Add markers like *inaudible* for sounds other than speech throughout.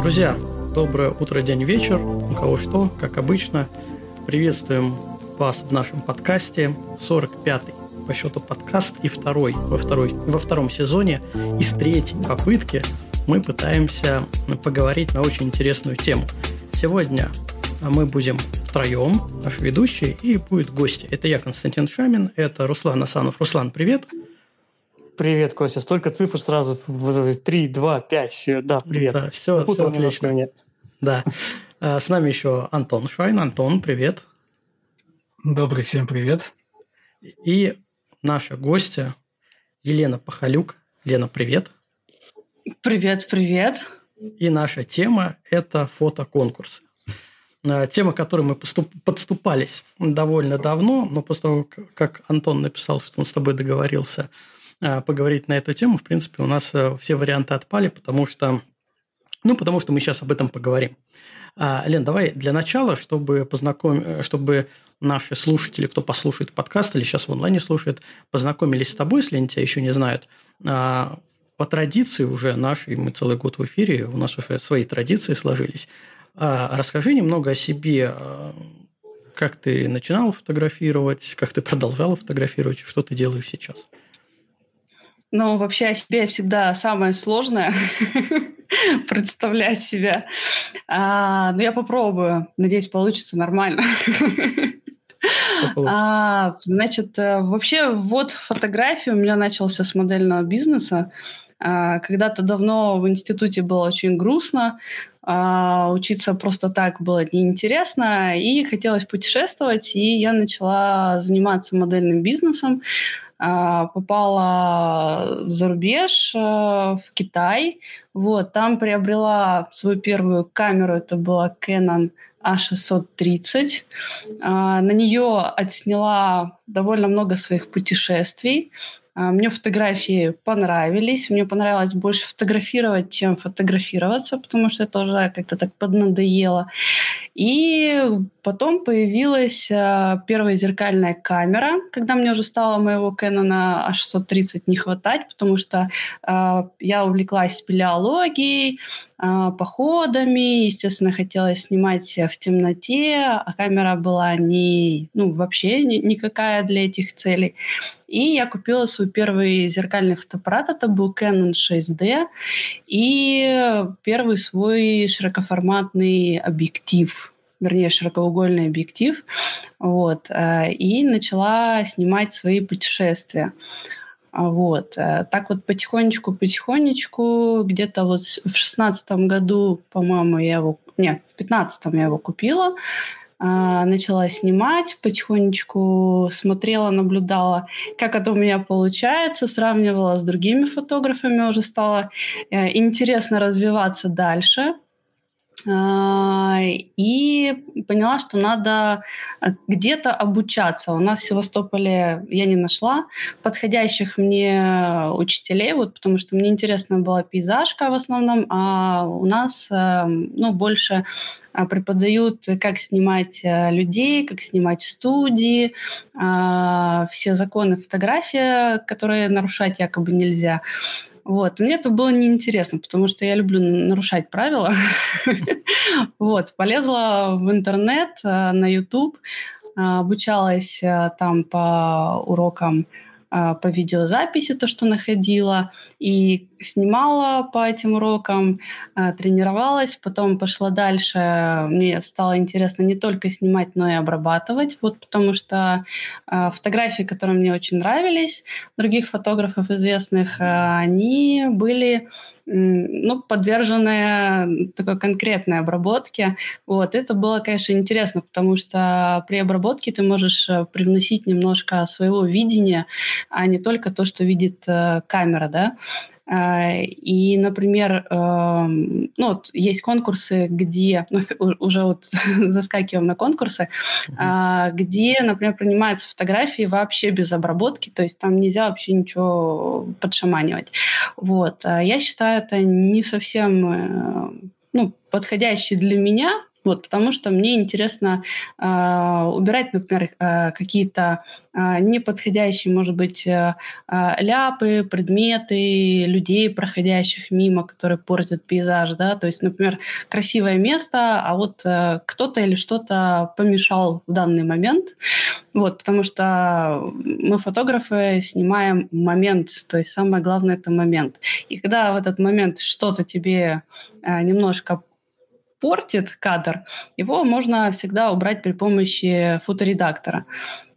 Друзья, доброе утро, день, вечер. У кого что, как обычно. Приветствуем вас в нашем подкасте. 45-й по счету подкаст и второй во, второй во втором сезоне. И с третьей попытки мы пытаемся поговорить на очень интересную тему. Сегодня мы будем втроем, наш ведущий, и будет гости. Это я, Константин Шамин, это Руслан Асанов. Руслан, привет. Привет, Костя. Столько цифр сразу. Три, два, пять. Да, привет. Да, все, Запутал все отлично. Меня. Да. А, с нами еще Антон Швайн. Антон, привет. Добрый всем привет. И наша гостья Елена Пахалюк. Лена, привет. Привет, привет. И наша тема – это фотоконкурсы. А, тема, к которой мы подступались довольно давно, но после того, как Антон написал, что он с тобой договорился – поговорить на эту тему, в принципе, у нас э, все варианты отпали, потому что, ну, потому что мы сейчас об этом поговорим. А, Лен, давай для начала, чтобы познакомить, э, чтобы наши слушатели, кто послушает подкаст или сейчас в онлайне слушает, познакомились с тобой, если они тебя еще не знают. А, по традиции уже нашей, мы целый год в эфире, у нас уже свои традиции сложились. А, расскажи немного о себе, как ты начинала фотографировать, как ты продолжала фотографировать, что ты делаешь сейчас. Ну, вообще о себе всегда самое сложное *laughs* представлять себя. А, но ну, я попробую. Надеюсь, получится нормально. *laughs* А, значит, э, вообще вот фотография у меня начался с модельного бизнеса. А, когда-то давно в институте было очень грустно, а, учиться просто так было неинтересно, и хотелось путешествовать, и я начала заниматься модельным бизнесом. А, попала за рубеж, э, в Китай. Вот, там приобрела свою первую камеру, это была Canon А630. На нее отсняла довольно много своих путешествий. А, мне фотографии понравились. Мне понравилось больше фотографировать, чем фотографироваться, потому что это уже как-то так поднадоело. И потом появилась а, первая зеркальная камера, когда мне уже стало моего Canon A630 не хватать, потому что э, я увлеклась спелеологией, походами, естественно, хотелось снимать в темноте, а камера была не, ну, вообще ни, никакая для этих целей. И я купила свой первый зеркальный фотоаппарат, это был Canon 6D, и первый свой широкоформатный объектив вернее, широкоугольный объектив, вот, э, и начала снимать свои путешествия. Вот. Э, так вот потихонечку-потихонечку, где-то вот в шестнадцатом году, по-моему, я его... Нет, в пятнадцатом я его купила, а, начала снимать, потихонечку смотрела, наблюдала, как это у меня получается, сравнивала с другими фотографами, уже стало э, интересно развиваться дальше. А, и поняла, что надо э, где-то обучаться. У нас в Севастополе я не нашла подходящих мне учителей, вот, потому что мне интересна была пейзажка в основном, а у нас эм, ну, больше а, преподают, как снимать э, людей, как снимать студии, а, все законы фотографии, которые нарушать якобы нельзя. Вот. Мне это было неинтересно, потому что я люблю нарушать правила. *laughs* Вот. Полезла в интернет, э, на YouTube, э, обучалась э, там по урокам по видеозаписи то, что находила, и снимала по этим урокам, а, тренировалась, потом пошла дальше. Мне стало интересно не только снимать, но и обрабатывать, вот потому что а, фотографии, которые мне очень нравились, других фотографов известных, они были ну, подверженная такой конкретной обработке. Вот. Это было, конечно, интересно, потому что при обработке ты можешь э, привносить немножко своего видения, а не только то, что видит э, камера, да. А, и, например, эм, ну, вот есть конкурсы, где, ну, *laughs* уже вот *laughs* заскакиваем на конкурсы, uh-huh. где, например, принимаются фотографии вообще без обработки, то есть там нельзя вообще ничего подшаманивать. Вот. А я считаю, это не совсем э, ну, подходящий для меня Вот, потому что мне интересно э, убирать, например, э, какие-то э, неподходящие, может быть, э, ляпы, предметы, людей, проходящих мимо, которые портят пейзаж, да, то есть, например, красивое место, а вот э, кто-то или что-то помешал в данный момент, вот, потому что мы, фотографы, снимаем момент, то есть самое главное – это момент. И когда в этот момент что-то тебе э, немножко портит кадр, его можно всегда убрать при помощи фоторедактора.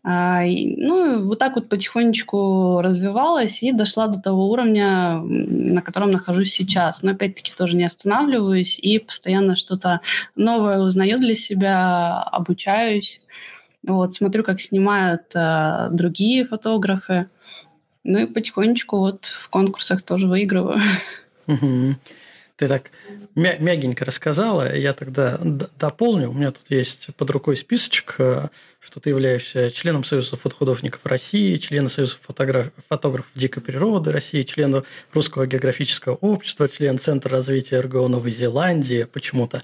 А, ну, вот так вот потихонечку развивалась и дошла до того уровня, на котором нахожусь сейчас. Но опять-таки тоже не останавливаюсь и постоянно что-то новое узнаю для себя, обучаюсь. Вот, смотрю, как снимают э, другие фотографы. Ну и потихонечку вот в конкурсах тоже выигрываю. Ты так мя- мягенько рассказала, я тогда дополню. У меня тут есть под рукой списочек, э, что ты являешься членом Союза фотохудожников России, членом Союза фотограф- фотографов дикой природы России, членом Русского географического общества, член Центра развития РГО Новой Зеландии почему-то.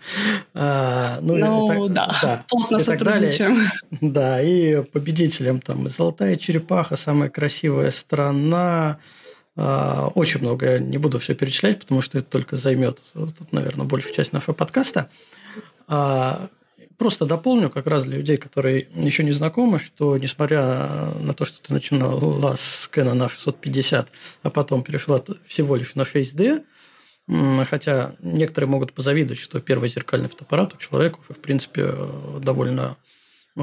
А, ну, ну и так, да, да, плотно и сотрудничаем. Да, и победителем там «Золотая черепаха», «Самая красивая страна», очень много, я не буду все перечислять, потому что это только займет, тут, наверное, большую часть нашего подкаста. А, просто дополню как раз для людей, которые еще не знакомы, что несмотря на то, что ты начинала с Canon на 650, а потом перешла всего лишь на 6D, хотя некоторые могут позавидовать, что первый зеркальный фотоаппарат у человека, в принципе, довольно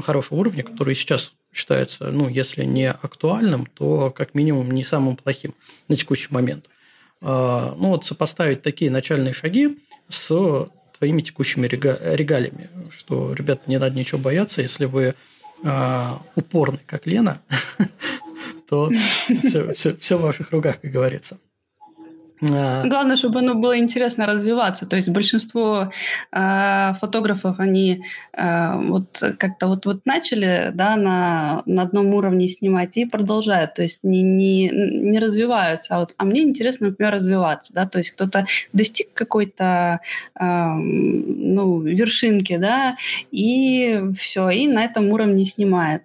хорошего уровня, который сейчас считается, ну, если не актуальным, то как минимум не самым плохим на текущий момент. А, ну, вот сопоставить такие начальные шаги с твоими текущими регалиями, что, ребят, не надо ничего бояться, если вы а, упорны, как Лена, *laughs* то все, все, все в ваших руках, как говорится. А. Главное, чтобы оно было интересно развиваться. То есть большинство э, фотографов, они э, вот как-то вот, вот начали да, на, на одном уровне снимать и продолжают. То есть не, не, не развиваются. А, вот, а мне интересно, например, развиваться. Да? То есть кто-то достиг какой-то э, ну, вершинки, да, и все, и на этом уровне снимает.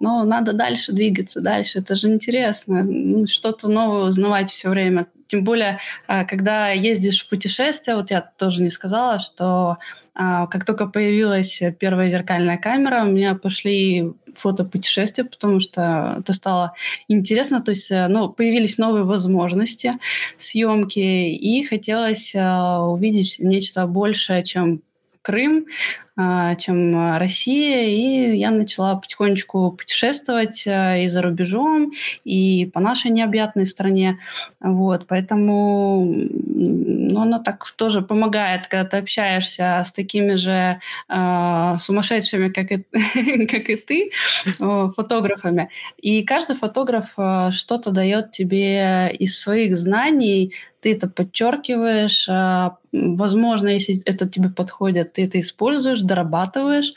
Но надо дальше двигаться, дальше. Это же интересно. Ну, что-то новое узнавать все время тем более, а, когда ездишь в путешествия, вот я тоже не сказала, что а, как только появилась первая зеркальная камера, у меня пошли фото путешествия, потому что это стало интересно, то есть э, ну, появились новые возможности съемки, и хотелось а, увидеть нечто большее, чем Крым, чем Россия, и я начала потихонечку путешествовать э, и за рубежом, и по нашей необъятной стране. Вот, поэтому ну, оно так тоже помогает, когда ты общаешься с такими же э, сумасшедшими, как и, *laughs* как и ты, фотографами. И каждый фотограф что-то дает тебе из своих знаний, ты это подчеркиваешь, а, возможно, если это тебе подходит, ты это используешь, дорабатываешь,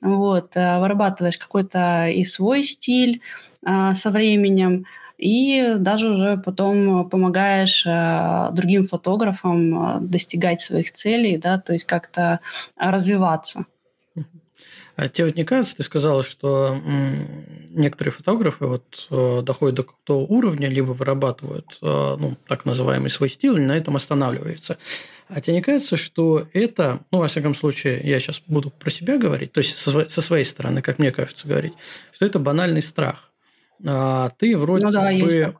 вот, э, вырабатываешь какой-то и свой стиль а, со временем, и даже уже потом помогаешь э, другим фотографам э, достигать своих целей, да, то есть как-то развиваться. А тебе вот не кажется, ты сказала, что некоторые фотографы вот э, доходят до какого-то уровня, либо вырабатывают э, ну, так называемый свой стиль, и на этом останавливаются. А тебе не кажется, что это, ну, во всяком случае, я сейчас буду про себя говорить, то есть со, своей стороны, как мне кажется говорить, что это банальный страх. А ты вроде ну, да, бы,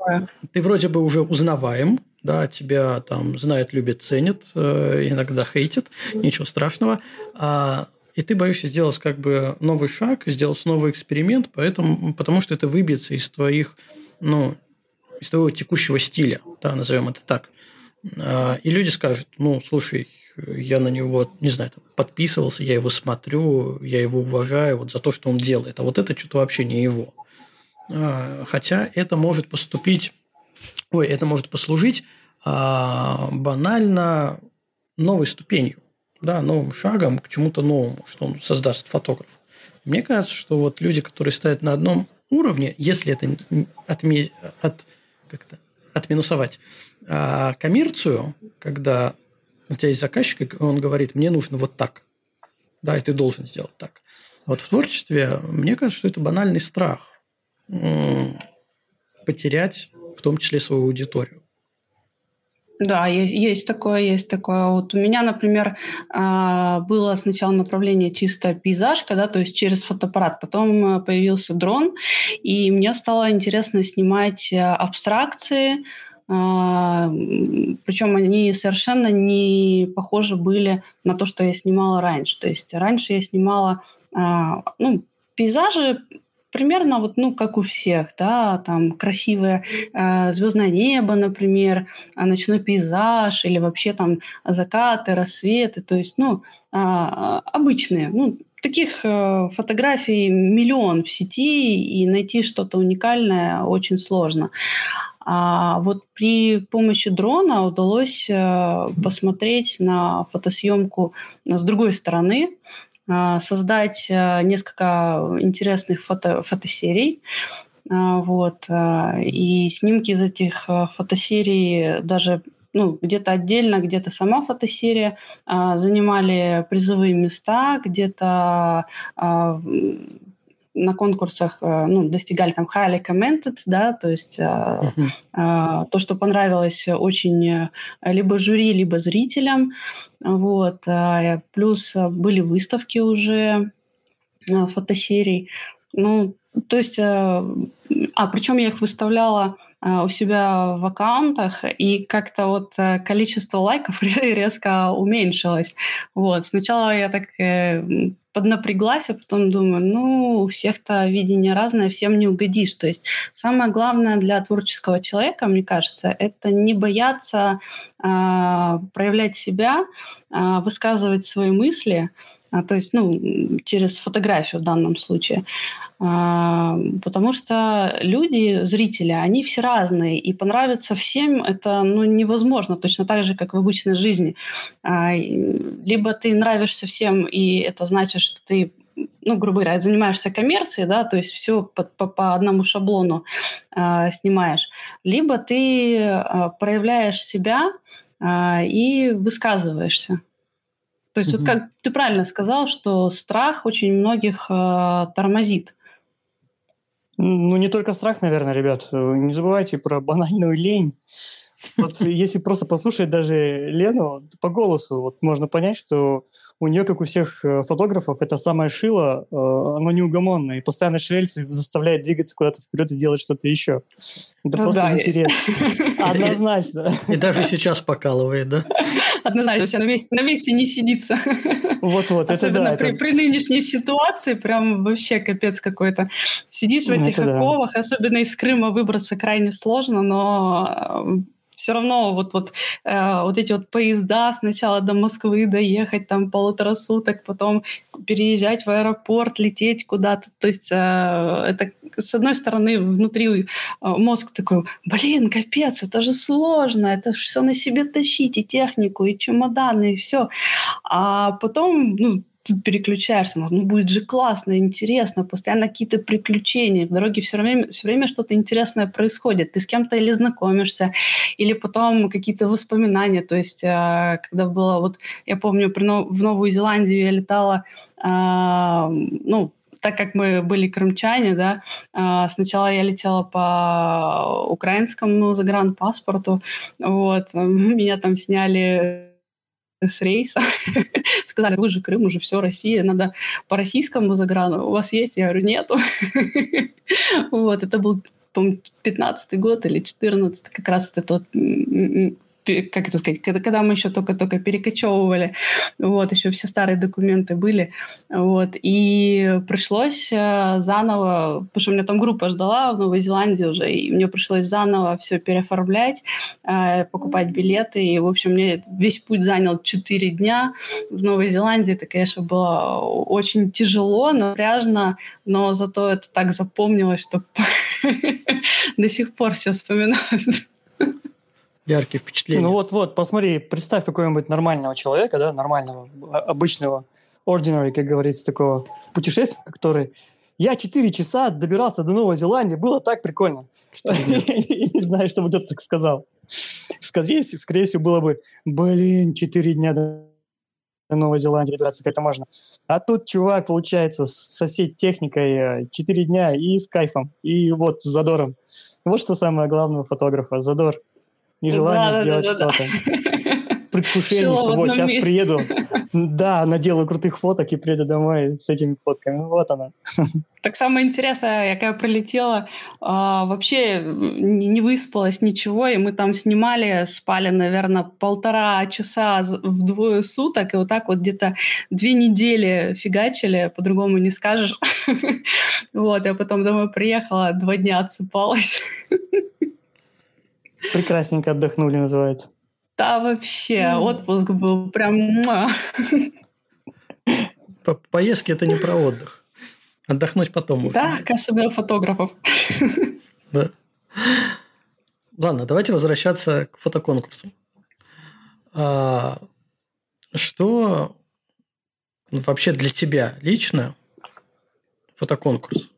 ты вроде бы уже узнаваем, да, тебя там знают, любят, ценят, э, иногда хейтят, ничего страшного. А и ты боишься сделать как бы новый шаг, сделать новый эксперимент, поэтому, потому что это выбьется из твоих, ну, из твоего текущего стиля, да, назовем это так. А, и люди скажут, ну, слушай, я на него, не знаю, там, подписывался, я его смотрю, я его уважаю вот за то, что он делает, а вот это что-то вообще не его. А, хотя это может поступить, ой, это может послужить а, банально новой ступенью да, новым шагом к чему-то новому, что он создаст фотограф. Мне кажется, что вот люди, которые стоят на одном уровне, если это отме... от... как-то отминусовать а коммерцию, когда у тебя есть заказчик, и он говорит, мне нужно вот так. Да, и ты должен сделать так. Вот в творчестве, мне кажется, что это банальный страх потерять в том числе свою аудиторию. Да, есть, есть такое, есть такое. Вот у меня, например, а, было сначала направление чисто пейзажка, да, то есть через фотоаппарат. Потом э, появился дрон, и мне стало интересно снимать э, абстракции, а, причем они совершенно не похожи были на то, что я снимала раньше. То есть раньше я снимала а, ну, пейзажи примерно вот, ну, как у всех, да, там красивое э, звездное небо, например, а ночной пейзаж или вообще там закаты, рассветы, то есть, ну, э, обычные, ну, таких э, фотографий миллион в сети, и найти что-то уникальное очень сложно. А вот при помощи дрона удалось э, посмотреть на фотосъемку с другой стороны, создать э, несколько интересных фото, фотосерий. А, вот. И снимки из этих фотосерий даже ну, где-то отдельно, где-то сама фотосерия а, занимали призовые места, где-то на конкурсах ну, достигали там highly commented, да, то есть uh-huh. то, что понравилось очень либо жюри, либо зрителям. Вот. А, плюс а, были выставки уже а, фотосерий. Ну, то есть, а, причем я их выставляла у себя в аккаунтах, и как-то вот количество лайков *laughs* резко уменьшилось. Вот. Сначала я так э, поднапряглась, а потом думаю, ну, у всех-то видение разное, всем не угодишь. То есть самое главное для творческого человека, мне кажется, это не бояться э, проявлять себя, э, высказывать свои мысли, а, то есть, ну, через фотографию в данном случае. А, потому что люди, зрители, они все разные, и понравиться всем это ну, невозможно, точно так же, как в обычной жизни. А, либо ты нравишься всем, и это значит, что ты ну, грубо говоря, занимаешься коммерцией, да, то есть все по, по, по одному шаблону э, снимаешь, либо ты э, проявляешь себя э, и высказываешься. То есть, mm-hmm. вот как ты правильно сказал, что страх очень многих э, тормозит. Ну, не только страх, наверное, ребят. Не забывайте про банальную лень. Вот если просто послушать даже Лену по голосу, вот можно понять, что у нее, как у всех э, фотографов, это самое шило, э, оно неугомонное, и постоянно шевелится, заставляет двигаться куда-то вперед и делать что-то еще. Это ну, просто да. интерес. *laughs* Однозначно. И даже сейчас покалывает, да? Однозначно, все на месте, на месте не сидится. Вот-вот, это да. При, это... при нынешней ситуации прям вообще капец какой-то. Сидишь в этих оковах, да. особенно из Крыма выбраться крайне сложно, но все равно вот, вот, э, вот эти вот поезда сначала до Москвы доехать, там полутора суток, потом переезжать в аэропорт, лететь куда-то. То есть э, это, с одной стороны, внутри э, мозг такой, блин, капец, это же сложно, это все на себе тащить, и технику, и чемоданы, и все. А потом, ну, тут переключаешься, ну будет же классно, интересно, постоянно какие-то приключения, в дороге все время, все время что-то интересное происходит, ты с кем-то или знакомишься, или потом какие-то воспоминания, то есть э, когда было, вот я помню, в Новую Зеландию я летала, э, ну, так как мы были крымчане, да, э, сначала я летела по украинскому загранпаспорту, вот, *laughs* меня там сняли с рейса. *laughs* Сказали, вы же Крым, уже все, Россия, надо по российскому заграну. У вас есть? Я говорю, нету. *laughs* вот, это был, по-моему, 15 год или 14 как раз вот это вот как это сказать, когда, когда мы еще только-только перекочевывали, вот, еще все старые документы были, вот, и пришлось э, заново, потому что у меня там группа ждала в Новой Зеландии уже, и мне пришлось заново все переоформлять, э, покупать билеты, и, в общем, мне весь путь занял 4 дня в Новой Зеландии, это, конечно, было очень тяжело, напряжно, но зато это так запомнилось, что *laughs* до сих пор все вспоминают яркие впечатления. Ну вот-вот, посмотри, представь какого-нибудь нормального человека, да, нормального, а, обычного, ordinary, как говорится, такого путешественника, который я 4 часа добирался до Новой Зеландии, было так прикольно. *laughs* Не знаю, что бы кто-то так сказал. Скорее, скорее всего, было бы, блин, 4 дня Новой Зеландии добираться как-то можно. А тут чувак, получается, со всей техникой 4 дня и с кайфом, и вот с задором. Вот что самое главное у фотографа – задор и желание да, сделать да, да, что-то. *laughs* В предвкушении, что вот сейчас месте. приеду, *laughs* да, наделаю крутых фоток и приеду домой с этими фотками. Вот она. Так самое интересное, я когда прилетела, а, вообще не, выспалась, ничего, и мы там снимали, спали, наверное, полтора часа в двое суток, и вот так вот где-то две недели фигачили, по-другому не скажешь. *laughs* Вот, я потом домой приехала, два дня отсыпалась. Прекрасненько отдохнули, называется. Да, вообще, отпуск был прям... По Поездки – это не про отдых. Отдохнуть потом. Да, особенно фотографов. Да. Ладно, давайте возвращаться к фотоконкурсу. А, что вообще для тебя лично фотоконкурс?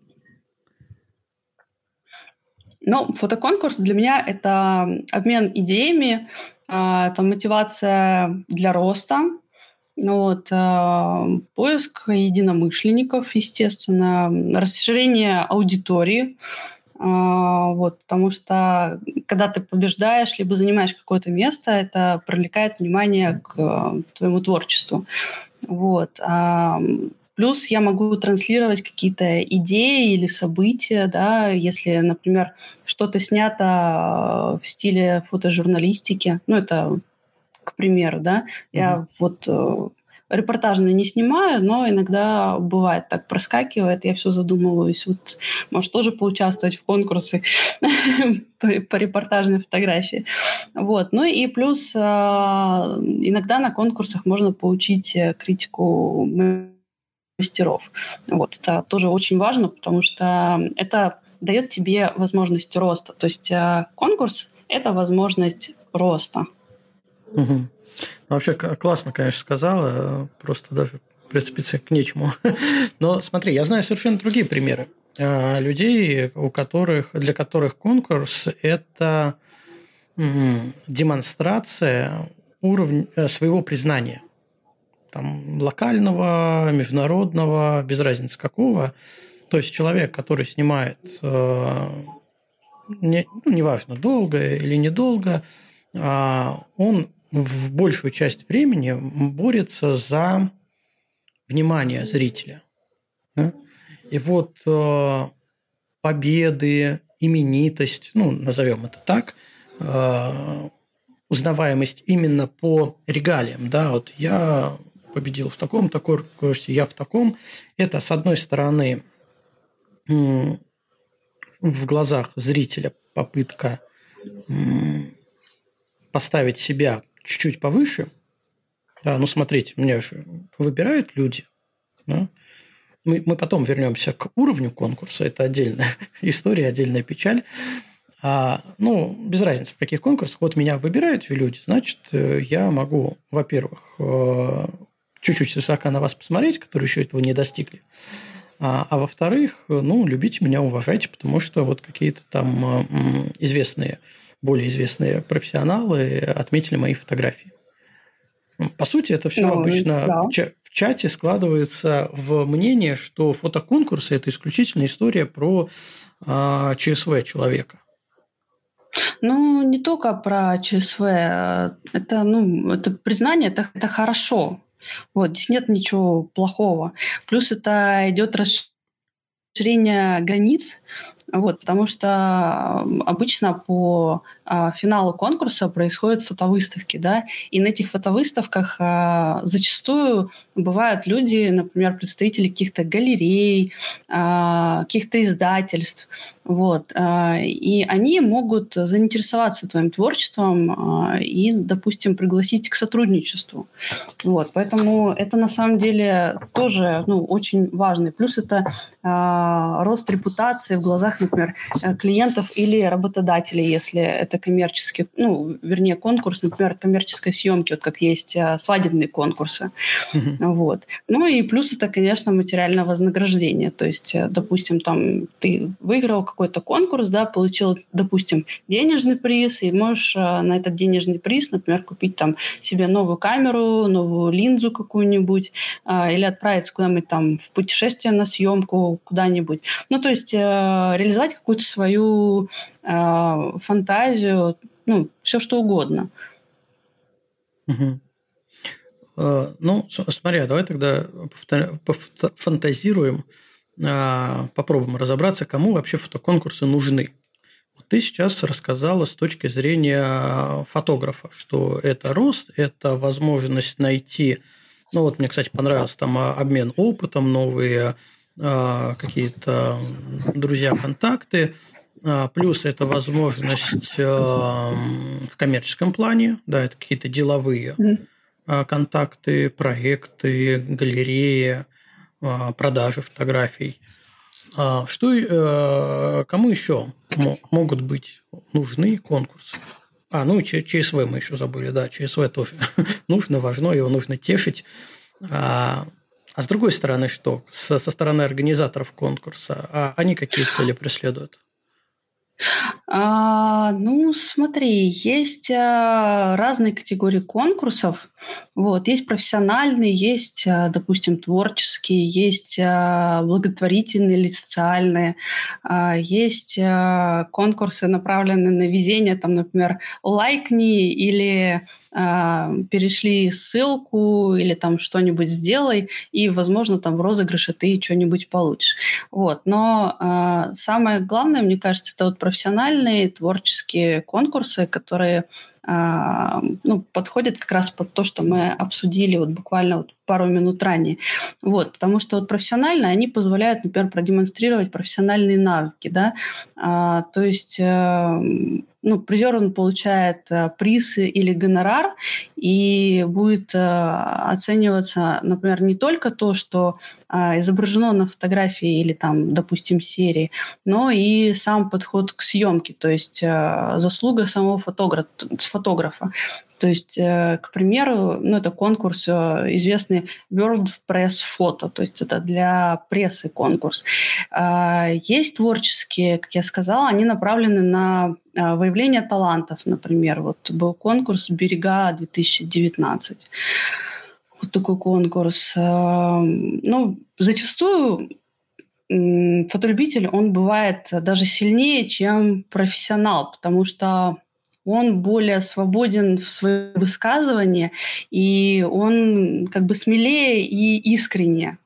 Ну, фотоконкурс для меня – это обмен идеями, а, это мотивация для роста, ну вот, э, поиск единомышленников, естественно, расширение аудитории, э, вот, потому что когда ты побеждаешь, либо занимаешь какое-то место, это привлекает внимание к э, твоему творчеству. Вот. Плюс я могу транслировать какие-то идеи или события, да, если, например, что-то снято в стиле фотожурналистики, ну, это к примеру, да, я вот э, репортажные не снимаю, но иногда бывает так проскакивает, я все задумываюсь, вот, может, тоже поучаствовать в конкурсе *laughs* по репортажной фотографии. Вот. Ну и плюс э, иногда на конкурсах можно получить э, критику мастеров. Вот. Это тоже очень важно, потому что это дает тебе возможность роста. То есть конкурс – это возможность роста. Угу. Вообще классно, конечно, сказала, просто даже прицепиться к нечему. *laughs* Но смотри, я знаю совершенно другие примеры а, людей, у которых, для которых конкурс – это демонстрация уровня э, своего признания. Там, локального, международного, без разницы какого. То есть человек, который снимает, э, не, ну, неважно, долго или недолго, а, он в большую часть времени борется за внимание зрителя. Да? И вот э, победы, именитость, ну, назовем это так, э, узнаваемость именно по регалиям. Да, вот я победил в таком-то конкурсе, я в таком. Это, с одной стороны, в глазах зрителя попытка поставить себя чуть-чуть повыше, да, ну, смотрите, меня же выбирают люди, да, мы, мы потом вернемся к уровню конкурса, это отдельная *laughs* история, отдельная печаль. А, ну, без разницы, в каких конкурсах. Вот меня выбирают люди, значит, э, я могу, во-первых, э, чуть-чуть высока на вас посмотреть, которые еще этого не достигли. А, а во-вторых, ну, любите меня, уважайте, потому что вот какие-то там известные более известные профессионалы отметили мои фотографии. По сути, это все ну, обычно да. в, ча- в чате складывается в мнение, что фотоконкурсы – это исключительно история про э, ЧСВ человека. Ну, не только про ЧСВ. Это, ну, это признание, это, это хорошо. Вот, здесь нет ничего плохого. Плюс это идет расширение границ вот, потому что обычно по а, финалу конкурса происходят фотовыставки, да, и на этих фотовыставках а, зачастую бывают люди, например, представители каких-то галерей, а, каких-то издательств, вот, а, и они могут заинтересоваться твоим творчеством а, и, допустим, пригласить к сотрудничеству, вот, поэтому это на самом деле тоже, ну, очень важный. Плюс это а, рост репутации в глазах, например, клиентов или работодателей, если это коммерческий, ну, вернее, конкурс, например, коммерческой съемки, вот как есть а, свадебные конкурсы. Uh-huh. Вот. Ну и плюс это, конечно, материальное вознаграждение. То есть, э, допустим, там ты выиграл какой-то конкурс, да, получил, допустим, денежный приз, и можешь э, на этот денежный приз, например, купить там себе новую камеру, новую линзу какую-нибудь, э, или отправиться куда-нибудь там в путешествие на съемку куда-нибудь. Ну, то есть э, реализовать какую-то свою фантазию, ну, все что угодно. Угу. Ну, смотря, давай тогда пофантазируем, а, попробуем разобраться, кому вообще фотоконкурсы нужны. Вот ты сейчас рассказала с точки зрения фотографа, что это рост, это возможность найти, ну вот мне, кстати, понравился там обмен опытом, новые а, какие-то друзья, контакты, а, плюс это возможность в коммерческом плане, да, это какие-то деловые mm. контакты, проекты, галерея, продажи фотографий. Что, э, кому еще могут быть нужны конкурсы? А, ну, ЧСВ мы еще забыли, да, ЧСВ тоже *laughs* нужно, важно, его нужно тешить. А, а с другой стороны, что? Со, со стороны организаторов конкурса, а они какие цели преследуют? А, ну, смотри, есть а, разные категории конкурсов. Вот, есть профессиональные, есть, а, допустим, творческие, есть а, благотворительные или социальные, а, есть конкурсы, направленные на везение, там, например, лайкни или перешли ссылку или там что-нибудь сделай, и, возможно, там в розыгрыше ты что-нибудь получишь. Вот. Но э, самое главное, мне кажется, это вот профессиональные творческие конкурсы, которые а, ну, подходит как раз под то, что мы обсудили вот буквально вот пару минут ранее. Вот, потому что вот профессионально они позволяют, например, продемонстрировать профессиональные навыки, да, а, то есть э, ну, призер он получает э, приз или гонорар, и будет э, оцениваться, например, не только то, что э, изображено на фотографии или там, допустим, серии, но и сам подход к съемке, то есть заслуга самого фотографа. То есть, э, к примеру, ну, это конкурс э, известный World Press Photo, то есть это для прессы конкурс. А, есть творческие, как я сказала, они направлены на э, выявление талантов, например. Вот был конкурс «Берега 2019». Вот такой конкурс. Ну, зачастую фотолюбитель, он бывает даже сильнее, чем профессионал, потому что он более свободен в своем высказывании, и он как бы смелее и искренне.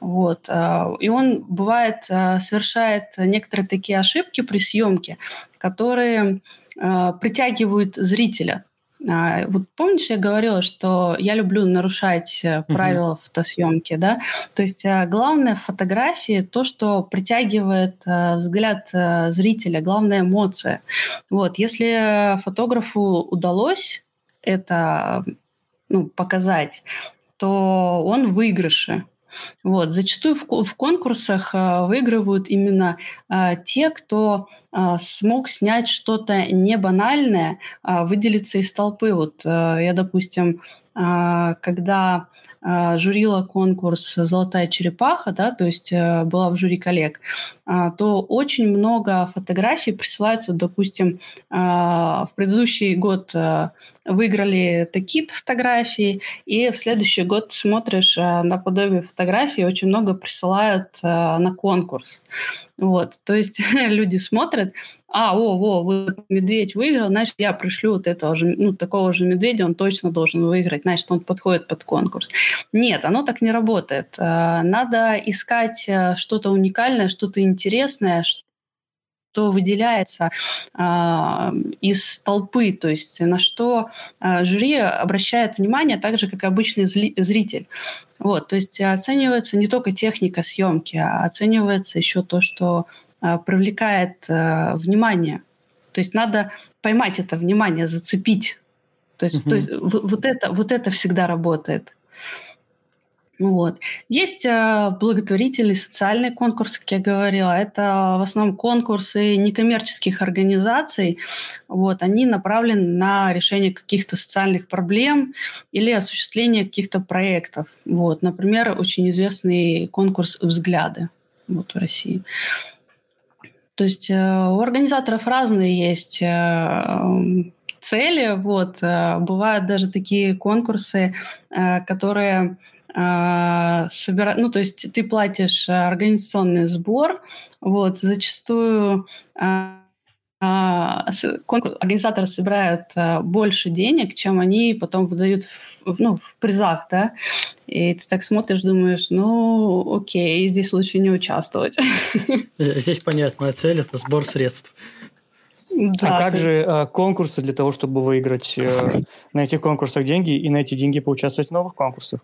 Вот. А, и он, бывает, а, совершает некоторые такие ошибки при съемке, которые а, притягивают зрителя. А, вот помнишь, я говорила, что я люблю нарушать э, правила uh-huh. фотосъемки, да? То есть э, главное в фотографии то, что притягивает э, взгляд зрителя, главная эмоция. Вот, если фотографу удалось это ну, показать, то он в выигрыше. Вот. Зачастую в, в конкурсах э, выигрывают именно э, те, кто э, смог снять что-то не банальное, э, выделиться из толпы. Вот я, допустим, когда журила конкурс «Золотая черепаха», да, то есть э, была в жюри коллег, э, то очень много фотографий присылаются, допустим, э, в предыдущий год э, выиграли такие-то фотографии, и в следующий год смотришь э, на подобие фотографий, очень много присылают э, на конкурс. Вот, то есть *laughs* люди смотрят, а, о, о, вот медведь выиграл, значит, я пришлю вот этого же, ну, такого же медведя, он точно должен выиграть, значит, он подходит под конкурс. Нет, оно так не работает. Э, надо искать что-то уникальное, что-то интересное, что выделяется э, из толпы, то есть на что э, жюри обращает внимание так же, как и обычный зритель. Вот, то есть оценивается не только техника съемки, а оценивается еще то, что э, привлекает э, внимание. То есть надо поймать это внимание, зацепить. То есть, угу. то есть вот, это, вот это всегда работает. Вот. Есть э, благотворительные социальные конкурсы, как я говорила. Это в основном конкурсы некоммерческих организаций. Вот. Они направлены на решение каких-то социальных проблем или осуществление каких-то проектов. Вот. Например, очень известный конкурс «Взгляды» вот, в России. То есть у организаторов разные есть цели. Вот. Бывают даже такие конкурсы, которые собирают... Ну, то есть ты платишь организационный сбор, вот, зачастую а, организаторы собирают больше денег, чем они потом выдают в, ну, в призах, да, и ты так смотришь, думаешь, ну, окей, здесь лучше не участвовать. *laughs* Здесь понятная цель – это сбор средств. Да, а как ты... же а, конкурсы для того, чтобы выиграть э, на этих конкурсах деньги и на эти деньги поучаствовать в новых конкурсах?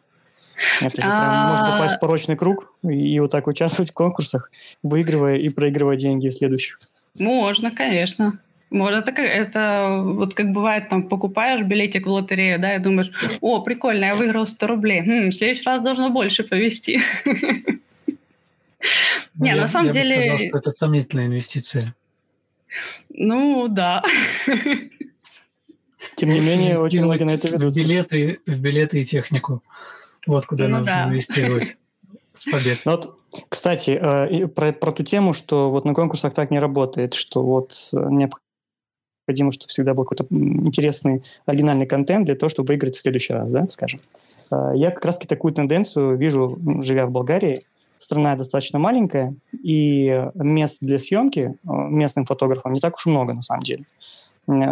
Это же прям можно попасть в порочный круг и, и вот так участвовать в конкурсах, выигрывая и проигрывая деньги в следующих. Можно, конечно. Можно это, это вот как бывает, там покупаешь билетик в лотерею, да, и думаешь, о, прикольно, я выиграл 100 рублей. Хм, в следующий раз должно больше повезти. Ну, Не, на самом деле... Я бы сказал, что это сомнительная инвестиция. Ну, да. Тем не менее, очень многие на это ведутся. В билеты, в билеты и технику. Вот куда ну, нужно да. инвестировать. С победой. Ну, вот, кстати, э, про, про ту тему, что вот на конкурсах так не работает, что вот необходимо, чтобы всегда был какой-то интересный, оригинальный контент для того, чтобы выиграть в следующий раз, да, скажем. Э, я как раз-таки такую тенденцию вижу, живя в Болгарии. Страна достаточно маленькая, и мест для съемки э, местным фотографам не так уж много, на самом деле.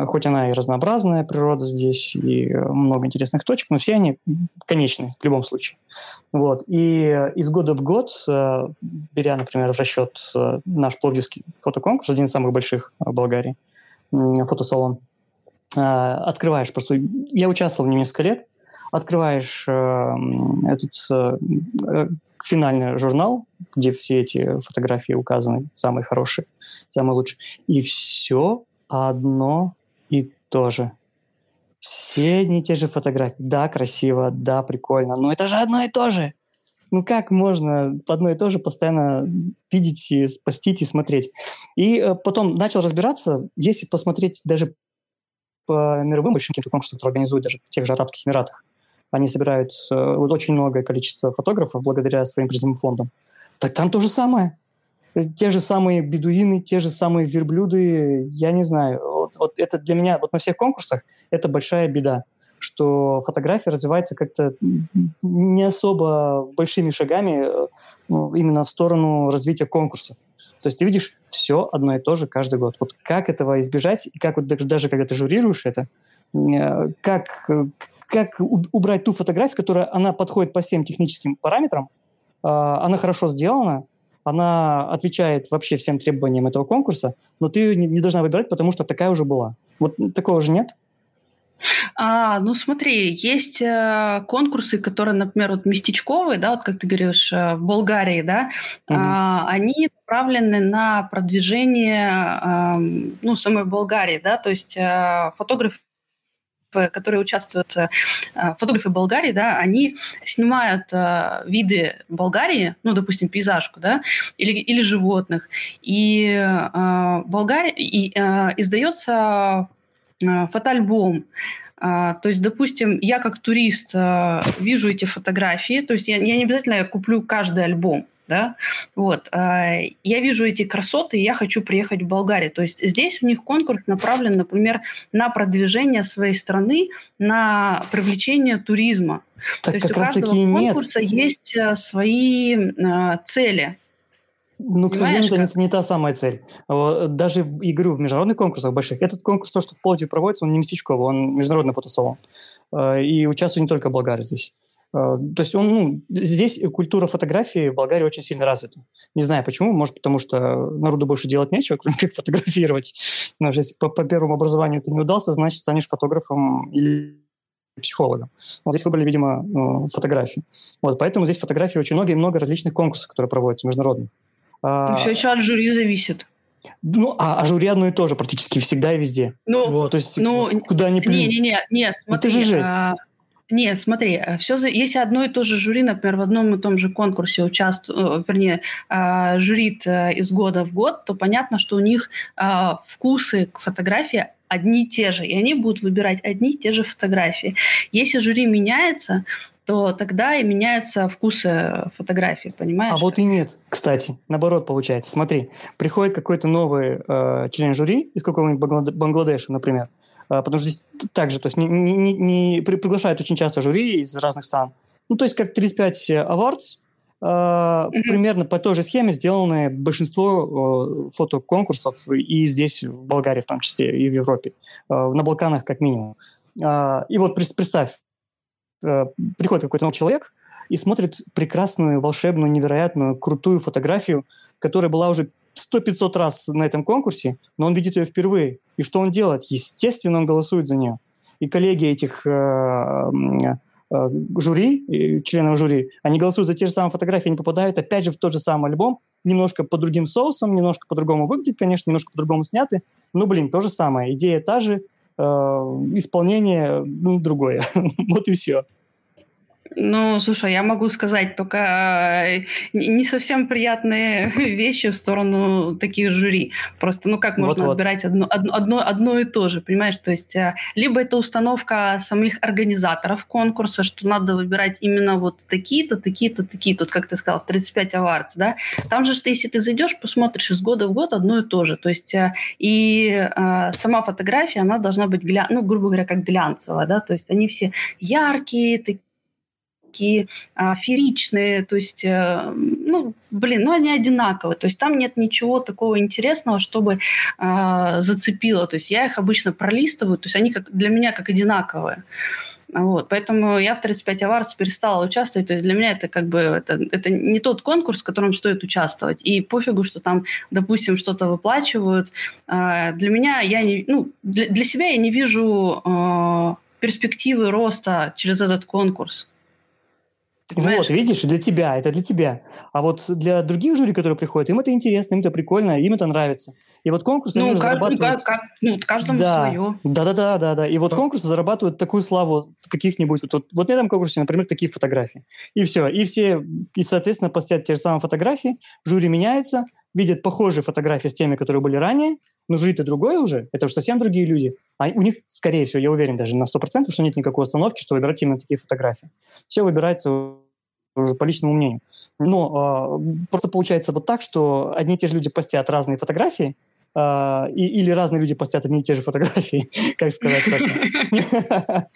Хоть она и разнообразная природа здесь, и много интересных точек, но все они конечны в любом случае. Вот. И из года в год, э, беря, например, в расчет э, наш Пловдивский фотоконкурс, один из самых больших в Болгарии, фотосалон, э, открываешь просто... Я участвовал в нем несколько лет, открываешь этот финальный журнал, где все эти фотографии указаны, самые хорошие, самые лучшие, и все одно и то же. Все одни и те же фотографии. Да, красиво, да, прикольно, но это же одно и то же. Ну как можно одно и то же постоянно видеть, и спастить и смотреть? И э, потом начал разбираться, если посмотреть даже по мировым большим конкурсам, которые организуют даже в тех же Арабских Эмиратах, они собирают э, очень многое количество фотографов благодаря своим призовым фондам. Так там то же самое те же самые бедуины, те же самые верблюды, я не знаю. Вот, вот это для меня, вот на всех конкурсах, это большая беда, что фотография развивается как-то не особо большими шагами ну, именно в сторону развития конкурсов. То есть ты видишь все одно и то же каждый год. Вот как этого избежать, и как вот даже когда ты журируешь это, э, как, как убрать ту фотографию, которая она подходит по всем техническим параметрам, а, она хорошо сделана, она отвечает вообще всем требованиям этого конкурса, но ты ее не, не должна выбирать, потому что такая уже была. Вот такого же нет? А, ну смотри, есть э, конкурсы, которые, например, вот местечковые, да, вот как ты говоришь, э, в Болгарии, да, угу. а, они направлены на продвижение, э, ну, самой Болгарии, да, то есть э, фотографы которые участвуют, э, фотографы Болгарии, да, они снимают э, виды Болгарии, ну, допустим, пейзажку, да, или, или животных, и э, Болгария, и, издается фотоальбом, то есть, допустим, я как турист вижу эти фотографии, то есть я, я не обязательно куплю каждый альбом, да, вот, а, я вижу эти красоты, и я хочу приехать в Болгарию, то есть здесь у них конкурс направлен, например, на продвижение своей страны, на привлечение туризма. Так то есть у каждого конкурса нет. есть э, свои э, цели. Ну, к сожалению, это не, не та самая цель. Даже, и говорю, в международных конкурсах больших, этот конкурс, то, что в Пловдиве проводится, он не местечковый, он международный фотосалон. Э, и участвуют не только болгары здесь. Э, то есть он, ну, здесь культура фотографии в Болгарии очень сильно развита. Не знаю почему, может потому что народу больше делать нечего, *laughs* кроме как фотографировать. Но если по, по первому образованию ты не удался, значит станешь фотографом или психологом. Вот здесь выбрали, видимо, э, фотографии. Вот, поэтому здесь фотографии очень много и много различных конкурсов, которые проводятся международных. А, Все еще от жюри зависит. Ну, а, а жюри одно и то же практически всегда и везде. Ну, вот, то есть ну, куда ни плюнь. Не-не-не, не, смотри. Ну, это же жесть. А, нет, смотри, э, все за... если одно и то же жюри, например, в одном и том же конкурсе участвует, э, вернее, а, жюрит э, из года в год, то понятно, что у них а, вкусы к фотографии одни и те же, и они будут выбирать одни и те же фотографии. Если жюри меняется, то тогда и меняются вкусы фотографии, понимаешь? А вот и нет, кстати. Наоборот получается. Смотри, приходит какой-то новый э, член жюри из какого-нибудь Бангладеша, например, э, потому что здесь также, то есть не, не, не, не приглашают очень часто жюри из разных стран. Ну, то есть как 35 Awards, Uh, mm-hmm. Примерно по той же схеме сделаны большинство uh, фотоконкурсов и здесь, в Болгарии в том числе, и в Европе. Uh, на Балканах как минимум. И вот представь, приходит какой-то новый человек и смотрит прекрасную, волшебную, невероятную, крутую фотографию, которая была уже сто пятьсот раз на этом конкурсе, но он видит ее впервые. И что он делает? Естественно, он голосует за нее. И коллеги этих Э, жюри, членов жюри, они голосуют за те же самые фотографии, они попадают опять же в тот же самый альбом, немножко по другим соусам, немножко по-другому выглядит, конечно, немножко по-другому сняты, но, блин, то же самое, идея та же, э, исполнение ну, другое. *laughs* вот и все. Ну, слушай, я могу сказать только э, не совсем приятные *laughs* вещи в сторону таких жюри. Просто, ну, как можно вот, отбирать одно, одно, одно и то же, понимаешь? То есть, э, либо это установка самих организаторов конкурса, что надо выбирать именно вот такие-то, такие-то, такие-то, вот как ты сказал, 35 аварц, да? Там же, что если ты зайдешь, посмотришь из года в год одно и то же. То есть, э, и сама фотография, она должна быть, гля... ну, грубо говоря, как глянцевая, да? То есть, они все яркие, такие такие а, фееричные, то есть, а, ну, блин, ну они одинаковые, то есть там нет ничего такого интересного, чтобы а, зацепило, то есть я их обычно пролистываю, то есть они как, для меня как одинаковые. Вот, поэтому я в 35 аварс перестала участвовать. То есть для меня это как бы это, это не тот конкурс, в котором стоит участвовать. И пофигу, что там, допустим, что-то выплачивают. Для меня я не, ну, для, для себя я не вижу перспективы роста через этот конкурс. Вот, видишь, для тебя, это для тебя. А вот для других жюри, которые приходят, им это интересно, им это прикольно, им это нравится. И вот конкурсы ну, зарабатывают... Как, ну, каждому да, свое. Да-да-да, да, да. И вот конкурсы зарабатывают такую славу каких-нибудь... Вот, вот, вот на этом конкурсе, например, такие фотографии. И все. И все, и, соответственно, постят те же самые фотографии, жюри меняется, видят похожие фотографии с теми, которые были ранее, но жюри-то другое уже, это уже совсем другие люди. А у них, скорее всего, я уверен даже на 100%, что нет никакой остановки, что выбирать именно такие фотографии. Все выбирается уже по личному мнению. Но э, просто получается вот так, что одни и те же люди постят разные фотографии, Uh, и, или разные люди постят одни и те же фотографии, *laughs* как сказать точно. *laughs*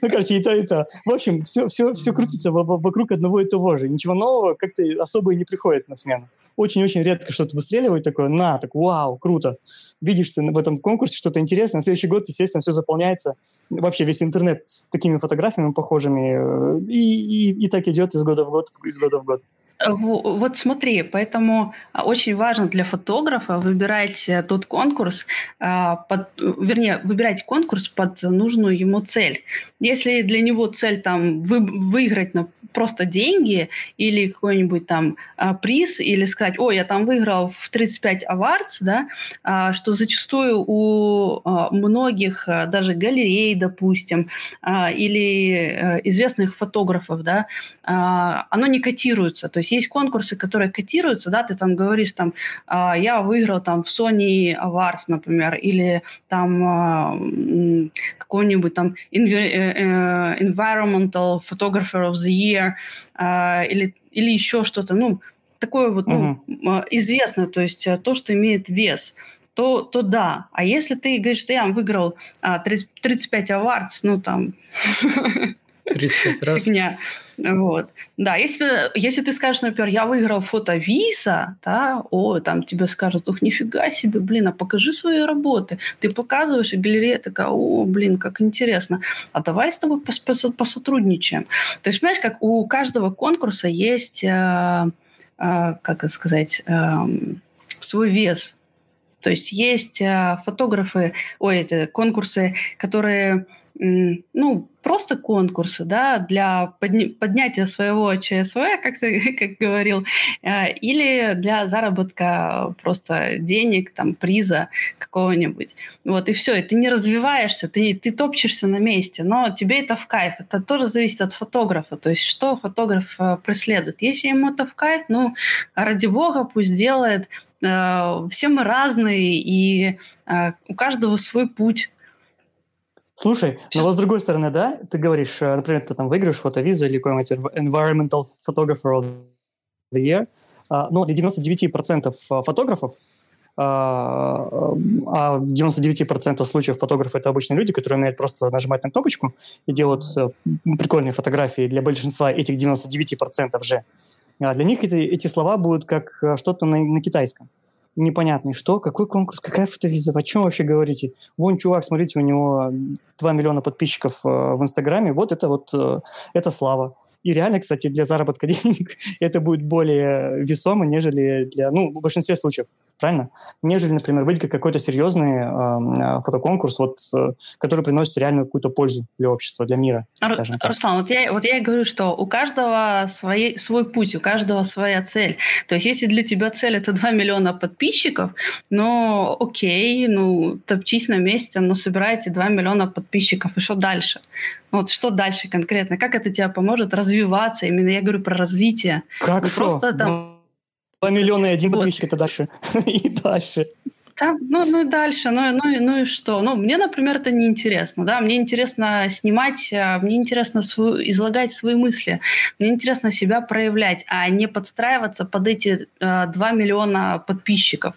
Ну, короче, и то, и то. В общем, все крутится вокруг одного и того же. Ничего нового как-то особо и не приходит на смену очень-очень редко что-то выстреливает такое, на, так вау, круто. Видишь ты в этом конкурсе что-то интересное, на следующий год, естественно, все заполняется. Вообще весь интернет с такими фотографиями похожими, э, и, и, и так идет из года в год, из года в год. Вот смотри, поэтому а, очень важно для фотографа выбирать э, тот конкурс, а, под, вернее, выбирать конкурс под нужную ему цель. Если для него цель там вы, выиграть на просто деньги или какой-нибудь там а, приз, или сказать, о, я там выиграл в 35 awards, да, что зачастую у многих даже галерей, допустим, или э, известных фотографов, да, оно не котируется. То есть есть есть конкурсы, которые котируются, да, ты там говоришь, там, э, я выиграл там в Sony Awards, например, или там э, какой-нибудь там э, Environmental Photographer of the Year, э, или, или еще что-то, ну, такое вот, ну, uh-huh. известное, то есть то, что имеет вес то, то да. А если ты говоришь, что я выиграл а, 30, 35 awards, ну там... *laughs* 35 раз. Фигня. Вот. Да, если, если ты скажешь, например, я выиграл фото Виса, да, о, там тебе скажут, ух, нифига себе, блин, а покажи свои работы. Ты показываешь, и галерея такая, о, блин, как интересно. А давай с тобой пос посотрудничаем. То есть, понимаешь, как у каждого конкурса есть, э, э, как сказать, э, свой вес. То есть есть э, фотографы, ой, это конкурсы, которые ну, просто конкурсы, да, для подня- поднятия своего ЧСВ, как ты *laughs* как говорил, э, или для заработка просто денег, там, приза какого-нибудь. Вот, и все, и ты не развиваешься, ты, ты топчешься на месте, но тебе это в кайф. Это тоже зависит от фотографа, то есть что фотограф э, преследует. Если ему это в кайф, ну, ради бога, пусть делает. Э, все мы разные, и у каждого свой путь Слушай, Все. но вот с другой стороны, да, ты говоришь, э, например, ты там выиграешь фотовиза или какой-нибудь Environmental Photographer of the Year, а, но для 99% э, фотографов а 99% а случаев фотографы это обычные люди, которые умеют просто нажимать на кнопочку и делают э, прикольные фотографии. Для большинства этих 99% же. А для них эти, эти слова будут как что-то на, на китайском непонятный. Что? Какой конкурс? Какая фотовиза? О чем вообще говорите? Вон, чувак, смотрите, у него 2 миллиона подписчиков э, в Инстаграме. Вот это вот, э, это слава. И реально, кстати, для заработка *laughs* денег это будет более весомо, нежели для, ну, в большинстве случаев, правильно? Нежели, например, выйдет какой-то серьезный э, фотоконкурс, вот, э, который приносит реальную какую-то пользу для общества, для мира. Ру- Руслан, вот я, вот я и говорю, что у каждого свои, свой путь, у каждого своя цель. То есть если для тебя цель это 2 миллиона подписчиков, ну, окей, ну, топчись на месте, но собирайте 2 миллиона подписчиков, и что дальше? Ну, вот что дальше конкретно? Как это тебе поможет развиваться? Именно я говорю про развитие. Как ну, что? Просто там... 2 миллиона и один вот. подписчик это дальше. *laughs* и дальше. Там, ну, ну и дальше, ну, ну, ну и что? Ну, мне, например, это неинтересно, да, мне интересно снимать, а, мне интересно свою, излагать свои мысли, мне интересно себя проявлять, а не подстраиваться под эти э, 2 миллиона подписчиков.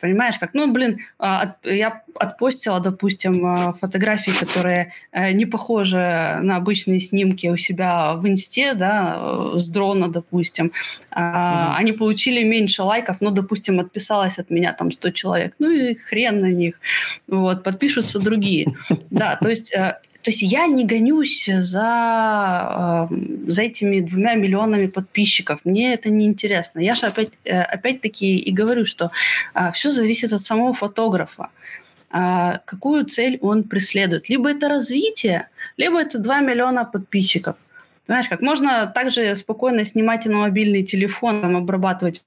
Понимаешь, как? Ну, блин, а, я отпостила, допустим, а, фотографии, которые э, не похожи на обычные снимки у себя в инсте, да, э, с дрона, допустим. Mm-hmm. Они получили меньше лайков, но, допустим, отписалось от меня там 100 человек. Ну и хрен на них. Вот, подпишутся другие. *laughs* Да, то есть э, то есть я не гонюсь за, за этими двумя миллионами подписчиков. Мне это не интересно. Я же опять, э, опять-таки и говорю, что а, все зависит от самого фотографа. А, какую цель он преследует. Либо это развитие, либо это 2 миллиона подписчиков. Знаешь, как можно также спокойно снимать и на мобильный телефон, там, обрабатывать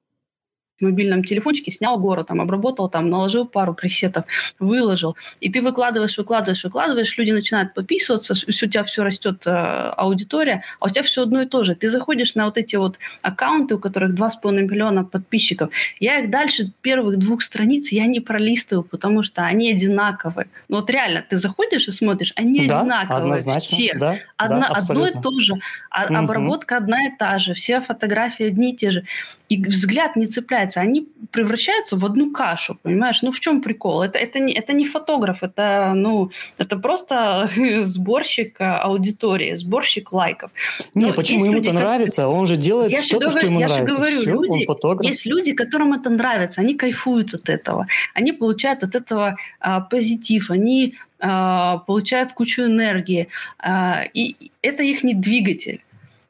мобильном телефончике, снял город, там, обработал, там, наложил пару пресетов, выложил. И ты выкладываешь, выкладываешь, выкладываешь, люди начинают подписываться, у тебя все растет э, аудитория, а у тебя все одно и то же. Ты заходишь на вот эти вот аккаунты, у которых 2,5 миллиона подписчиков. Я их дальше первых двух страниц я не пролистываю, потому что они одинаковые. Ну вот реально, ты заходишь и смотришь, они да, одинаковые. Однозначно, все. Да, Одна, да, одно и то же. А, угу. Обработка одна и та же. Все фотографии одни и те же и взгляд не цепляется, они превращаются в одну кашу, понимаешь? Ну в чем прикол? Это, это, не, это не фотограф, это, ну, это просто *laughs* сборщик аудитории, сборщик лайков. Не, Но почему ему это нравится? Он же делает что-то, что ему я нравится. Я же говорю, Все, люди, он фотограф. есть люди, которым это нравится, они кайфуют от этого, они получают от этого а, позитив, они а, получают кучу энергии, а, и это их не двигатель.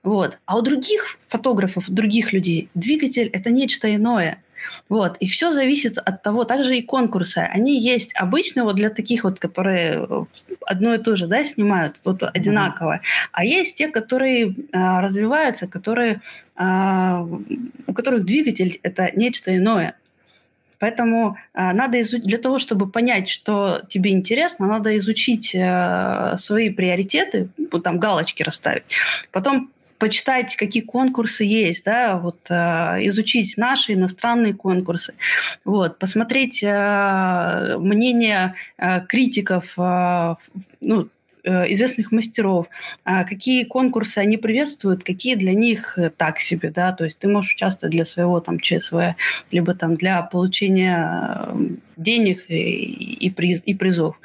Вот. А у других фотографов, других людей двигатель – это нечто иное. Вот. И все зависит от того, также и конкурсы. Они есть обычные вот для таких вот, которые э, одно и то же да, снимают, вот одинаковое. Mm-hmm. А есть те, которые а, развиваются, которые, а, у которых двигатель – это нечто иное. Поэтому а, надо изучить, для того, чтобы понять, что тебе интересно, надо изучить а, свои приоритеты, вот там галочки расставить. Потом почитать, какие конкурсы есть, да, вот э, изучить наши иностранные конкурсы, вот, посмотреть э, мнение э, критиков, ну, известных мастеров, какие конкурсы они приветствуют, какие для них так себе, да, то есть ты можешь участвовать для своего там ЧСВ, либо там для получения денег и, и, приз, и призов.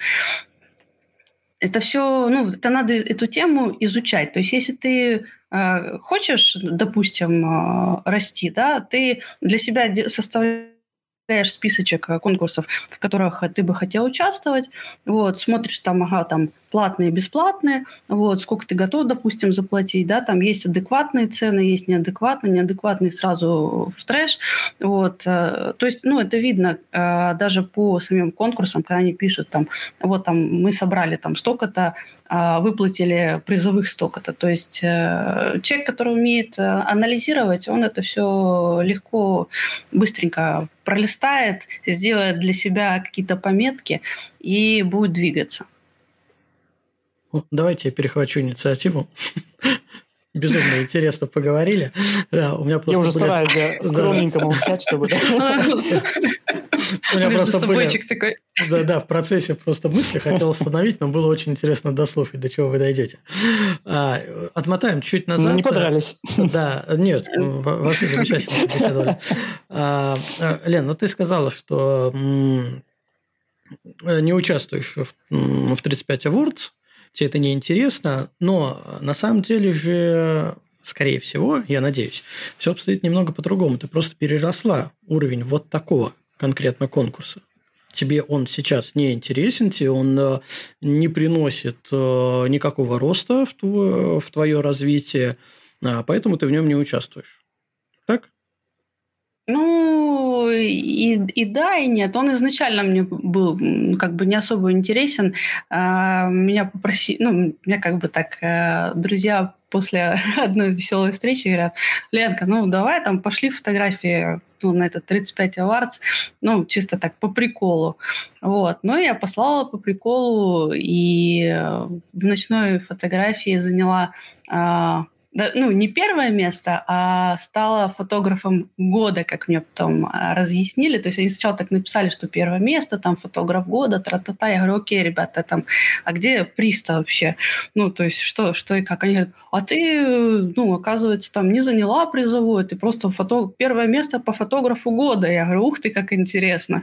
Это все, ну, это надо эту тему изучать. То есть если ты Э, хочешь, допустим, э, расти, да, ты для себя составляешь списочек э, конкурсов, в которых ты бы хотел участвовать, вот, смотришь там, ага, там платные, бесплатные, вот, сколько ты готов, допустим, заплатить, да, там есть адекватные цены, есть неадекватные, неадекватные сразу в трэш, вот, то есть, ну, это видно даже по самим конкурсам, когда они пишут там, вот там мы собрали там столько-то выплатили призовых столько-то. То есть э, человек, который умеет э, анализировать, он это все легко, быстренько пролистает, сделает для себя какие-то пометки и будет двигаться. Давайте я перехвачу инициативу. *laughs* безумно интересно поговорили. Да, у меня Я уже были... стараюсь *laughs* да, скромненько молчать, чтобы... *laughs* У меня просто были... такой. Да, да, в процессе просто мысли хотел остановить, но было очень интересно дослушать, до чего вы дойдете. А, отмотаем чуть назад. Ну, не подрались. Да, нет, вообще замечательно беседовали. А, а, Лен, ну ты сказала, что не участвуешь в 35 Awards, тебе это не интересно, но на самом деле же скорее всего, я надеюсь, все обстоит немного по-другому. Ты просто переросла уровень вот такого конкретно конкурса. Тебе он сейчас не интересен, тебе он э, не приносит э, никакого роста в твое, в твое развитие, а поэтому ты в нем не участвуешь. Так? Ну, и, и да, и нет. Он изначально мне был как бы не особо интересен. А, меня попросили, ну, меня как бы так э, друзья после *laughs* одной веселой встречи говорят, Ленка, ну давай там пошли фотографии ну, на этот 35 Awards, ну, чисто так по приколу. Вот. Но я послала по приколу и в ночной фотографии заняла а, ну, не первое место, а стала фотографом года, как мне потом а, разъяснили. То есть они сначала так написали, что первое место, там фотограф года, тра-та-та. Я говорю, окей, ребята, там, а где приста вообще? Ну, то есть что, что и как? Они говорят, а ты, ну, оказывается, там не заняла призовую, ты просто фото... первое место по фотографу года. Я говорю, ух ты, как интересно.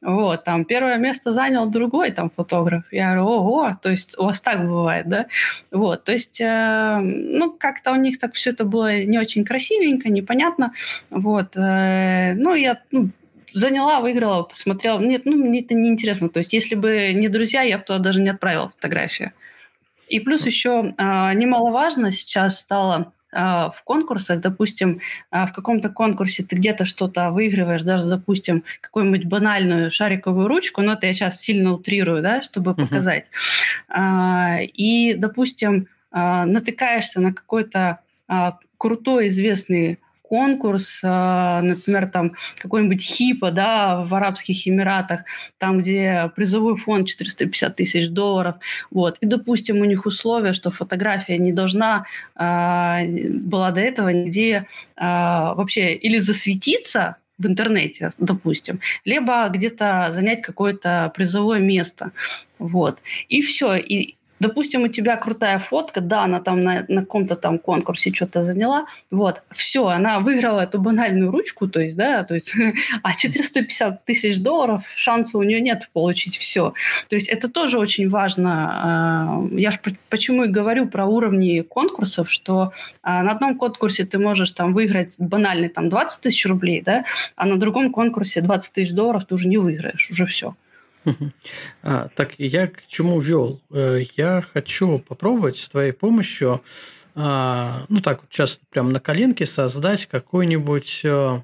Вот, там первое место занял другой там фотограф. Я говорю, ого, то есть у вас так бывает, да? Вот, то есть, э, ну, как-то у них так все это было не очень красивенько, непонятно. Вот, э, ну, я, ну, заняла, выиграла, посмотрела. Нет, ну, мне это неинтересно. То есть, если бы не друзья, я бы туда даже не отправила фотографию. И плюс еще а, немаловажно сейчас стало а, в конкурсах, допустим, в каком-то конкурсе ты где-то что-то выигрываешь, даже, допустим, какую-нибудь банальную шариковую ручку, но это я сейчас сильно утрирую, да, чтобы показать. Uh-huh. И, допустим, натыкаешься на какой-то крутой известный конкурс, а, например, там какой-нибудь ХИПа, да, в Арабских Эмиратах, там, где призовой фонд 450 тысяч долларов, вот, и, допустим, у них условия, что фотография не должна а, была до этого нигде а, вообще или засветиться, в интернете, допустим, либо где-то занять какое-то призовое место. Вот. И все. И Допустим, у тебя крутая фотка, да, она там на, на каком-то там конкурсе что-то заняла, вот, все, она выиграла эту банальную ручку, то есть, да, то есть, *laughs* а 450 тысяч долларов шанса у нее нет получить все. То есть это тоже очень важно. А, я же почему и говорю про уровни конкурсов, что а, на одном конкурсе ты можешь там выиграть банальный там 20 тысяч рублей, да, а на другом конкурсе 20 тысяч долларов ты уже не выиграешь, уже все. *laughs* А, так, я к чему вел? Э, я хочу попробовать с твоей помощью, а, ну так, сейчас прям на коленке создать какой-нибудь э,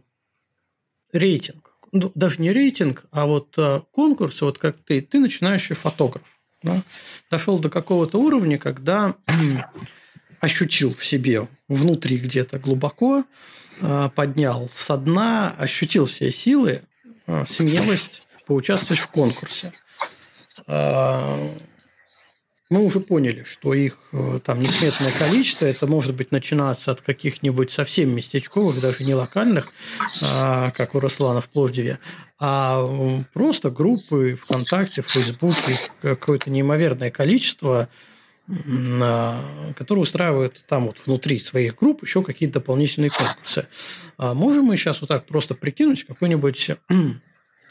рейтинг. Ну, даже не рейтинг, а вот э, конкурс, вот как ты, ты начинающий фотограф. Да? Дошел до какого-то уровня, когда *clears throat* ощутил в себе внутри где-то глубоко, поднял со дна, ощутил все силы, смелость поучаствовать в конкурсе. А, мы уже поняли, что их э, там несметное количество. Это может быть начинаться от каких-нибудь совсем местечковых, даже не локальных, а, как у Руслана в Пловдиве, а просто группы ВКонтакте, в Фейсбуке, какое-то неимоверное количество, а, которые устраивают там вот внутри своих групп еще какие-то дополнительные конкурсы. Можем мы сейчас вот так просто прикинуть какой-нибудь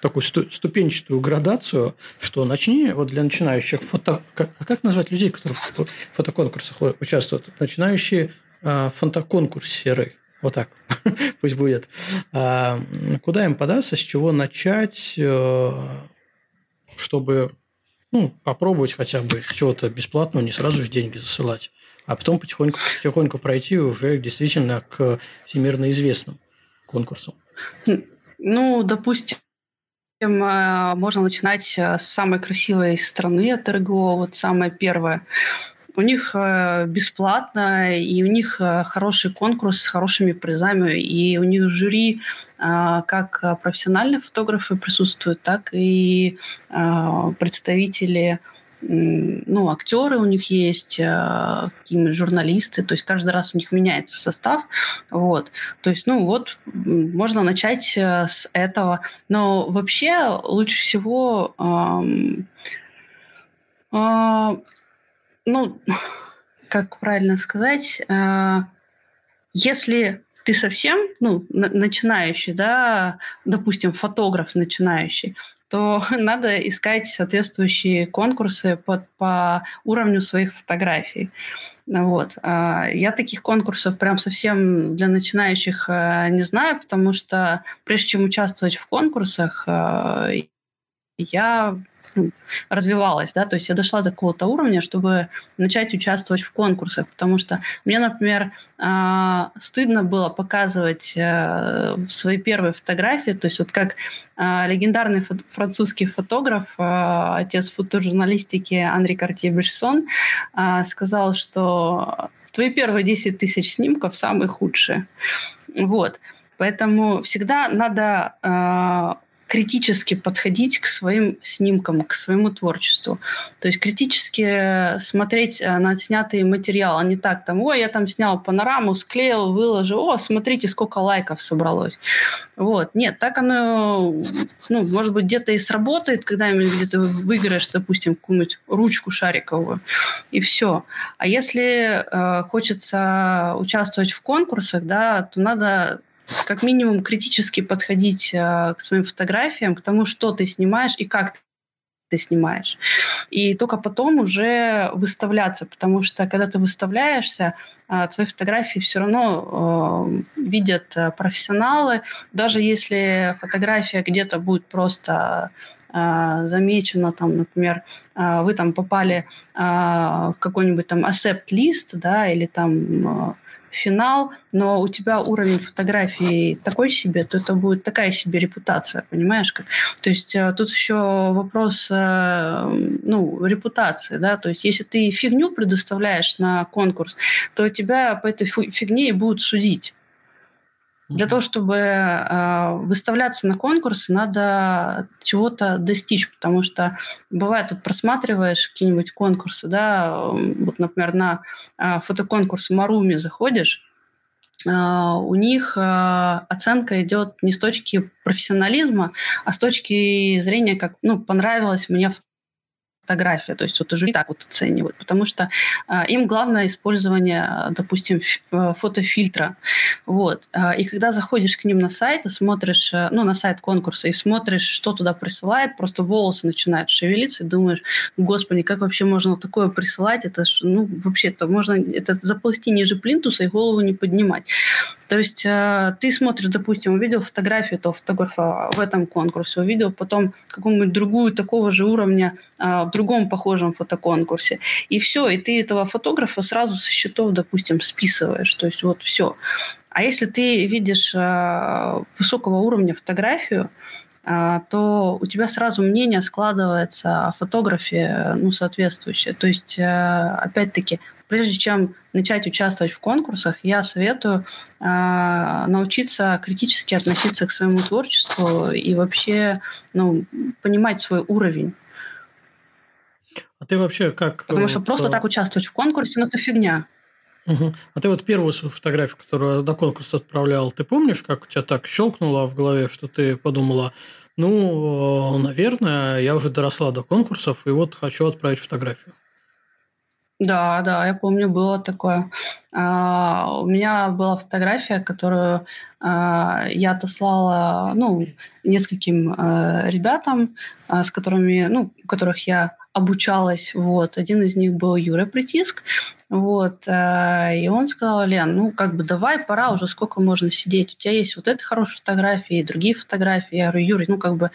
такую ступенчатую градацию, что начни вот для начинающих фото... Как, а как назвать людей, которые в фотоконкурсах участвуют? Начинающие э, фотоконкурсеры. Вот так *laughs* пусть будет. А, куда им податься, с чего начать, э, чтобы ну, попробовать хотя бы чего-то бесплатного, не сразу же деньги засылать, а потом потихоньку, потихоньку пройти уже действительно к всемирно известным конкурсам. Ну, допустим, можно начинать э, с самой красивой страны от РГО, вот самое первое. У них э, бесплатно, и у них хороший конкурс с хорошими призами, и у них жюри как профессиональные фотографы присутствуют, так и представители ну, актеры у них есть, э, журналисты, то есть каждый раз у них меняется состав, вот, то есть, ну, вот, можно начать э, с этого, но вообще лучше всего, э, ну, как правильно сказать, э, если ты совсем, ну, начинающий, да, допустим, фотограф начинающий, то *laughs* надо искать соответствующие конкурсы по, по уровню своих фотографий. Вот. А, я таких конкурсов прям совсем для начинающих э, не знаю, потому что прежде чем участвовать в конкурсах, э, я развивалась, да, то есть я дошла до какого-то уровня, чтобы начать участвовать в конкурсах, потому что мне, например, э, стыдно было показывать э, свои первые фотографии, то есть вот как э, легендарный французский фотограф, э, отец фотожурналистики Анри Картье-Бешсон э, сказал, что твои первые 10 тысяч снимков самые худшие. Вот. Поэтому всегда надо критически подходить к своим снимкам, к своему творчеству. То есть критически смотреть э, на снятый материал, а не так там, ой, я там снял панораму, склеил, выложил, о, смотрите, сколько лайков собралось. Вот. Нет, так оно, ну, может быть, где-то и сработает, когда-нибудь где-то выиграешь, допустим, какую-нибудь ручку шариковую, и все. А если э, хочется участвовать в конкурсах, да, то надо как минимум критически подходить э, к своим фотографиям, к тому, что ты снимаешь и как ты снимаешь. И только потом уже выставляться, потому что когда ты выставляешься, э, твои фотографии все равно э, видят э, профессионалы, даже если фотография где-то будет просто э, замечена, там, например, э, вы там попали э, в какой-нибудь там accept лист, да, или там финал, но у тебя уровень фотографии такой себе, то это будет такая себе репутация, понимаешь? Как? То есть э, тут еще вопрос э, ну, репутации, да, то есть если ты фигню предоставляешь на конкурс, то тебя по этой фигне и будут судить. Для того, чтобы э, выставляться на конкурсы, надо чего-то достичь, потому что бывает, тут просматриваешь какие-нибудь конкурсы, да, вот, например, на э, фотоконкурс Маруми заходишь, э, у них оценка идет не с точки профессионализма, а с точки зрения, как, ну, понравилось мне фотография. То есть вот уже так вот оценивают, потому что э, им главное использование, допустим, э, фотофильтра. Вот. Э, и когда заходишь к ним на сайт и смотришь, э, ну, на сайт конкурса, и смотришь, что туда присылает, просто волосы начинают шевелиться, и думаешь, господи, как вообще можно такое присылать? Это ну, вообще-то можно это заползти ниже плинтуса и голову не поднимать. То есть э, ты смотришь, допустим, увидел фотографию этого фотографа в этом конкурсе, увидел потом какую-нибудь другую такого же уровня э, в другом похожем фотоконкурсе. И все, и ты этого фотографа сразу со счетов, допустим, списываешь. То есть вот все. А если ты видишь э, высокого уровня фотографию, то у тебя сразу мнение складывается о фотографе ну, соответствующее. То есть, опять-таки, прежде чем начать участвовать в конкурсах, я советую э, научиться критически относиться к своему творчеству и вообще ну, понимать свой уровень. А ты вообще как... Потому что вот, просто так участвовать в конкурсе, ну это фигня. Угу. А ты вот первую свою фотографию, которую на конкурс отправлял, ты помнишь, как у тебя так щелкнуло в голове, что ты подумала, ну, наверное, я уже доросла до конкурсов, и вот хочу отправить фотографию? Да, да, я помню, было такое. А, у меня была фотография, которую а, я отослала, ну, нескольким а, ребятам, а, с которыми, ну, у которых я обучалась. Вот. Один из них был Юра Притиск. Вот. И он сказал, Лен, ну, как бы давай, пора уже, сколько можно сидеть. У тебя есть вот эта хорошая фотография и другие фотографии. Я говорю, Юра, ну, как бы,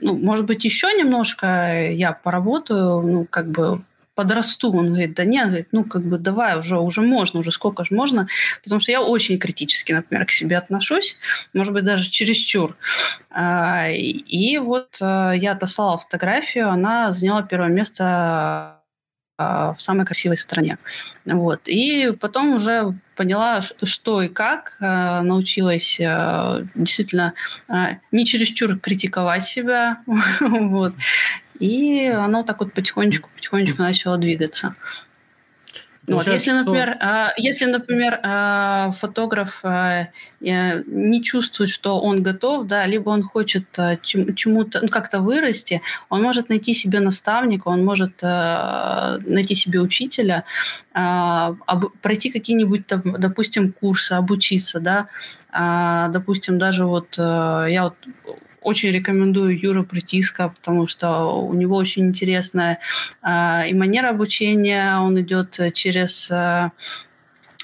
ну, может быть, еще немножко я поработаю, ну, как бы подрасту. Он говорит, да нет, говорит, ну, как бы давай уже, уже можно, уже сколько же можно. Потому что я очень критически, например, к себе отношусь, может быть, даже чересчур. А, и вот а, я отослала фотографию, она заняла первое место а, в самой красивой стране. Вот. И потом уже поняла, что и как, научилась действительно не чересчур критиковать себя, *laughs* вот, И оно так вот потихонечку-потихонечку начало двигаться. Вот, если, например, что... если, например, а, фотограф а, не чувствует, что он готов, да, либо он хочет а, чему-то, ну, как-то вырасти, он может найти себе наставника, он может найти себе учителя, пройти какие-нибудь, допустим, курсы, обучиться, да, допустим, даже вот я вот очень рекомендую Юру Притиска, потому что у него очень интересная э, и манера обучения. Он идет через... Э,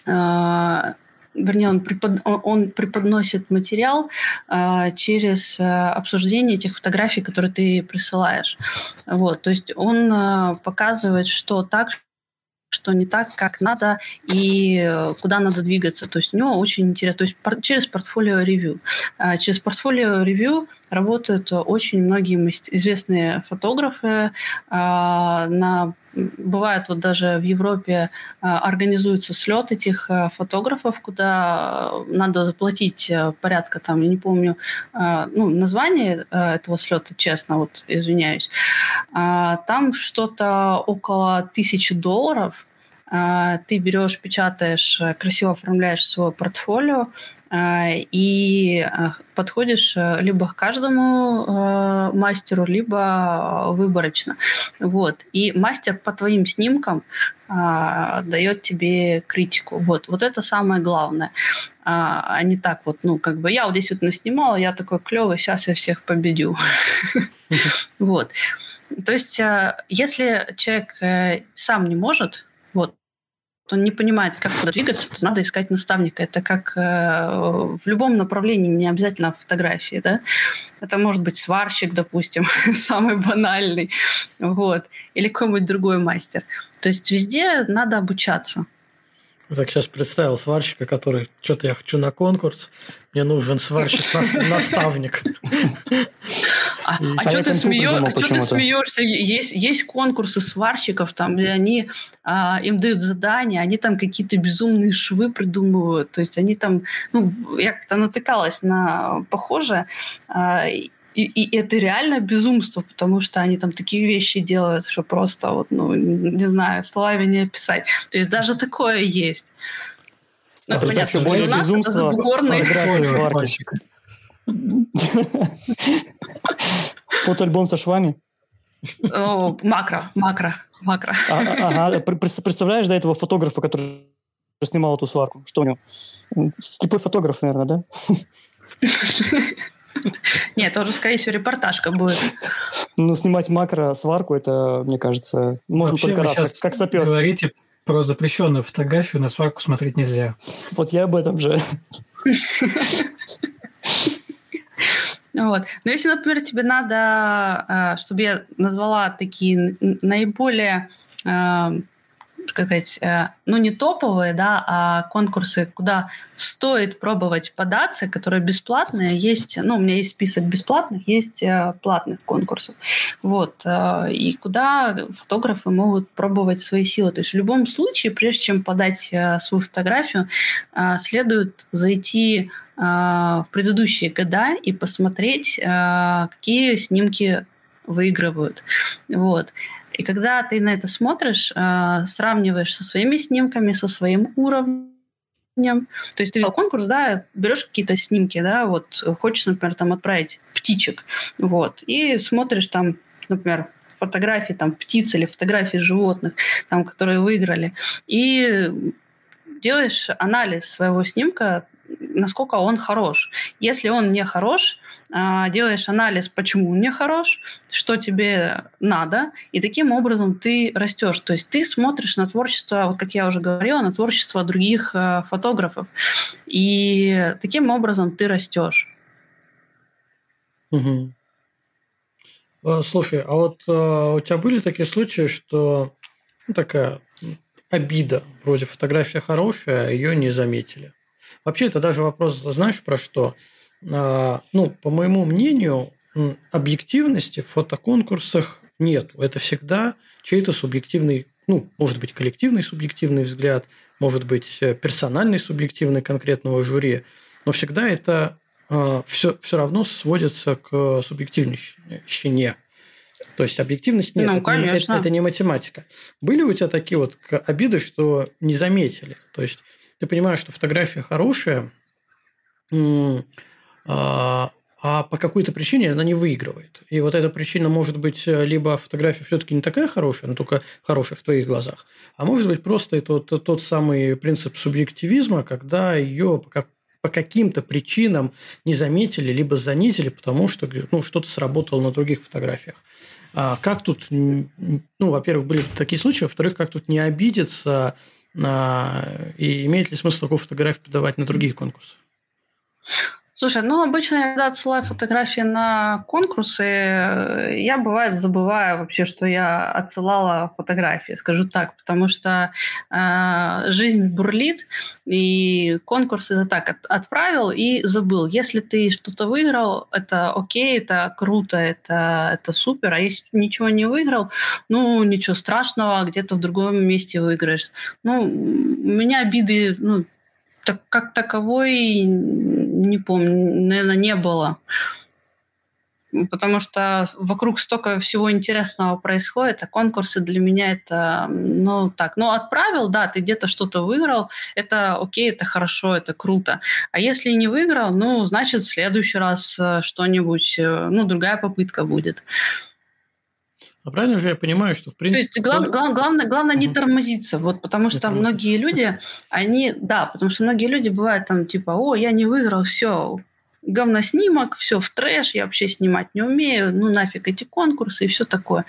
э, вернее, он, препод, он преподносит материал э, через э, обсуждение этих фотографий, которые ты присылаешь. Вот, то есть он э, показывает, что так, что не так, как надо и э, куда надо двигаться. То есть у него очень интересно. То есть через портфолио ревью. А, через портфолио ревью работают очень многие известные фотографы. А, на Бывает, вот даже в Европе а, организуется слет этих фотографов, куда надо заплатить э, порядка, там, я не помню, ну, название э, этого слета, честно, вот извиняюсь. Там что-то около тысячи долларов – а, ты берешь, печатаешь, э, красиво оформляешь свое портфолио а, и э, подходишь э, либо к каждому мастеру, либо выборочно. Вот. И мастер по твоим снимкам а, дает тебе критику. Вот. вот это самое главное. А не так вот, ну, как бы я вот здесь вот наснимала, я такой клевый, сейчас я всех победю. *laughs* Вот. То есть, если человек сам не может, вот, он не понимает, как куда двигаться, то надо искать наставника. Это как э, в любом направлении, не обязательно фотографии, да. Это может быть сварщик, допустим, *laughs* самый банальный, вот, или какой-нибудь другой мастер. То есть везде надо обучаться. Так сейчас представил сварщика, который что-то я хочу на конкурс, мне нужен сварщик-наставник. А, а что ты, смеешь, а ты смеешься? Есть, есть конкурсы сварщиков, там, где они, а, им дают задания, они там какие-то безумные швы придумывают. То есть они там, ну, я как-то натыкалась на похожее, а, и, и это реально безумство, потому что они там такие вещи делают, что просто вот, ну, не знаю, словами не описать. То есть даже такое есть. Ну, а понятно, что более безумство фотографии Фотоальбом со швами? Макро, макро, макро. А, а, ага, представляешь, до этого фотографа, который снимал эту сварку? Что у него? Слепой фотограф, наверное, да? *laughs* Нет, это уже, скорее всего, репортажка будет. Ну, снимать макро сварку, это, мне кажется, можно Вообще, только раз, как, как сапер. говорите про запрещенную фотографию, на сварку смотреть нельзя. Вот я об этом же. Вот. Но если, например, тебе надо, а, чтобы я назвала такие наиболее а, сказать, э, ну не топовые, да, а конкурсы, куда стоит пробовать податься, которые бесплатные. Есть, ну, у меня есть список бесплатных, есть э, платных конкурсов. Вот. Э, и куда фотографы могут пробовать свои силы. То есть в любом случае, прежде чем подать свою фотографию, следует зайти в предыдущие года и посмотреть, какие снимки выигрывают. Вот. И когда ты на это смотришь, э, сравниваешь со своими снимками, со своим уровнем, то есть ты видел конкурс, да, берешь какие-то снимки, да, вот хочешь, например, там отправить птичек, вот, и смотришь там, например, фотографии там птиц или фотографии животных, там, которые выиграли, и делаешь анализ своего снимка, насколько он хорош. Если он не хорош, а, делаешь анализ, почему он не хорош, что тебе надо, и таким образом ты растешь. То есть ты смотришь на творчество, вот как я уже говорила, на творчество других э, фотографов, и таким образом ты растешь. Угу. Слушай, а вот э, у тебя были такие случаи, что ну, такая обида, вроде фотография хорошая, а ее не заметили? Вообще, это даже вопрос, знаешь, про что? А, ну, по моему мнению, объективности в фотоконкурсах нет. Это всегда чей-то субъективный, ну, может быть, коллективный субъективный взгляд, может быть, э, персональный субъективный конкретного жюри, но всегда это все, а, все равно сводится к субъективщине. То есть объективность нет, ну, это, не, это, это не математика. Были у тебя такие вот обиды, что не заметили? То есть ты понимаешь, что фотография хорошая, а, а по какой-то причине она не выигрывает. И вот эта причина может быть э, либо фотография все-таки не такая хорошая, но только хорошая в твоих глазах, а может быть просто это вот тот самый принцип субъективизма, когда ее по, по каким-то причинам не заметили, либо занизили, потому что ну, что-то сработало на других фотографиях. А как тут, ну, во-первых, были такие случаи, во-вторых, как тут не обидеться, и имеет ли смысл такую фотографию подавать на другие конкурсы? Слушай, ну обычно я когда отсылаю фотографии на конкурсы, я бывает забываю вообще, что я отсылала фотографии, скажу так, потому что э, жизнь бурлит, и конкурс это так от, отправил и забыл. Если ты что-то выиграл, это окей, это круто, это, это супер, а если ничего не выиграл, ну ничего страшного, где-то в другом месте выиграешь. Ну, у меня обиды, ну, так, как таковой, не помню, наверное, не было. Потому что вокруг столько всего интересного происходит, а конкурсы для меня это, ну, так, ну, отправил, да, ты где-то что-то выиграл, это окей, это хорошо, это круто. А если не выиграл, ну, значит, в следующий раз э, что-нибудь, э, ну, другая попытка будет. А правильно же я понимаю, что в принципе... То есть глав, глав, главное, главное не тормозиться, вот, потому что не многие люди, они, да, потому что многие люди бывают там типа, о, я не выиграл, все, говноснимок, все в трэш, я вообще снимать не умею, ну нафиг эти конкурсы и все такое.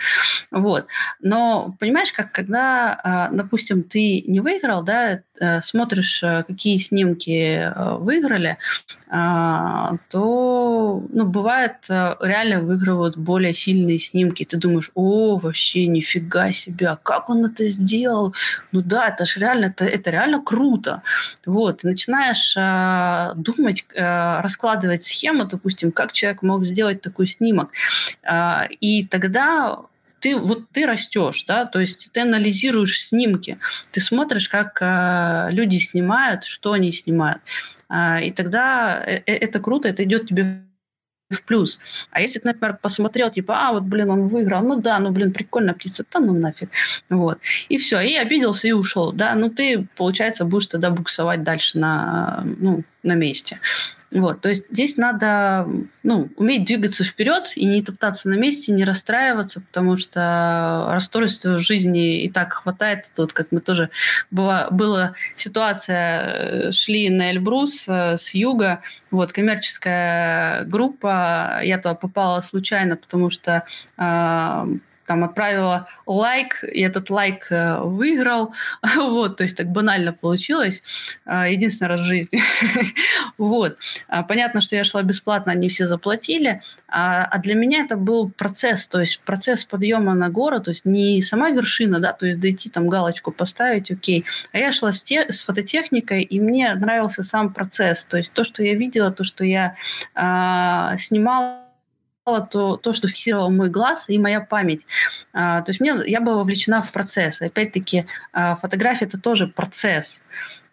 Вот. Но понимаешь, как когда, а, допустим, ты не выиграл, да, э, смотришь, э, какие снимки э, выиграли, то ну, бывает реально выигрывают более сильные снимки. Ты думаешь, о, вообще нифига себе, а как он это сделал? Ну да, это же реально, это, это реально круто. Вот, ты начинаешь а, думать, раскладывать схему, допустим, как человек мог сделать такой снимок. А, и тогда ты вот ты растешь, да, то есть ты анализируешь снимки, ты смотришь, как э, люди снимают, что они снимают, э, и тогда э, это круто, это идет тебе в плюс. А если ты, например, посмотрел, типа, а, вот, блин, он выиграл, ну да, ну, блин, прикольная птица, да ну нафиг. Вот. И все, и обиделся, и ушел, да, ну ты, получается, будешь тогда буксовать дальше на, ну, на месте. Вот, то есть здесь надо ну, уметь двигаться вперед и не топтаться на месте, не расстраиваться, потому что расстройства в жизни и так хватает. Тут, как мы тоже была, была ситуация, э, шли на Эльбрус э, с юга, вот, коммерческая группа, я туда попала случайно, потому что э, там отправила лайк, и этот лайк э, выиграл. *laughs* вот, то есть так банально получилось. А, единственный раз в жизни. *laughs* вот. А, понятно, что я шла бесплатно, они все заплатили. А, а для меня это был процесс, то есть процесс подъема на гору, то есть не сама вершина, да, то есть дойти там галочку поставить, окей. А я шла с, те, с фототехникой, и мне нравился сам процесс, то есть то, что я видела, то, что я а, снимала то, то, что фиксировал мой глаз и моя память. А, то есть мне, я была вовлечена в процесс. Опять-таки, а, фотография – это тоже процесс.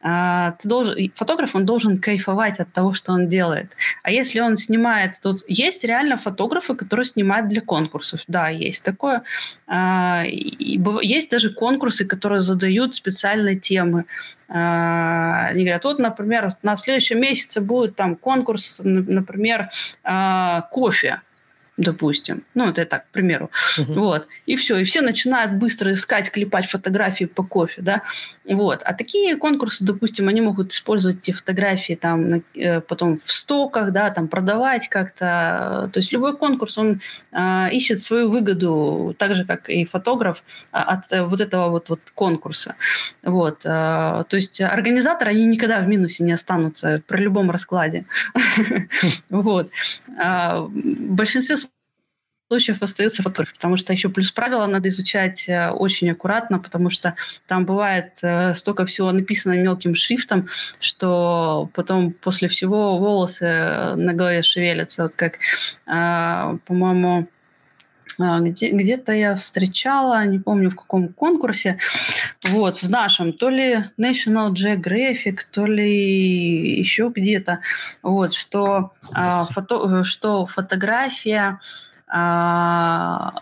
А, ты должен, фотограф, он должен кайфовать от того, что он делает. А если он снимает, тут есть реально фотографы, которые снимают для конкурсов. Да, есть такое. А, и есть даже конкурсы, которые задают специальные темы. А, они говорят, вот, например, на следующем месяце будет там конкурс, например, кофе допустим. Ну, это я так, к примеру. Uh-huh. Вот. И все. И все начинают быстро искать, клепать фотографии по кофе, да. Вот. А такие конкурсы, допустим, они могут использовать эти фотографии там э, потом в стоках, да, там продавать как-то. То есть любой конкурс, он э, ищет свою выгоду, так же, как и фотограф а, от э, вот этого вот, вот конкурса. Вот. Э, то есть организаторы, они никогда в минусе не останутся при любом раскладе. *laughs* Вот. А, в большинстве случаев остается фотограф, потому что еще плюс правила надо изучать э, очень аккуратно, потому что там бывает э, столько всего написано мелким шрифтом, что потом после всего волосы э, на голове шевелятся, вот как, по-моему, где, где-то я встречала, не помню в каком конкурсе, вот, в нашем, то ли National Geographic, то ли еще где-то, вот, что, фото, что фотография а,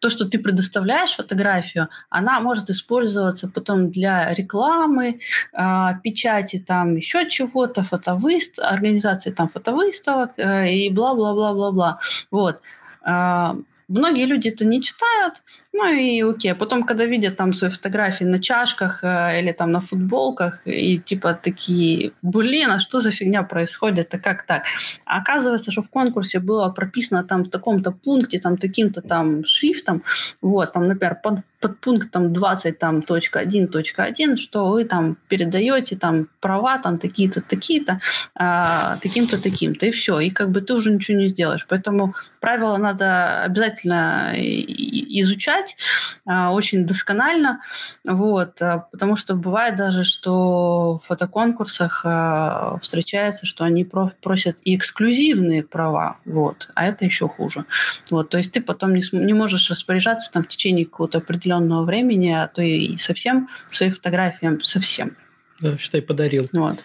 то, что ты предоставляешь фотографию, она может использоваться потом для рекламы, э, печати там еще чего-то, фотовыст... организации там фотовыставок э, и бла-бла-бла-бла-бла. Вот. Э, многие люди это не читают, ну и окей. Потом, когда видят там свои фотографии на чашках э, или там на футболках, и типа такие, блин, а что за фигня происходит, а как так? А оказывается, что в конкурсе было прописано там в таком-то пункте, там таким-то там шрифтом, вот, там, например, под, под пунктом 20, там, точка 1, точка 1, что вы там передаете там права, там, такие-то, такие-то, а, таким-то, таким-то, и все. И как бы ты уже ничего не сделаешь. Поэтому правила надо обязательно изучать, изучать а, очень досконально, вот, а, потому что бывает даже, что в фотоконкурсах а, встречается, что они просят и эксклюзивные права, вот, а это еще хуже. Вот, то есть ты потом не, не можешь распоряжаться там в течение какого-то определенного времени, а то и совсем своим фотографиям совсем. Да, считай, подарил. Вот.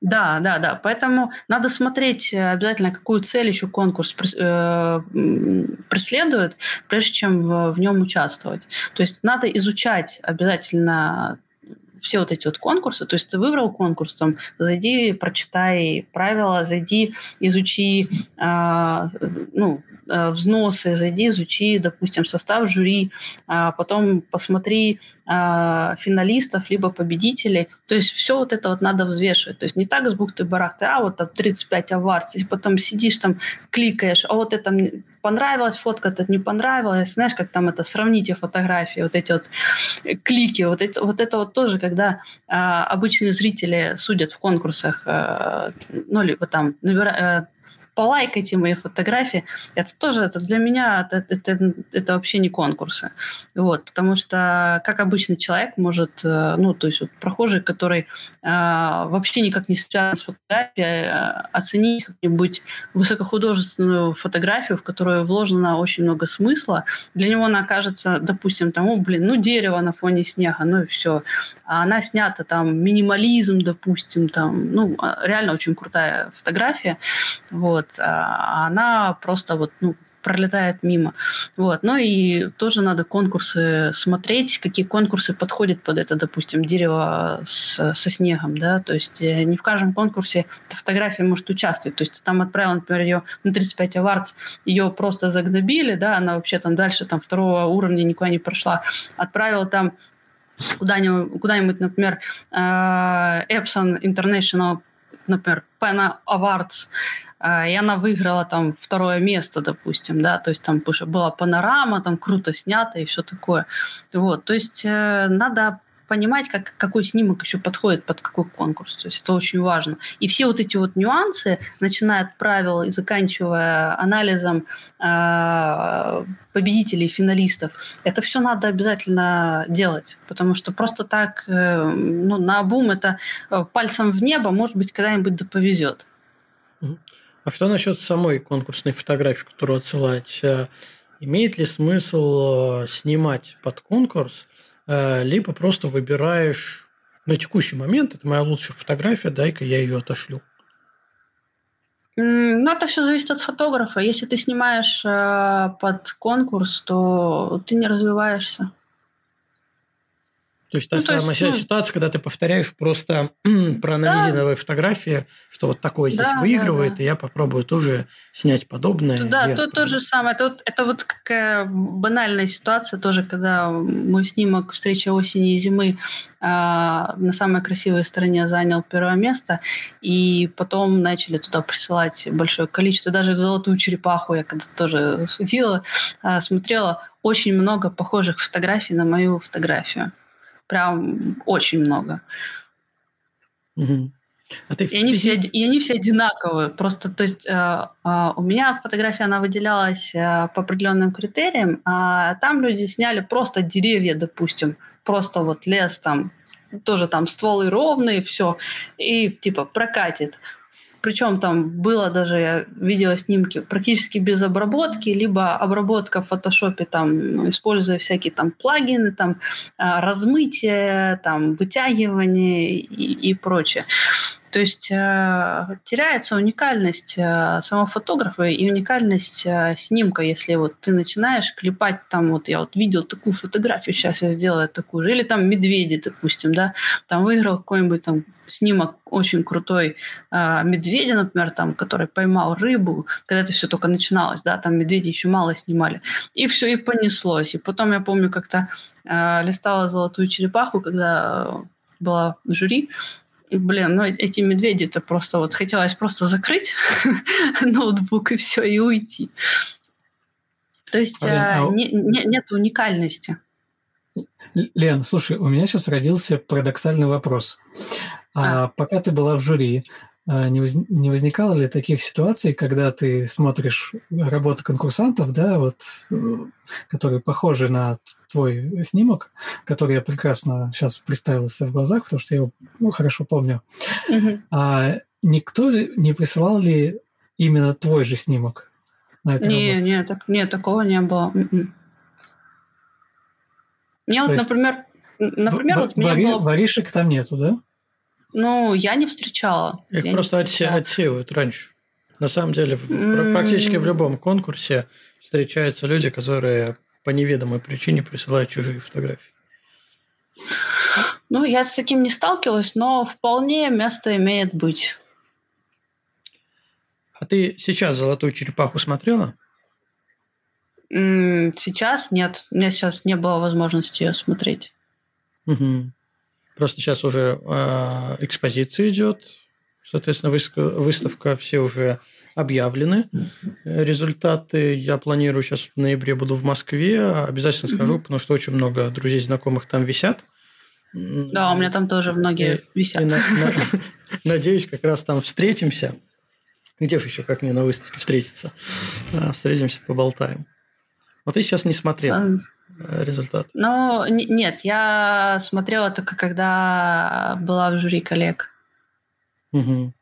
Да, да, да. Поэтому надо смотреть э, обязательно, какую цель еще конкурс э, преследует, прежде чем в, нем участвовать. То есть надо изучать обязательно все вот эти вот конкурсы. То есть ты выбрал конкурс, там, зайди, прочитай правила, зайди, изучи, э, ну, взносы, зайди, изучи, допустим, состав жюри, а потом посмотри а, финалистов, либо победителей. То есть все вот это вот надо взвешивать. То есть не так с бухты-барахты, а вот там 35 аварц, и потом сидишь там, кликаешь, а вот это понравилась фотка, это не понравилось. Знаешь, как там это, сравните фотографии, вот эти вот клики, вот это вот, это вот тоже, когда а, обычные зрители судят в конкурсах, а, ну, либо там набира, полайкайте мои фотографии. Это тоже это для меня это, это, это вообще не конкурсы. Вот, потому что как обычный человек может, э, ну, то есть вот прохожий, который э, вообще никак не связан с фотографией, э, оценить как-нибудь высокохудожественную фотографию, в которую вложено очень много смысла, для него она окажется, допустим, тому, блин, ну, дерево на фоне снега, ну и все а она снята там минимализм, допустим, там, ну, а, реально очень крутая фотография, вот, а она просто вот, ну, пролетает мимо. Вот. Ну и тоже надо конкурсы смотреть, какие конкурсы подходят под это, допустим, дерево с, со снегом, да, то есть э, не в каждом конкурсе эта фотография может участвовать, то есть там отправил, например, ее на 35 аварц, ее просто загнобили, да, она вообще там дальше там второго уровня никуда не прошла, отправил там куда-нибудь, куда-нибудь например, э, Epson International, например, Pena Awards, э, и она выиграла там второе место, допустим, да, то есть там была панорама, там круто снято и все такое. Вот, то есть э, надо понимать, как, какой снимок еще подходит под какой конкурс. То есть это очень важно. И все вот эти вот нюансы, начиная от правил и заканчивая анализом э, победителей, финалистов, это все надо обязательно делать. Потому что просто так, э, ну, на бум это э, пальцем в небо, может быть, когда-нибудь да повезет. А что насчет самой конкурсной фотографии, которую отсылать? Э, имеет ли смысл э, снимать под конкурс – либо просто выбираешь на текущий момент, это моя лучшая фотография, дай-ка я ее отошлю. Ну, это все зависит от фотографа. Если ты снимаешь э, под конкурс, то ты не развиваешься. То есть та ну, самая есть, ну, ситуация, когда ты повторяешь просто *clears throat* проанализированные да. фотографии, что вот такое здесь да, выигрывает, да, да. и я попробую тоже снять подобное. Да, то, то же самое. Это вот, это вот какая банальная ситуация тоже, когда мой снимок «Встреча осени и зимы» Uh, на самой красивой стороне занял первое место, и потом начали туда присылать большое количество. Даже в «Золотую черепаху» я когда тоже судила, uh, смотрела очень много похожих фотографий на мою фотографию. Прям очень много. Угу. А ты... и, они все, и они все одинаковые. Просто, то есть, э, э, у меня фотография, она выделялась э, по определенным критериям, а там люди сняли просто деревья, допустим, просто вот лес там, тоже там стволы ровные, все, и типа прокатит. Причем там было даже, я видела снимки, практически без обработки, либо обработка в фотошопе, там, ну, используя всякие там плагины, там, а, размытие, там, вытягивание и, и прочее. То есть э, теряется уникальность э, самого фотографа и уникальность э, снимка, если вот ты начинаешь клепать там, вот я вот видел такую фотографию, сейчас я сделаю такую же, или там медведи, допустим, да, там выиграл какой-нибудь там снимок очень крутой э, медведя, например, там, который поймал рыбу, когда это все только начиналось, да, там медведи еще мало снимали, и все и понеслось. И потом я помню, как-то э, листала золотую черепаху, когда была в жюри, и, блин, ну эти медведи это просто вот хотелось просто закрыть *laughs* ноутбук и все, и уйти. То есть Блин, а... не, не, нет уникальности. Лен, слушай, у меня сейчас родился парадоксальный вопрос. А, а пока ты была в жюри, а, не, воз, не возникало ли таких ситуаций, когда ты смотришь работы конкурсантов, да, вот, э, которые похожи на твой снимок, который я прекрасно сейчас представил себе в глазах, потому что я его ну, хорошо помню. Mm-hmm. А никто не присылал ли именно твой же снимок на эту не, работу? Нет, так, нет, такого не было. М-м. Мне То вот, например, например, в, вот вари, было... воришек там нету, да? Ну, я не встречала. Их я просто отсе- отсеивают раньше. На самом деле, mm-hmm. практически в любом конкурсе встречаются люди, которые по неведомой причине присылают чужие фотографии. Ну, я с таким не сталкивалась, но вполне место имеет быть. А ты сейчас «Золотую черепаху» смотрела? Сейчас нет. У меня сейчас не было возможности ее смотреть. Угу. Просто сейчас уже э, экспозиция идет, соответственно, выставка, все уже объявлены. Результаты я планирую сейчас в ноябре буду в Москве. Обязательно скажу, потому что очень много друзей, знакомых там висят. Да, у меня там тоже многие и, висят. И на, на, *laughs* надеюсь, как раз там встретимся. Где еще, как мне на выставке встретиться? А, встретимся, поболтаем. Вот ты сейчас не смотрел результат. Ну, нет, я смотрела только когда была в жюри коллег. Угу.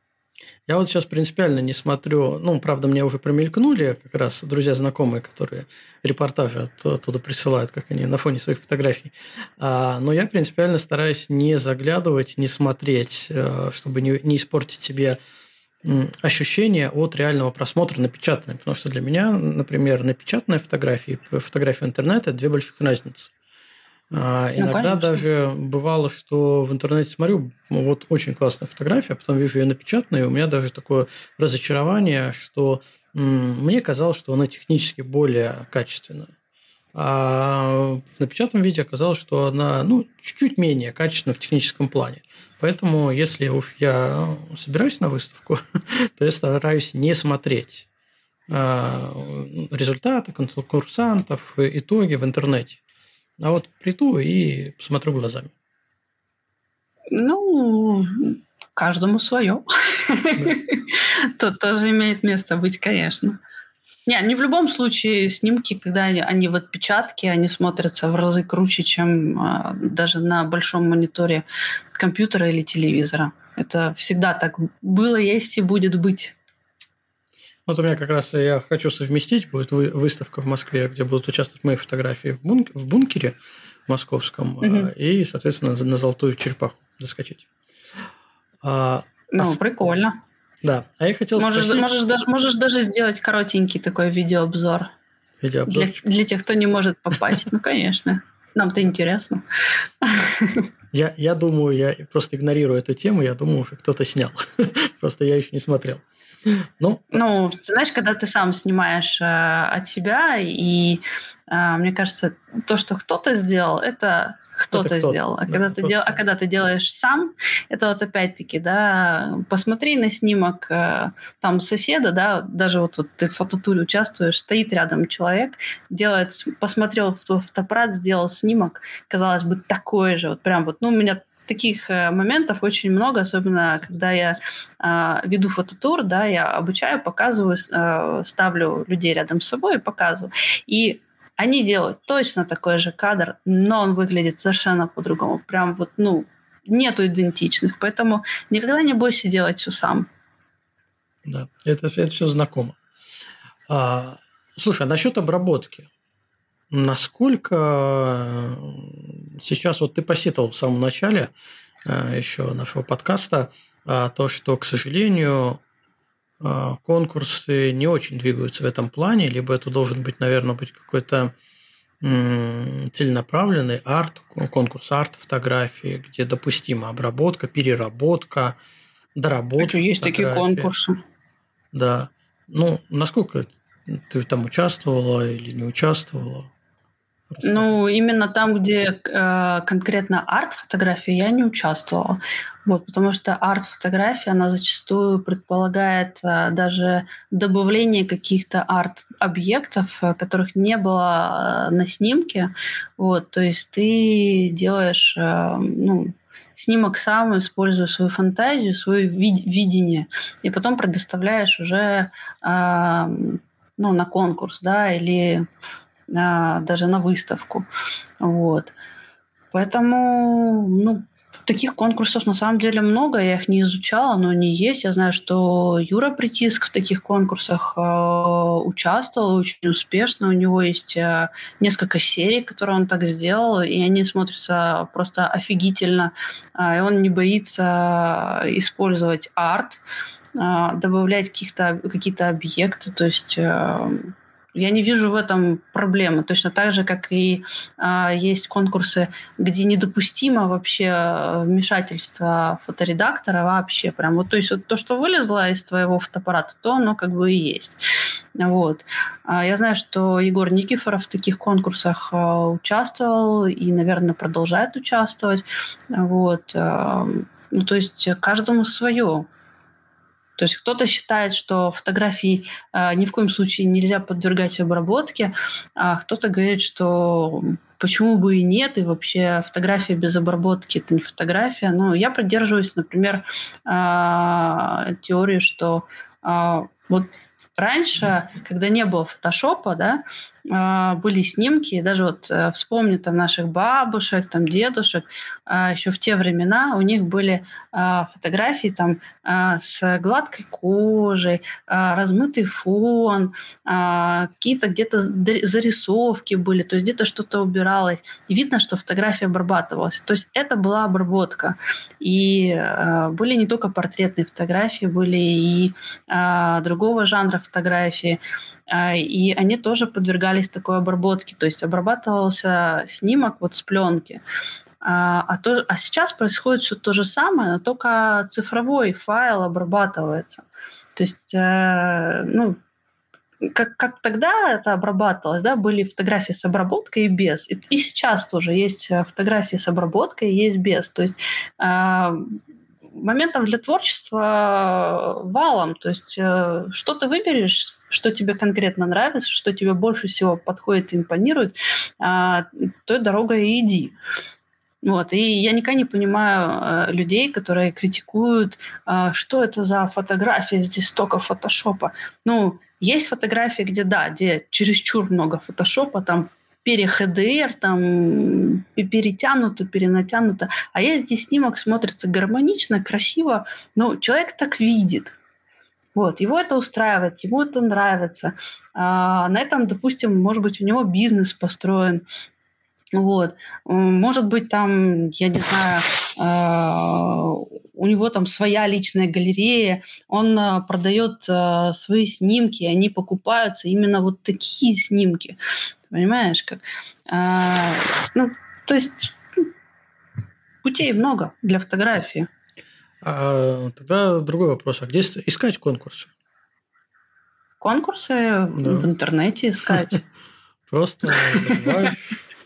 Я вот сейчас принципиально не смотрю, ну, правда, мне уже промелькнули как раз друзья знакомые, которые репортажи оттуда присылают, как они на фоне своих фотографий. А, но я принципиально стараюсь не заглядывать, не смотреть, э, чтобы не, не испортить себе ощущение от реального просмотра напечатанной. Потому что для меня, например, напечатанная фотография и фотография в интернете – это две больших разницы. А, ну, иногда конечно. даже бывало, что в интернете смотрю, вот очень классная фотография, а потом вижу ее напечатанную, и у меня даже такое разочарование, что мне казалось, что она технически более качественная. А в напечатанном виде оказалось, что она ну, чуть-чуть менее качественна в техническом плане. Поэтому, если я собираюсь на выставку, *laughs* то я стараюсь не смотреть а, результаты конкурсантов, итоги в интернете. А вот приду и посмотрю глазами. Ну, каждому свое. *laughs* Тут тоже имеет место быть, конечно. Не, не в любом случае снимки, когда они, они в отпечатке, они смотрятся в разы круче, чем а, даже на большом мониторе компьютера или телевизора. Это всегда так было, есть и будет быть. Вот у меня как раз я хочу совместить, будет выставка в Москве, где будут участвовать мои фотографии в, бунк- в бункере московском, угу. и, соответственно, на золотую черепаху заскочить. А, ну, а... прикольно. Да, а я хотел можешь, спросить... Можешь, даже, можешь даже сделать коротенький такой видеообзор. Видеообзор? Для, для тех, кто не может попасть. Ну, конечно. Нам-то интересно. Я, я думаю, я просто игнорирую эту тему, я думаю, что кто-то снял. *laughs* Просто я еще не смотрел. *laughs* Ну, ну, знаешь, когда ты сам снимаешь э, от себя, и э, мне кажется, то, что кто-то сделал, это кто-то кто сделал. А, да, когда ты дел... а когда ты делаешь сам, это вот опять-таки, да, посмотри на снимок э, там соседа, да, даже вот, вот ты в фототуре участвуешь, стоит рядом человек, делает, посмотрел в фотоаппарат, сделал снимок, казалось бы, такой же, вот прям вот, ну, у меня таких э, моментов очень много, особенно когда я э, веду фототур, да, я обучаю, показываю, э, ставлю людей рядом с собой и показываю. И они делают точно такой же кадр, но он выглядит совершенно по-другому. Прям вот, ну, нету идентичных. Поэтому никогда не бойся делать все сам. Да, это, это все знакомо. А, слушай, а насчет обработки. Насколько э, сейчас, вот ты посетовал в самом начале э, еще нашего подкаста, а, то, что, к сожалению, а, конкурсы не очень двигаются в этом плане, либо это должен быть, наверное, быть какой-то целенаправленный арт, конкурс арт-фотографии, где допустима обработка, переработка, доработка. Что, есть такие конкурсы? Да. Ну, насколько ты там участвовала или не участвовала? Ну, именно там, где э, конкретно арт-фотографии, я не участвовала. Вот, потому что арт-фотография, она зачастую предполагает э, даже добавление каких-то арт-объектов, э, которых не было э, на снимке. Вот, то есть ты делаешь, э, ну, снимок сам, используя свою фантазию, свое вид- видение, и потом предоставляешь уже э, ну, на конкурс, да, или даже на выставку. Вот. Поэтому, ну, таких конкурсов на самом деле много, я их не изучала, но они есть. Я знаю, что Юра Притиск в таких конкурсах э, участвовал очень успешно. У него есть э, несколько серий, которые он так сделал, и они смотрятся просто офигительно. Э, и он не боится использовать арт, э, добавлять каких-то, какие-то объекты, то есть э, я не вижу в этом проблемы. Точно так же, как и э, есть конкурсы, где недопустимо вообще э, вмешательство фоторедактора вообще. Прям вот, то есть вот то, что вылезло из твоего фотоаппарата, то оно как бы и есть. Вот. А я знаю, что Егор Никифоров в таких конкурсах э, участвовал и, наверное, продолжает участвовать. Вот. Э, ну, то есть каждому свое. То есть кто-то считает, что фотографии э, ни в коем случае нельзя подвергать обработке, а кто-то говорит, что почему бы и нет, и вообще фотография без обработки это не фотография. Но я придерживаюсь, например, э, теории, что э, вот раньше, когда не было фотошопа, да, были снимки, даже вот э, вспомни там наших бабушек, там дедушек, а, еще в те времена у них были а, фотографии там с гладкой кожей, размытый фон, какие-то где-то зарисовки были, то есть где-то что-то убиралось. И видно, что фотография обрабатывалась. То есть это была обработка. И были не только портретные фотографии, были и другого жанра фотографии. А, и они тоже подвергались такой обработке, то есть обрабатывался снимок вот с пленки. А, а, то, а сейчас происходит все то же самое, но только цифровой файл обрабатывается. То есть, э, ну, как, как тогда это обрабатывалось, да, были фотографии с обработкой и без. И, и сейчас тоже есть э, фотографии с обработкой есть без. То есть э, моментов для творчества валом. То есть э, что ты выберешь, что тебе конкретно нравится, что тебе больше всего подходит и импонирует, э, той дорогой и иди. Вот. И я никогда не понимаю э, людей, которые критикуют, э, что это за фотография, здесь столько фотошопа. Ну, есть фотографии, где, да, где чересчур много фотошопа, там пере-ХДР, там перетянуто, перенатянуто. А есть здесь снимок смотрится гармонично, красиво, но человек так видит. Вот, его это устраивает, ему это нравится. А, на этом, допустим, может быть, у него бизнес построен. Вот. Может быть, там, я не знаю, а, у него там своя личная галерея, он а, продает а, свои снимки, они покупаются именно вот такие снимки. Понимаешь, как? Ну, то есть ну, путей много для фотографии. А, тогда другой вопрос. А где искать конкурсы? Конкурсы да. в интернете искать. *laughs* Просто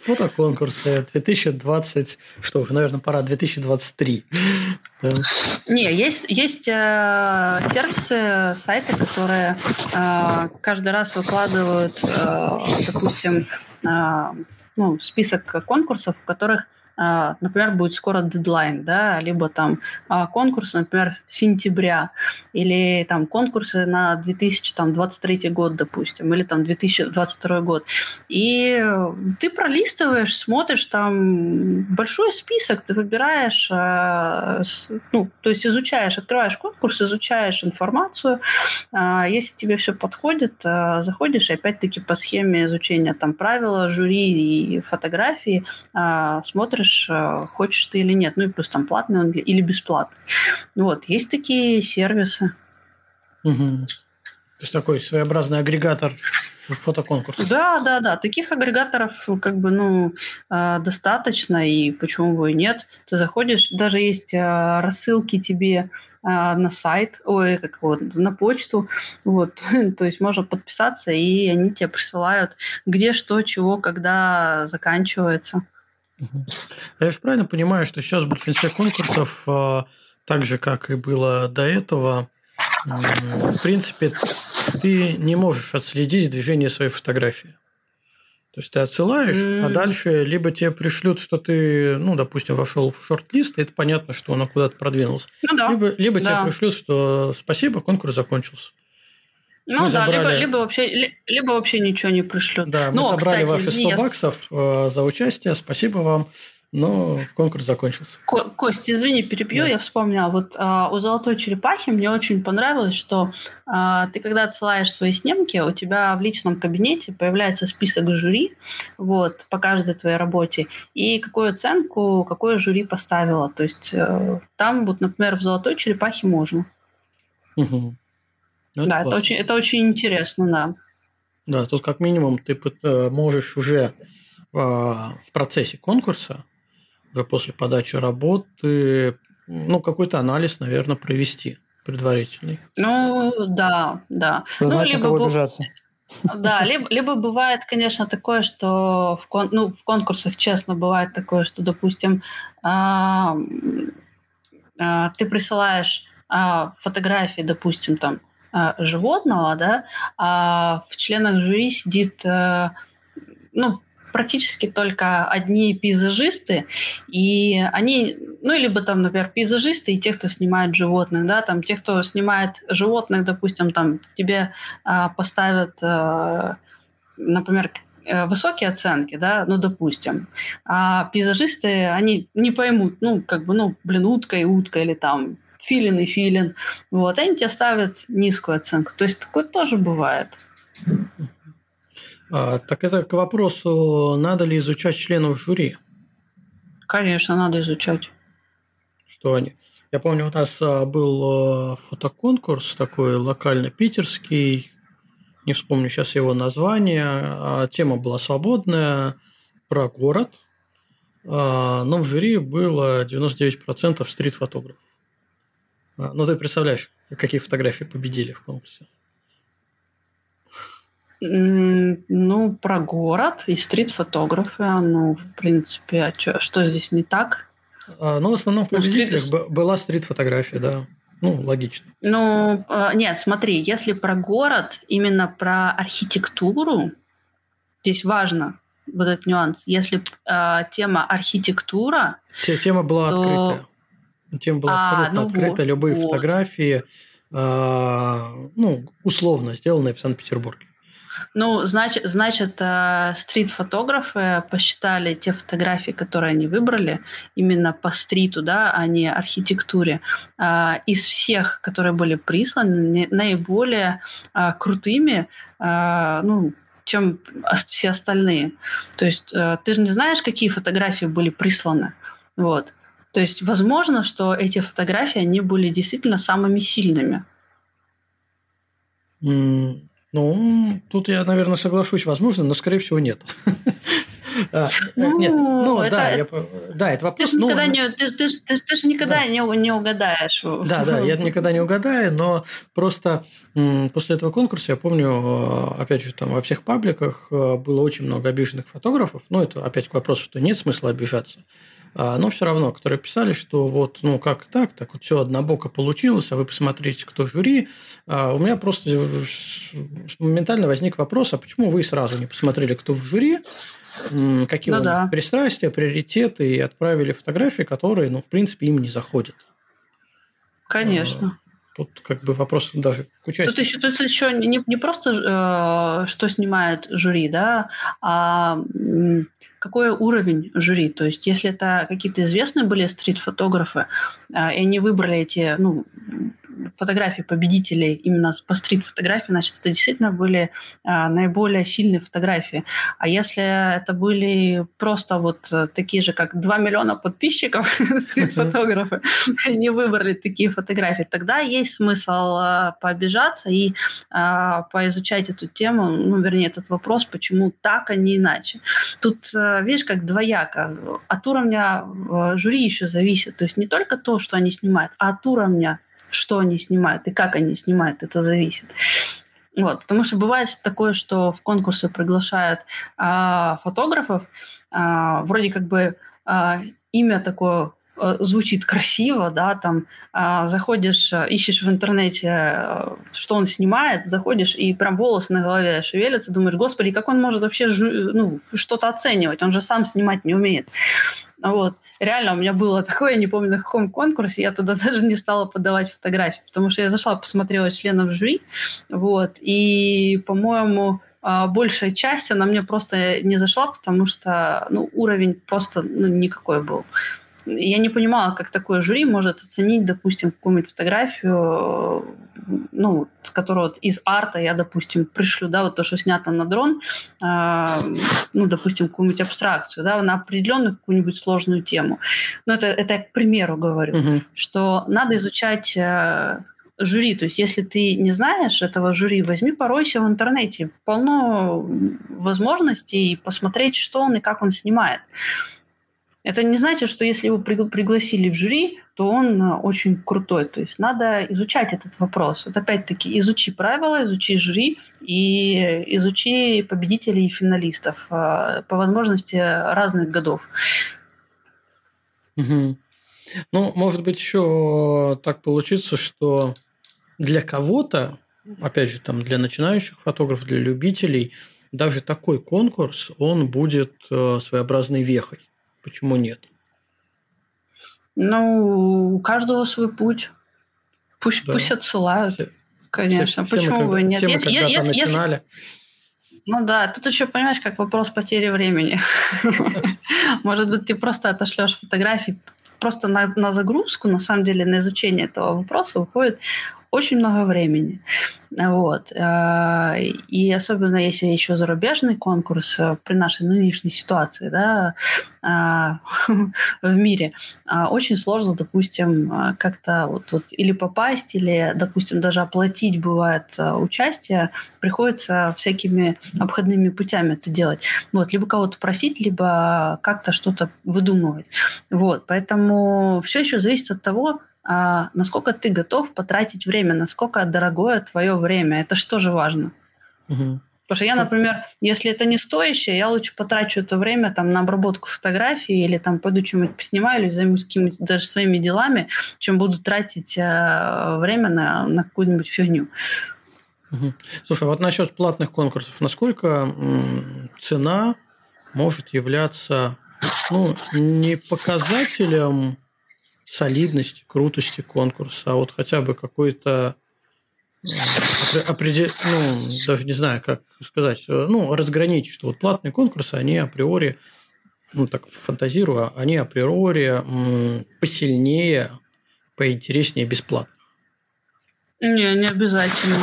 фотоконкурсы 2020, что уже, наверное, пора 2023. Не, есть, есть э, сервисы, сайты, которые э, каждый раз выкладывают, э, допустим, э, ну, список конкурсов, в которых например, будет скоро дедлайн, да, либо там а, конкурс, например, сентября, или там конкурсы на 2023 год, допустим, или там 2022 год. И ты пролистываешь, смотришь там большой список, ты выбираешь, а, ну, то есть изучаешь, открываешь конкурс, изучаешь информацию, если тебе все подходит, заходишь и опять-таки по схеме изучения там правила, жюри и фотографии смотришь смотришь, э, хочешь ты или нет. Ну и плюс там платный он или бесплатный. Вот, есть такие сервисы. Угу. То есть такой своеобразный агрегатор фотоконкурс. Да, да, да. Таких агрегаторов как бы ну э, достаточно, и почему бы и нет. Ты заходишь, даже есть э, рассылки тебе на сайт, ой, как вот, на почту, вот, *laughs* то есть можно подписаться, и они тебе присылают, где что, чего, когда заканчивается. Я же правильно понимаю, что сейчас в большинстве конкурсов, так же, как и было до этого, в принципе, ты не можешь отследить движение своей фотографии. То есть ты отсылаешь, mm. а дальше либо тебе пришлют, что ты, ну, допустим, вошел в шорт-лист, и это понятно, что он куда-то продвинулся. Ну, да. Либо, либо да. тебе пришлют, что спасибо, конкурс закончился. Ну мы да, забрали... либо, либо, вообще, либо вообще ничего не пришлют. Да, мы Но, забрали кстати, ваши 100 я... баксов э, за участие, спасибо вам но конкурс закончился. Ко Кость, извини, перебью, да. я вспомнила. Вот а, у «Золотой черепахи» мне очень понравилось, что а, ты, когда отсылаешь свои снимки, у тебя в личном кабинете появляется список жюри вот, по каждой твоей работе, и какую оценку, какое жюри поставило. То есть а, там, вот, например, в «Золотой черепахе» можно. Угу. Это да, это очень, это очень интересно, да. Да, тут как минимум ты э, можешь уже в процессе конкурса уже после подачи работы, ну, какой-то анализ, наверное, провести предварительный. Ну, да, да. Знать, ну, либо кого обижаться. Да, либо, *laughs* либо бывает, конечно, такое, что в, кон, ну, в конкурсах, честно, бывает такое, что, допустим, а, а, ты присылаешь а, фотографии, допустим, там, а, животного, да, а в членах жюри сидит, а, ну, практически только одни пейзажисты, и они, ну, либо там, например, пейзажисты и те, кто снимает животных, да, там, те, кто снимает животных, допустим, там, тебе а, поставят, а, например, э, высокие оценки, да, ну, допустим. А пейзажисты, они не поймут, ну, как бы, ну, блин, утка и утка, или там филин и филин. Вот, они тебе ставят низкую оценку. То есть такое тоже бывает. А, так это к вопросу, надо ли изучать членов жюри? Конечно, надо изучать. Что они? Я помню, у нас а, был а, фотоконкурс такой локально питерский, не вспомню сейчас его название, а тема была свободная, про город, но в жюри было 99% стрит-фотографов. Ну, ты представляешь, какие фотографии победили в конкурсе? Ну, про город и стрит-фотографы. Ну, в принципе, а чё, что здесь не так? А, ну, в основном в ну, победителях стрит... была стрит-фотография, да. Ну, логично. Ну, а, нет, смотри, если про город, именно про архитектуру, здесь важно вот этот нюанс. Если э, тема архитектура... Тема была то... открытая. Тема была а, абсолютно ну открыта. Вот, Любые вот. фотографии, э, ну, условно сделанные в Санкт-Петербурге. Ну, значит, значит э, стрит-фотографы посчитали те фотографии, которые они выбрали, именно по стриту, да, а не архитектуре. А, из всех, которые были присланы, наиболее а, крутыми, а, ну, чем все остальные. То есть э, ты же не знаешь, какие фотографии были присланы. Вот. То есть возможно, что эти фотографии, они были действительно самыми сильными. Ну, тут я, наверное, соглашусь, возможно, но, скорее всего, нет. *laughs* А, ну, нет, ну это, да, я, да, это вопрос. Ты же никогда, ну, не, ты, ты, ты, ты же никогда да. не, не угадаешь. Да, да, я *laughs* никогда не угадаю, но просто после этого конкурса я помню, э, опять же, там во всех пабликах э, было очень много обиженных фотографов. Ну, это опять к вопросу, что нет смысла обижаться. А, но все равно, которые писали, что вот, ну, как так, так вот все однобоко получилось, а вы посмотрите, кто жюри. А у меня просто моментально возник вопрос, а почему вы сразу не посмотрели, кто в жюри, какие ну, у да. них пристрастия, приоритеты, и отправили фотографии, которые, ну, в принципе, им не заходят. Конечно. Тут как бы вопрос даже к участию. Тут еще, тут еще не, не просто, э, что снимает жюри, да, а какой уровень жюри. То есть, если это какие-то известные были стрит-фотографы, э, и они выбрали эти, ну, фотографии победителей именно по стрит-фотографии, значит, это действительно были а, наиболее сильные фотографии. А если это были просто вот э, такие же, как 2 миллиона подписчиков *laughs* стрит-фотографы, *laughs* не выбрали такие фотографии, тогда есть смысл а, пообижаться и а, поизучать эту тему, ну, вернее, этот вопрос, почему так, а не иначе. Тут, э, видишь, как двояко. От уровня э, жюри еще зависит. То есть не только то, что они снимают, а от уровня что они снимают и как они снимают, это зависит. Вот, потому что бывает такое, что в конкурсы приглашают а, фотографов, а, вроде как бы а, имя такое а, звучит красиво, да, там а, заходишь, а, ищешь в интернете, а, что он снимает, заходишь и прям волосы на голове шевелятся, думаешь, господи, как он может вообще ну, что-то оценивать, он же сам снимать не умеет. Вот. Реально, у меня было *laughs* такое, я не помню, на каком конкурсе, я туда *laughs* даже не стала подавать фотографии, потому что я зашла, посмотрела членов жюри, вот, и, по-моему, а, большая часть, она мне просто не зашла, потому что ну, уровень просто ну, никакой был я не понимала, как такое жюри может оценить, допустим, какую-нибудь фотографию, ну, которую вот из арта я, допустим, пришлю, да, вот то, что снято на дрон, э, ну, допустим, какую-нибудь абстракцию, да, на определенную какую-нибудь сложную тему. Но это, это я к примеру говорю, угу. что надо изучать э, жюри. То есть, если ты не знаешь этого жюри, возьми, поройся в интернете. Полно возможностей посмотреть, что он и как он снимает. Это не значит, что если его пригласили в жюри, то он э, очень крутой. То есть надо изучать этот вопрос. Вот опять-таки изучи правила, изучи жюри и изучи победителей и финалистов э, по возможности разных годов. Угу. Ну, может быть, еще так получится, что для кого-то, опять же, там для начинающих фотографов, для любителей, даже такой конкурс, он будет э, своеобразной вехой. Почему нет? Ну, у каждого свой путь. Пусть, да. пусть отсылают. Все, Конечно. Все, Почему все бы нет? Все если, мы если, начинали. Если... Ну да, тут еще понимаешь, как вопрос потери времени. *laughs* Может быть, ты просто отошлешь фотографии. Просто на, на загрузку, на самом деле, на изучение этого вопроса уходит очень много времени. Вот. Э, и особенно если еще зарубежный конкурс э, при нашей нынешней ситуации да, э, *laughs* в мире, очень сложно, допустим, как-то вот, вот или попасть, или, допустим, даже оплатить бывает участие, приходится всякими обходными путями это делать. Вот, либо кого-то просить, либо как-то что-то выдумывать. Вот, поэтому все еще зависит от того, а насколько ты готов потратить время, насколько дорогое твое время. Это что же важно? Угу. Потому что я, например, если это не стоящее, я лучше потрачу это время там, на обработку фотографий или там пойду что-нибудь поснимаю или займусь какими-то даже своими делами, чем буду тратить э, время на, на какую-нибудь фигню. Угу. Слушай, вот насчет платных конкурсов, насколько цена может являться ну, не показателем солидности, крутости конкурса, а вот хотя бы какой-то э, определ... ну, даже не знаю, как сказать, э, ну, разграничить, что вот платные конкурсы, они априори, ну, так фантазирую, а они априори посильнее, поинтереснее бесплатных. Не, не обязательно.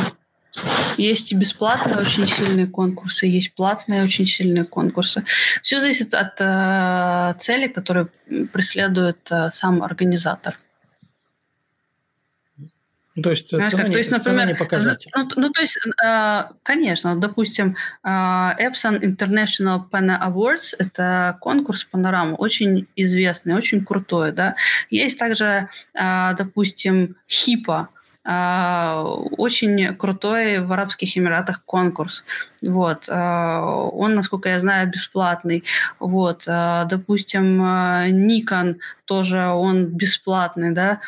Есть и бесплатные очень сильные конкурсы, есть платные очень сильные конкурсы. Все зависит от э, цели, которую преследует э, сам организатор. Ну, то есть, цена, то не, есть, например, не показатель. Ну, ну, то есть, э, конечно, допустим, э, Epson International Pana Awards – это конкурс панорамы, очень известный, очень крутой. Да? Есть также, э, допустим, HIPA – а, очень крутой в Арабских Эмиратах конкурс. Вот. А, он, насколько я знаю, бесплатный. Вот. А, допустим, Nikon тоже он бесплатный, да.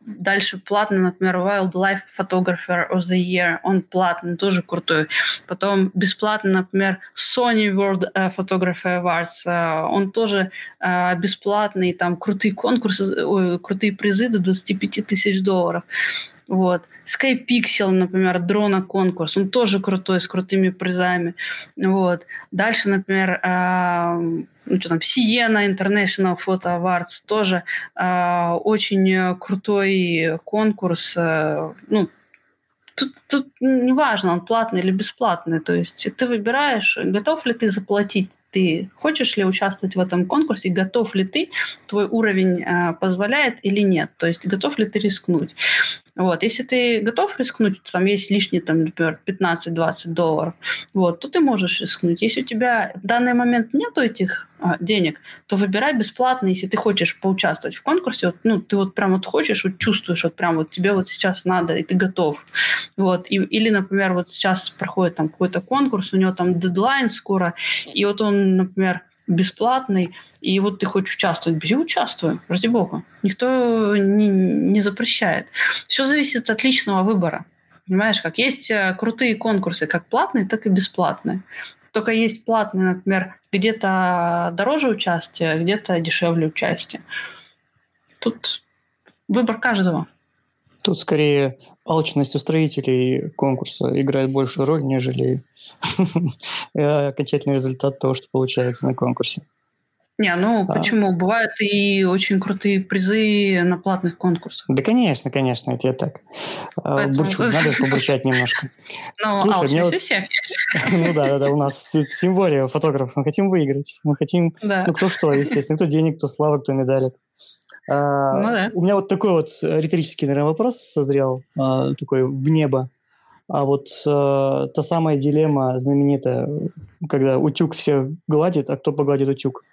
Дальше платный, например, Wildlife Photographer of the Year, он платный, тоже крутой. Потом бесплатный, например, Sony World э, Photographer Awards, он тоже бесплатный, там крутые конкурсы, ой, крутые призы до 25 тысяч долларов. Вот. Skypixel, например, дрона-конкурс, он тоже крутой, с крутыми призами. Вот. Дальше, например, э, ну, что там, Siena International Photo Awards, тоже э, очень крутой конкурс. Э, ну, тут, тут неважно, он платный или бесплатный. То есть ты выбираешь, готов ли ты заплатить ты хочешь ли участвовать в этом конкурсе, готов ли ты, твой уровень э, позволяет или нет, то есть готов ли ты рискнуть. Вот. Если ты готов рискнуть, там есть лишние, там, например, 15-20 долларов, вот, то ты можешь рискнуть. Если у тебя в данный момент нету этих а, денег, то выбирай бесплатно, если ты хочешь поучаствовать в конкурсе, вот, ну, ты вот прям вот хочешь, вот чувствуешь, вот прям вот тебе вот сейчас надо, и ты готов. Вот. И, или, например, вот сейчас проходит там какой-то конкурс, у него там дедлайн скоро, и вот он, например, бесплатный, и вот ты хочешь участвовать, бери, участвуй, ради бога. Никто не, не запрещает. Все зависит от личного выбора. Понимаешь, как есть э, крутые конкурсы, как платные, так и бесплатные. Только есть платные, например, где-то дороже участие, где-то дешевле участие. Тут выбор каждого. Тут скорее алчность устроителей конкурса играет большую роль, нежели *laughs* окончательный результат того, что получается на конкурсе. Не, ну а. почему? Бывают и очень крутые призы на платных конкурсах. Да, конечно, конечно, это я так. А, Поэтому... Бурчу, надо же *laughs* побурчать немножко. Ну, Слушай, мне вот... всех *laughs* Ну да, да, да, у нас тем более фотограф. Мы хотим выиграть. Мы хотим, ну кто что, естественно, кто денег, кто слава, кто медали. А, ну, да. У меня вот такой вот риторический, наверное, вопрос созрел, такой в небо. А вот э, та самая дилемма знаменитая, когда утюг все гладит, а кто погладит утюг.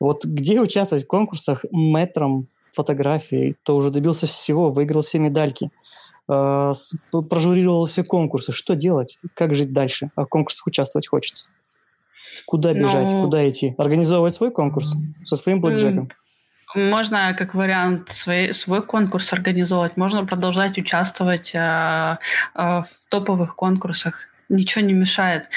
Вот где участвовать в конкурсах метром фотографии, то уже добился всего, выиграл все медальки, э, прожурировал все конкурсы. Что делать? Как жить дальше? А в конкурсах участвовать хочется. Куда бежать? Ну... Куда идти? Организовывать свой конкурс со своим блэкджеком? Можно, как вариант, свой, свой конкурс организовать. Можно продолжать участвовать э, э, в топовых конкурсах. Ничего не мешает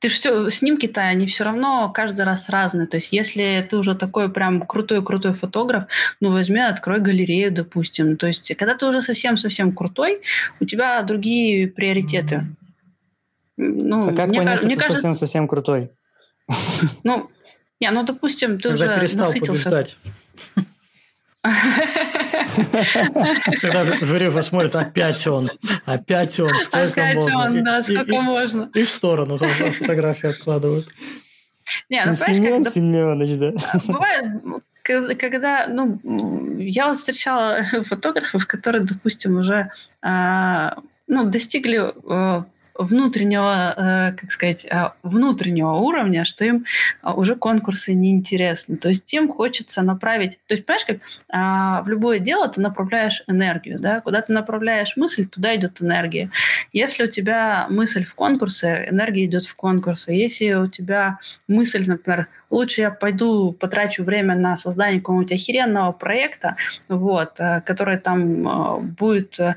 ты же все, снимки-то, они все равно каждый раз разные. То есть, если ты уже такой прям крутой-крутой фотограф, ну, возьми, открой галерею, допустим. То есть, когда ты уже совсем-совсем крутой, у тебя другие приоритеты. Ну, а как мне понять, что ты кажется... совсем-совсем крутой? Ну, не, ну, допустим, ты Когда уже перестал побеждать. Когда жюри посмотрит, опять он, опять он, сколько опять можно. он, да, сколько и, можно. И, и в сторону фотографии откладывают. Не, ну, Семен когда... Семенович, да. Бывает, когда, ну, я вот встречала фотографов, которые, допустим, уже, а, ну, достигли а, внутреннего, э, как сказать, э, внутреннего уровня, что им э, уже конкурсы неинтересны. То есть им хочется направить... То есть, понимаешь, как а, в любое дело ты направляешь энергию, да? Куда ты направляешь мысль, туда идет энергия. Если у тебя мысль в конкурсы, энергия идет в конкурсы. Если у тебя мысль, например, лучше я пойду потрачу время на создание какого-нибудь охеренного проекта, вот, э, который там э, будет э,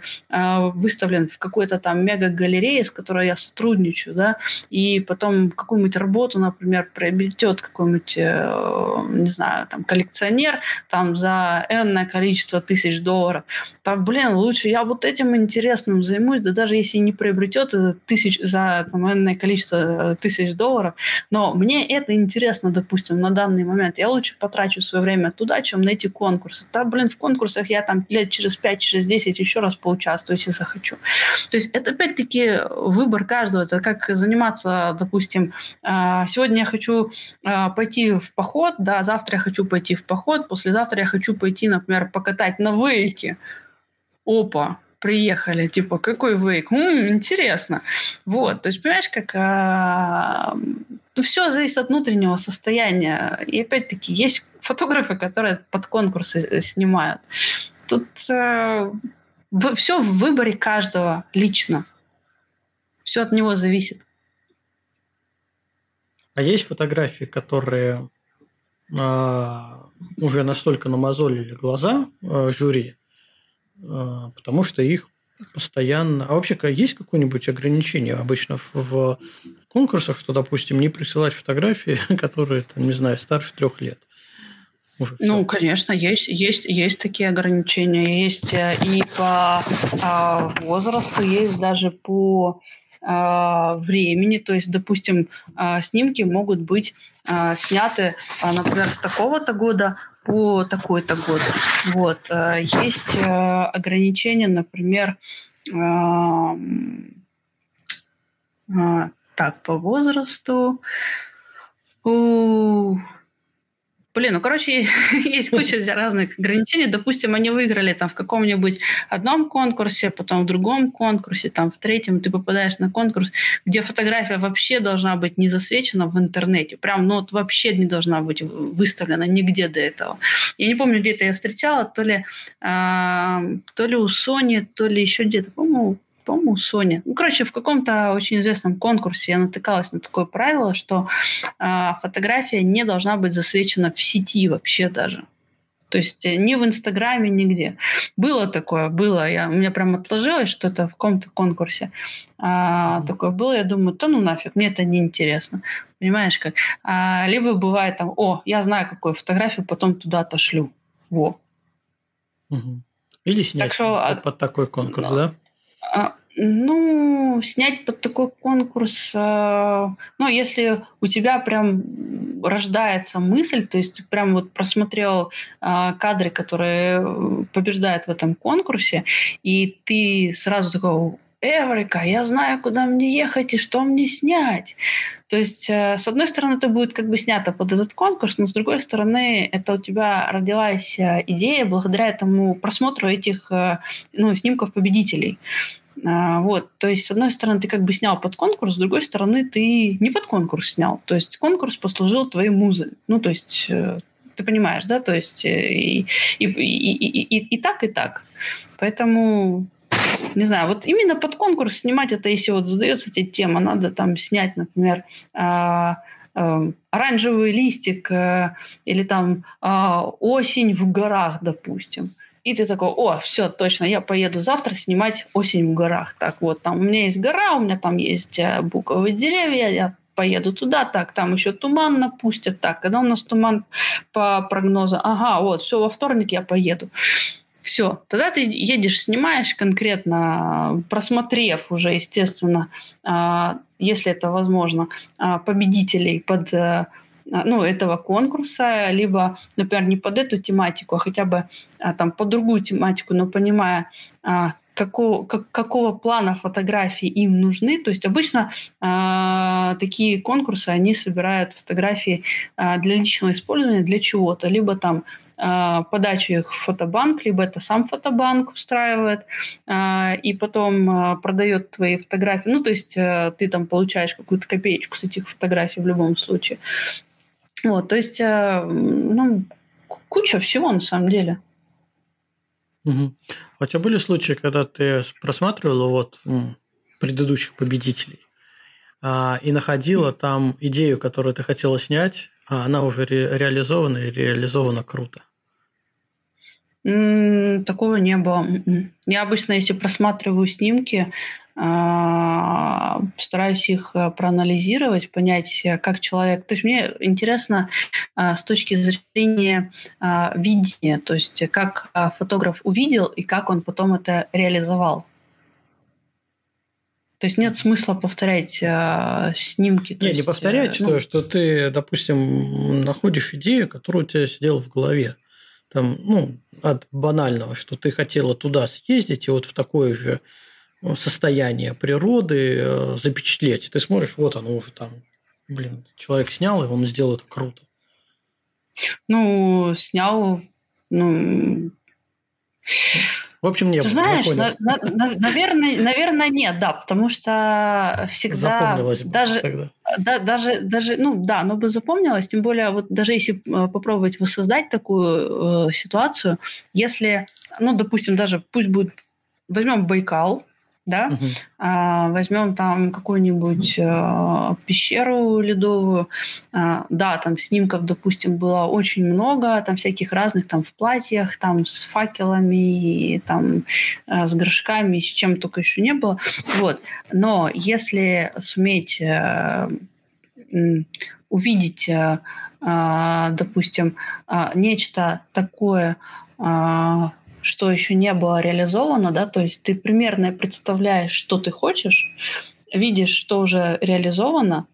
выставлен в какой-то там мега-галерее, с которой я сотрудничаю, да, и потом какую-нибудь работу, например, приобретет какой-нибудь, не знаю, там, коллекционер там за энное количество тысяч долларов. Там, блин, лучше я вот этим интересным займусь, да даже если не приобретет тысяч, за там, энное количество тысяч долларов, но мне это интересно, допустим, на данный момент, я лучше потрачу свое время туда, чем на эти конкурсы. Да, блин, в конкурсах я там лет через 5, через 10 еще раз поучаствую, если захочу. То есть это опять-таки выбор каждого. Это как заниматься, допустим, а, сегодня я хочу а, пойти в поход, да, завтра я хочу пойти в поход, послезавтра я хочу пойти, например, покатать на вейке. Опа, приехали, типа, какой вейк? М-м, интересно. Вот, то есть, понимаешь, как а, все зависит от внутреннего состояния. И опять-таки, есть фотографы, которые под конкурсы э, снимают. Тут э, все в выборе каждого лично. Все от него зависит. А есть фотографии, которые э, уже настолько намазолили глаза э, жюри, потому что их постоянно. А вообще есть какое-нибудь ограничение обычно в, конкурсах, что, допустим, не присылать фотографии, *laughs* которые, там, не знаю, старше трех лет? Уже ну, конечно, есть, есть, есть такие ограничения. Есть э, и по а, возрасту, есть даже по а, времени. То есть, допустим, а, снимки могут быть а, сняты, а, например, с такого-то года по такой-то год. Вот. А, есть а, ограничения, например, а, а, так, по возрасту. Блин, ну, короче, *laughs* есть куча разных ограничений. Допустим, они выиграли там в каком-нибудь одном конкурсе, потом в другом конкурсе, там в третьем ты попадаешь на конкурс, где фотография вообще должна быть не засвечена в интернете. Прям, ну, вот вообще не должна быть выставлена нигде до этого. Я не помню, где это я встречала, то ли, э, то ли у Sony, то ли еще где-то, по-моему, по-моему, Sony. Ну, короче, в каком-то очень известном конкурсе я натыкалась на такое правило, что э, фотография не должна быть засвечена в сети вообще даже. То есть э, ни в Инстаграме, нигде. Было такое, было. Я, у меня прям отложилось что-то в каком-то конкурсе. А, такое было, я думаю, да ну нафиг, мне это не интересно. Понимаешь, как? А, либо бывает там, о, я знаю, какую фотографию, потом туда отошлю. Во. Или снять так что, под такой конкурс, но, да? А, ну, снять под такой конкурс, э, ну, если у тебя прям рождается мысль, то есть ты прям вот просмотрел э, кадры, которые побеждают в этом конкурсе, и ты сразу такой, Эврика, я знаю, куда мне ехать и что мне снять. То есть, э, с одной стороны, это будет как бы снято под этот конкурс, но с другой стороны, это у тебя родилась идея благодаря этому просмотру этих ну, снимков победителей. А, вот, то есть, с одной стороны, ты как бы снял под конкурс, с другой стороны, ты не под конкурс снял. То есть, конкурс послужил твоей музой. Ну, то есть, э, ты понимаешь, да? То есть, э, и, и, и, и, и, и так, и так. Поэтому, не знаю, вот именно под конкурс снимать это, если вот задается тебе тема, надо там снять, например, а, а, оранжевый листик или там осень в горах, допустим. И ты такой, о, все, точно, я поеду завтра снимать осень в горах. Так вот, там у меня есть гора, у меня там есть э, буковые деревья, я поеду туда, так, там еще туман напустят, так, когда у нас туман по прогнозу, ага, вот, все, во вторник я поеду. Все, тогда ты едешь, снимаешь конкретно, просмотрев уже, естественно, а, если это возможно, а, победителей под э, а, ну, этого конкурса, либо, например, не под эту тематику, а хотя бы там под другую тематику, но понимая, какого, как, какого плана фотографии им нужны. То есть обычно такие конкурсы, они собирают фотографии для личного использования, для чего-то. Либо там подачу их в фотобанк, либо это сам фотобанк устраивает, и потом продает твои фотографии. Ну, то есть э, ты там получаешь какую-то копеечку с этих фотографий в любом случае. Вот, то есть, э, ну, куча всего на самом деле. Угу. А у тебя были случаи, когда ты просматривала вот предыдущих победителей а, и находила там идею, которую ты хотела снять, а она уже ре- реализована и реализована круто? Такого не было. Я обычно, если просматриваю снимки, а, стараюсь их э, проанализировать, понять, э, как человек... То есть мне интересно а, с точки зрения а, видения, то есть как фотограф увидел и как он потом это реализовал. То есть нет смысла повторять э, снимки. Не, не повторять, ну... что, что ты, допустим, находишь идею, которая у тебя сидела в голове. Там, ну, от банального, что ты хотела туда съездить, и вот в такое же состояние природы э, запечатлеть. Ты смотришь, вот оно уже там, блин, человек снял, и он сделал это круто. Ну, снял, ну... В общем, не Знаешь, на, на, на, наверное, наверное, нет, да, потому что всегда даже, тогда. Да, даже, даже, ну да, оно бы запомнилось, тем более вот даже если э, попробовать воссоздать такую э, ситуацию, если, ну, допустим, даже пусть будет, возьмем Байкал, да, угу. а, возьмем там какую-нибудь а, пещеру ледовую, а, да, там снимков, допустим, было очень много, там всяких разных, там в платьях, там с факелами, там а, с горшками, с чем только еще не было, вот, но если суметь а, увидеть, э, допустим, э, нечто такое, э, что еще не было реализовано, да, то есть ты примерно представляешь, что ты хочешь, видишь, что уже реализовано,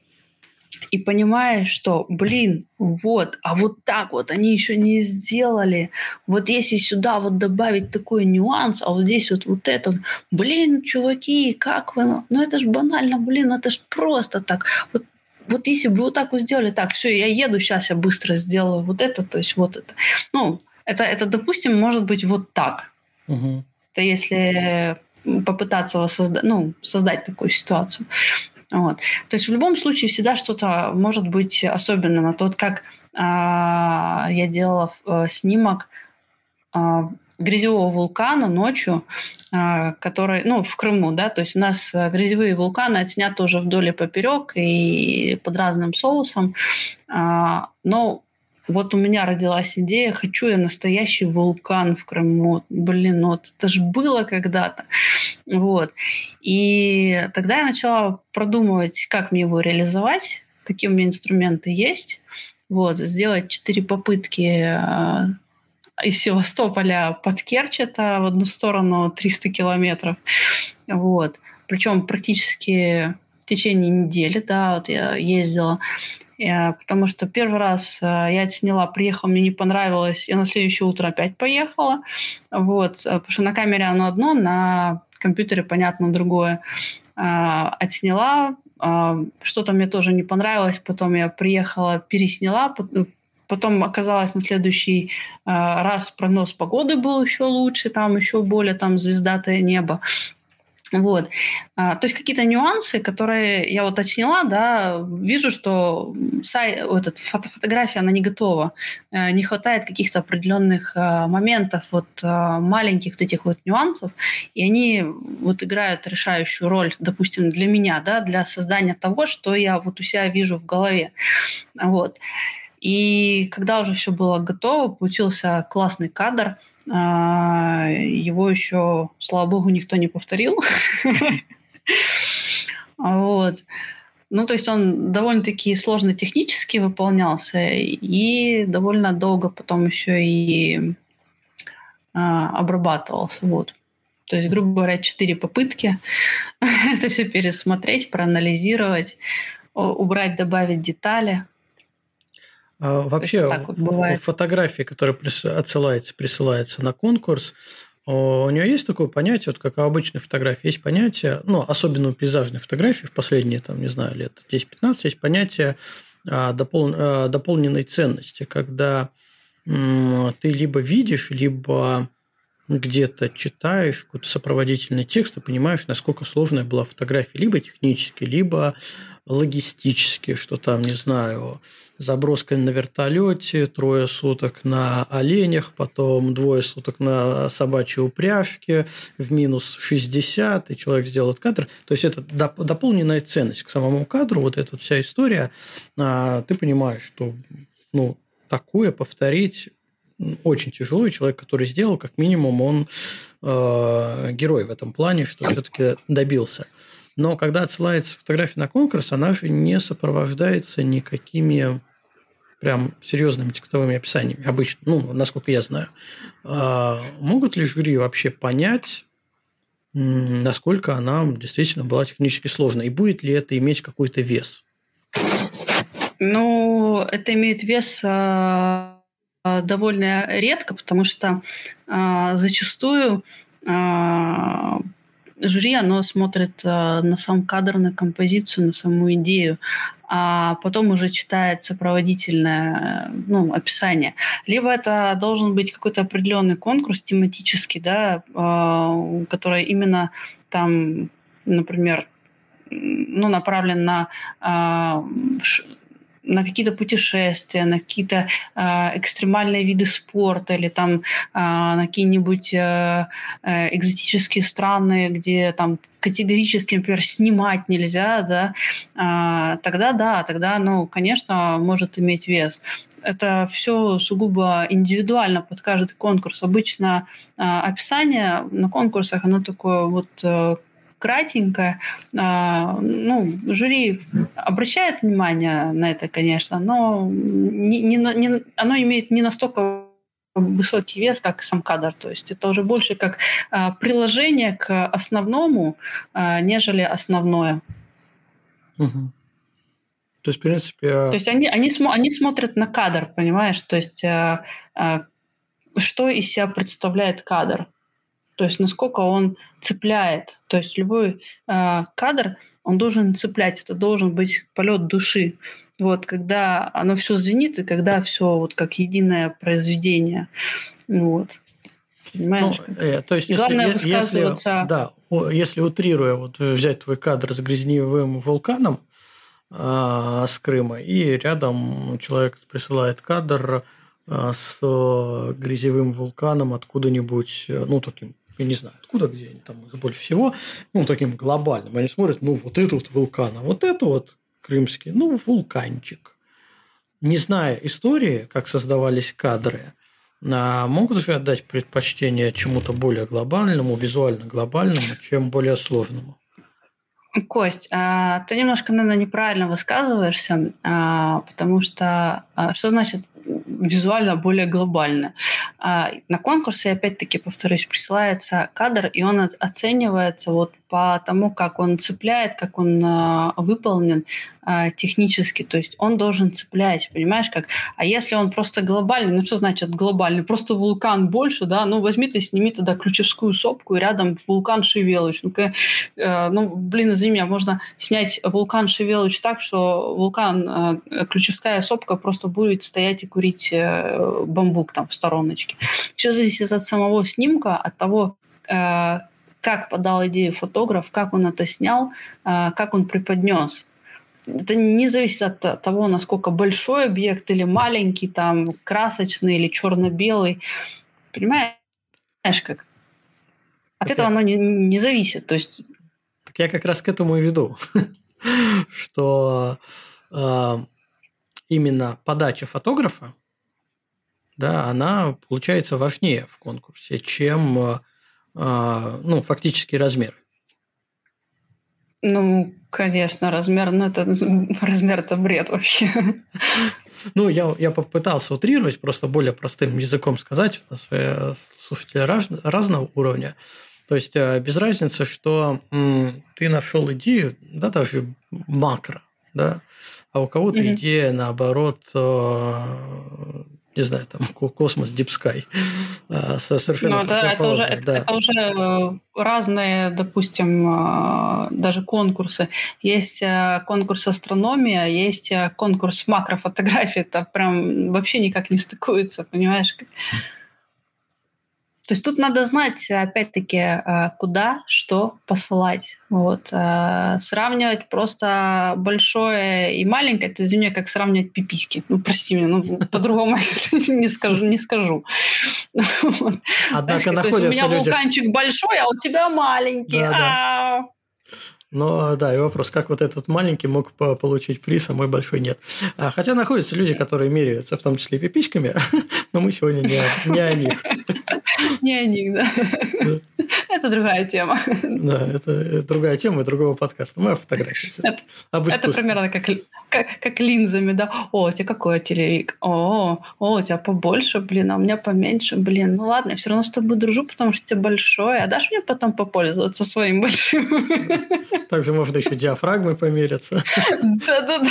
и понимаешь, что, блин, вот, а вот так вот они еще не сделали. Вот если сюда вот добавить такой нюанс, а вот здесь вот вот это, блин, чуваки, как вы, ну это же банально, блин, это же просто так. Вот вот если бы вот так вот сделали, так, все, я еду, сейчас я быстро сделаю вот это, то есть вот это. Ну, это, это допустим, может быть вот так. Угу. Это если попытаться воссозда- ну, создать такую ситуацию. Вот. То есть в любом случае всегда что-то может быть особенным. А то вот как а, я делала а, снимок а, грязевого вулкана ночью, а, который, ну, в Крыму, да, то есть у нас а, грязевые вулканы отсняты уже вдоль и поперек и под разным соусом, а, но вот у меня родилась идея, хочу я настоящий вулкан в Крыму. Блин, ну вот это же было когда-то. Вот. И тогда я начала продумывать, как мне его реализовать, какие у меня инструменты есть. Вот, сделать четыре попытки э, из Севастополя под Керчь, это в одну сторону 300 километров. Вот. Причем практически в течение недели, да, вот я ездила. Э, потому что первый раз э, я отсняла, приехала, мне не понравилось, я на следующее утро опять поехала, вот, э, потому что на камере оно одно, на компьютере, понятно, другое. Отсняла, что-то мне тоже не понравилось, потом я приехала, пересняла, Потом оказалось на следующий раз прогноз погоды был еще лучше, там еще более там звездатое небо. Вот. А, то есть какие-то нюансы, которые я вот отсняла, да, вижу, что сайт, этот, фото, фотография, она не готова. Э, не хватает каких-то определенных э, моментов, вот э, маленьких вот этих вот нюансов, и они вот играют решающую роль, допустим, для меня, да, для создания того, что я вот у себя вижу в голове. Вот. И когда уже все было готово, получился классный кадр – его еще, слава богу, никто не повторил. Вот. Ну, то есть он довольно-таки сложно технически выполнялся и довольно долго потом еще и а, обрабатывался. Вот. То есть, грубо говоря, четыре попытки *laughs* это все пересмотреть, проанализировать, убрать, добавить детали – а вообще, вот фотографии, которые отсылается, присылается на конкурс, у нее есть такое понятие, вот как у обычной фотографии, есть понятие, ну, особенно у пейзажной фотографии в последние, там, не знаю, лет 10-15, есть понятие а, допол... А, дополненной ценности, когда ты либо видишь, либо где-то читаешь какой-то сопроводительный текст и понимаешь, насколько сложная была фотография, либо технически, либо логистически, что там, не знаю, заброской на вертолете, трое суток на оленях, потом двое суток на собачьей упряжке, в минус 60, и человек сделает кадр. То есть это дополненная ценность к самому кадру, вот эта вся история, а, ты понимаешь, что ну, такое повторить очень тяжело, человек, который сделал, как минимум, он э, герой в этом плане, что все-таки добился. Но когда отсылается фотография на конкурс, она же не сопровождается никакими прям серьезными текстовыми описаниями, обычно, ну, насколько я знаю. А могут ли жюри вообще понять, насколько она действительно была технически сложной, и будет ли это иметь какой-то вес? Ну, это имеет вес а, довольно редко, потому что а, зачастую а, жюри, оно смотрит на сам кадр, на композицию, на саму идею а потом уже читает сопроводительное ну, описание. Либо это должен быть какой-то определенный конкурс тематический, да, а, который именно там, например, ну, направлен на на какие-то путешествия, на какие-то э, экстремальные виды спорта или там э, на какие-нибудь э, экзотические страны, где там категорически, например, снимать нельзя, да, э, тогда да, тогда, ну, конечно, может иметь вес. Это все сугубо индивидуально под каждый конкурс. Обычно э, описание на конкурсах, оно такое вот э, кратенько. А, ну, жюри обращает внимание на это, конечно, но не, не, не, оно имеет не настолько высокий вес, как сам кадр. То есть это уже больше как а, приложение к основному, а, нежели основное. Угу. То есть, в принципе... То есть они, они, смо, они смотрят на кадр, понимаешь? То есть что из себя представляет кадр? То есть насколько он цепляет. То есть любой а, кадр, он должен цеплять. Это должен быть полет души. Вот, когда оно все звенит, и когда все вот как единое произведение. Вот. Понимаешь? Ну, э, то есть, если, Главное если, да, если утрируя, вот взять твой кадр с грязневым вулканом э, с Крыма, и рядом человек присылает кадр э, с грязевым вулканом откуда-нибудь, э, ну, таким я не знаю, откуда, где они там их больше всего, ну, таким глобальным. Они смотрят, ну, вот этот вулкан, а вот это вот крымский, ну, вулканчик. Не зная истории, как создавались кадры, а могут же отдать предпочтение чему-то более глобальному, визуально глобальному, чем более сложному. Кость, а, ты немножко, наверное, неправильно высказываешься, а, потому что что значит визуально более глобально? На конкурсе, опять-таки, повторюсь, присылается кадр, и он оценивается вот по тому, как он цепляет, как он э, выполнен э, технически. То есть он должен цеплять, понимаешь, как. А если он просто глобальный, ну что значит глобальный? Просто вулкан больше, да? Ну возьми ты, сними тогда ключевскую сопку, и рядом вулкан Шевелыч. Ну, э, ну блин, извини меня, можно снять вулкан Шевелыч так, что вулкан, э, ключевская сопка просто будет стоять и курить э, бамбук там в стороночке. Все зависит от самого снимка, от того, э, как подал идею фотограф, как он это снял, а, как он преподнес. Это не зависит от того, насколько большой объект или маленький, там, красочный или черно-белый. Понимаешь, как? От так этого я... оно не, не зависит. То есть... Так я как раз к этому и веду, *laughs* что э, именно подача фотографа, да, она получается важнее в конкурсе, чем а, ну, фактический размер. Ну, конечно, размер, ну это *laughs* размер это бред вообще. Ну, я, я попытался утрировать, просто более простым языком сказать. У нас э, слушатели раз, разного уровня. То есть э, без разницы, что м, ты нашел идею, да, даже макро, да, а у кого-то mm-hmm. идея, наоборот, э, не знаю, там космос, Deep Sky. *laughs* А, совершенно ну, да, это уже, да. это уже э, разные, допустим, э, даже конкурсы. Есть э, конкурс астрономия, есть конкурс макрофотографии. Это прям вообще никак не стыкуется, понимаешь? То есть тут надо знать, опять-таки, э, куда, что посылать. Вот. Э, сравнивать просто большое и маленькое, это, извини, как сравнивать пиписьки. Ну, прости меня, ну, *laughs* по-другому не скажу. Не скажу. *laughs* Однако находятся У меня вулканчик большой, а у тебя маленький. Но да, и вопрос, как вот этот маленький мог получить приз, а мой большой нет. А, хотя находятся люди, которые меряются, в том числе и пипичками, *laughs* но мы сегодня не, не о них. *laughs* Не о них, да. Это другая тема. Да, это другая тема другого подкаста. Мы о фотографии. Это, это примерно как, как, как линзами, да. О, у тебя какой телевик? О, о, у тебя побольше, блин, а у меня поменьше, блин. Ну ладно, я все равно с тобой дружу, потому что у тебя большое. А дашь мне потом попользоваться своим большим? Также можно еще диафрагмы помериться. Да-да-да.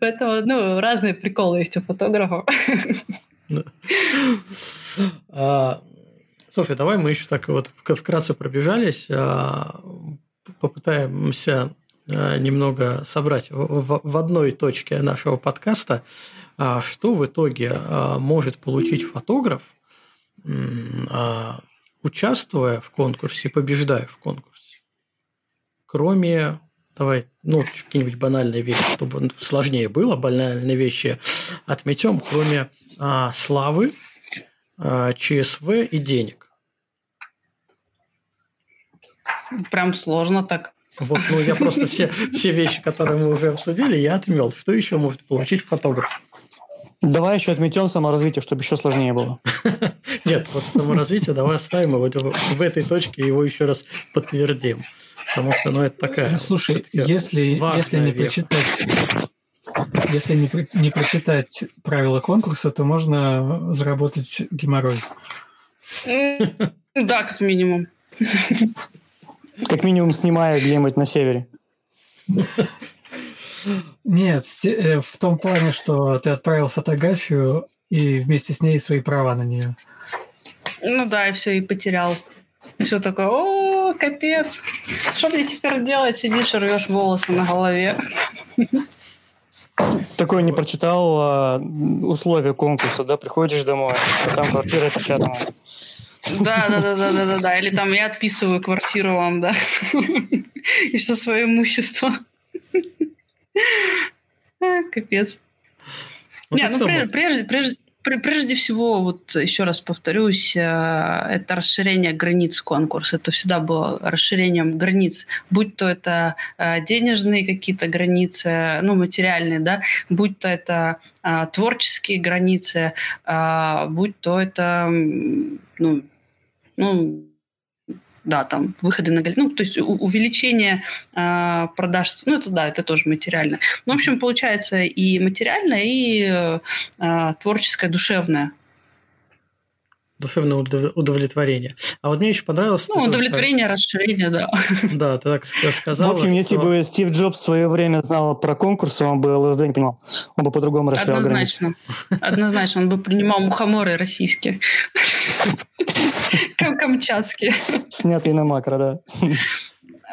Поэтому, ну, разные приколы есть у фотографов. А, Софья, давай мы еще так вот вкратце пробежались, а, попытаемся а, немного собрать в одной точке нашего подкаста, что в итоге может получить фотограф, участвуя в конкурсе, побеждая в конкурсе. Кроме, давай, ну, какие-нибудь банальные вещи, чтобы сложнее было, банальные вещи отметем, кроме а, славы, а, ЧСВ и денег. Прям сложно так. Вот, ну я просто все, *laughs* все вещи, которые мы уже обсудили, я отмел. Что еще может получить фотограф? Давай еще отметем саморазвитие, чтобы еще сложнее было. *laughs* Нет, вот саморазвитие давай оставим, и вот в этой точке его еще раз подтвердим. Потому что, ну, это такая... Ну, слушай, если, если не прочитать... Если не, не прочитать правила конкурса, то можно заработать геморрой. Да, как минимум. Как минимум снимая где-нибудь на севере. *laughs* Нет, э, в том плане, что ты отправил фотографию и вместе с ней свои права на нее. Ну да, и все, и потерял. И все такое, о, капец. Что мне теперь делать? Сидишь и рвешь волосы на голове. Такое не прочитал а, условия конкурса, да? Приходишь домой, а там квартира опечатана. Да, да, да, да, да, да, да. Или там я отписываю квартиру вам, да. *laughs* И все свое имущество. *laughs* Капец. Вот Не, ну прежде, прежде, Прежде всего, вот еще раз повторюсь, э, это расширение границ конкурса. Это всегда было расширением границ, будь то это э, денежные какие-то границы, ну, материальные, да, будь то это э, творческие границы, будь то это, ну, ну, да, там выходы на галерею, ну, то есть увеличение э, продаж, ну, это да, это тоже материально. Ну, в общем, получается и материальное, и э, творческое, душевное. Душевное удовлетворение. А вот мне еще понравилось... Ну, удовлетворение, что... расширение, да. *laughs* Да, ты так сказал. В общем, что... если бы Стив Джобс в свое время знал про конкурс, он бы ЛСД не понимал. Он бы по-другому расширял Однозначно. Однозначно. Он бы принимал мухоморы российские. *laughs* Камчатские. Снятые на макро, да.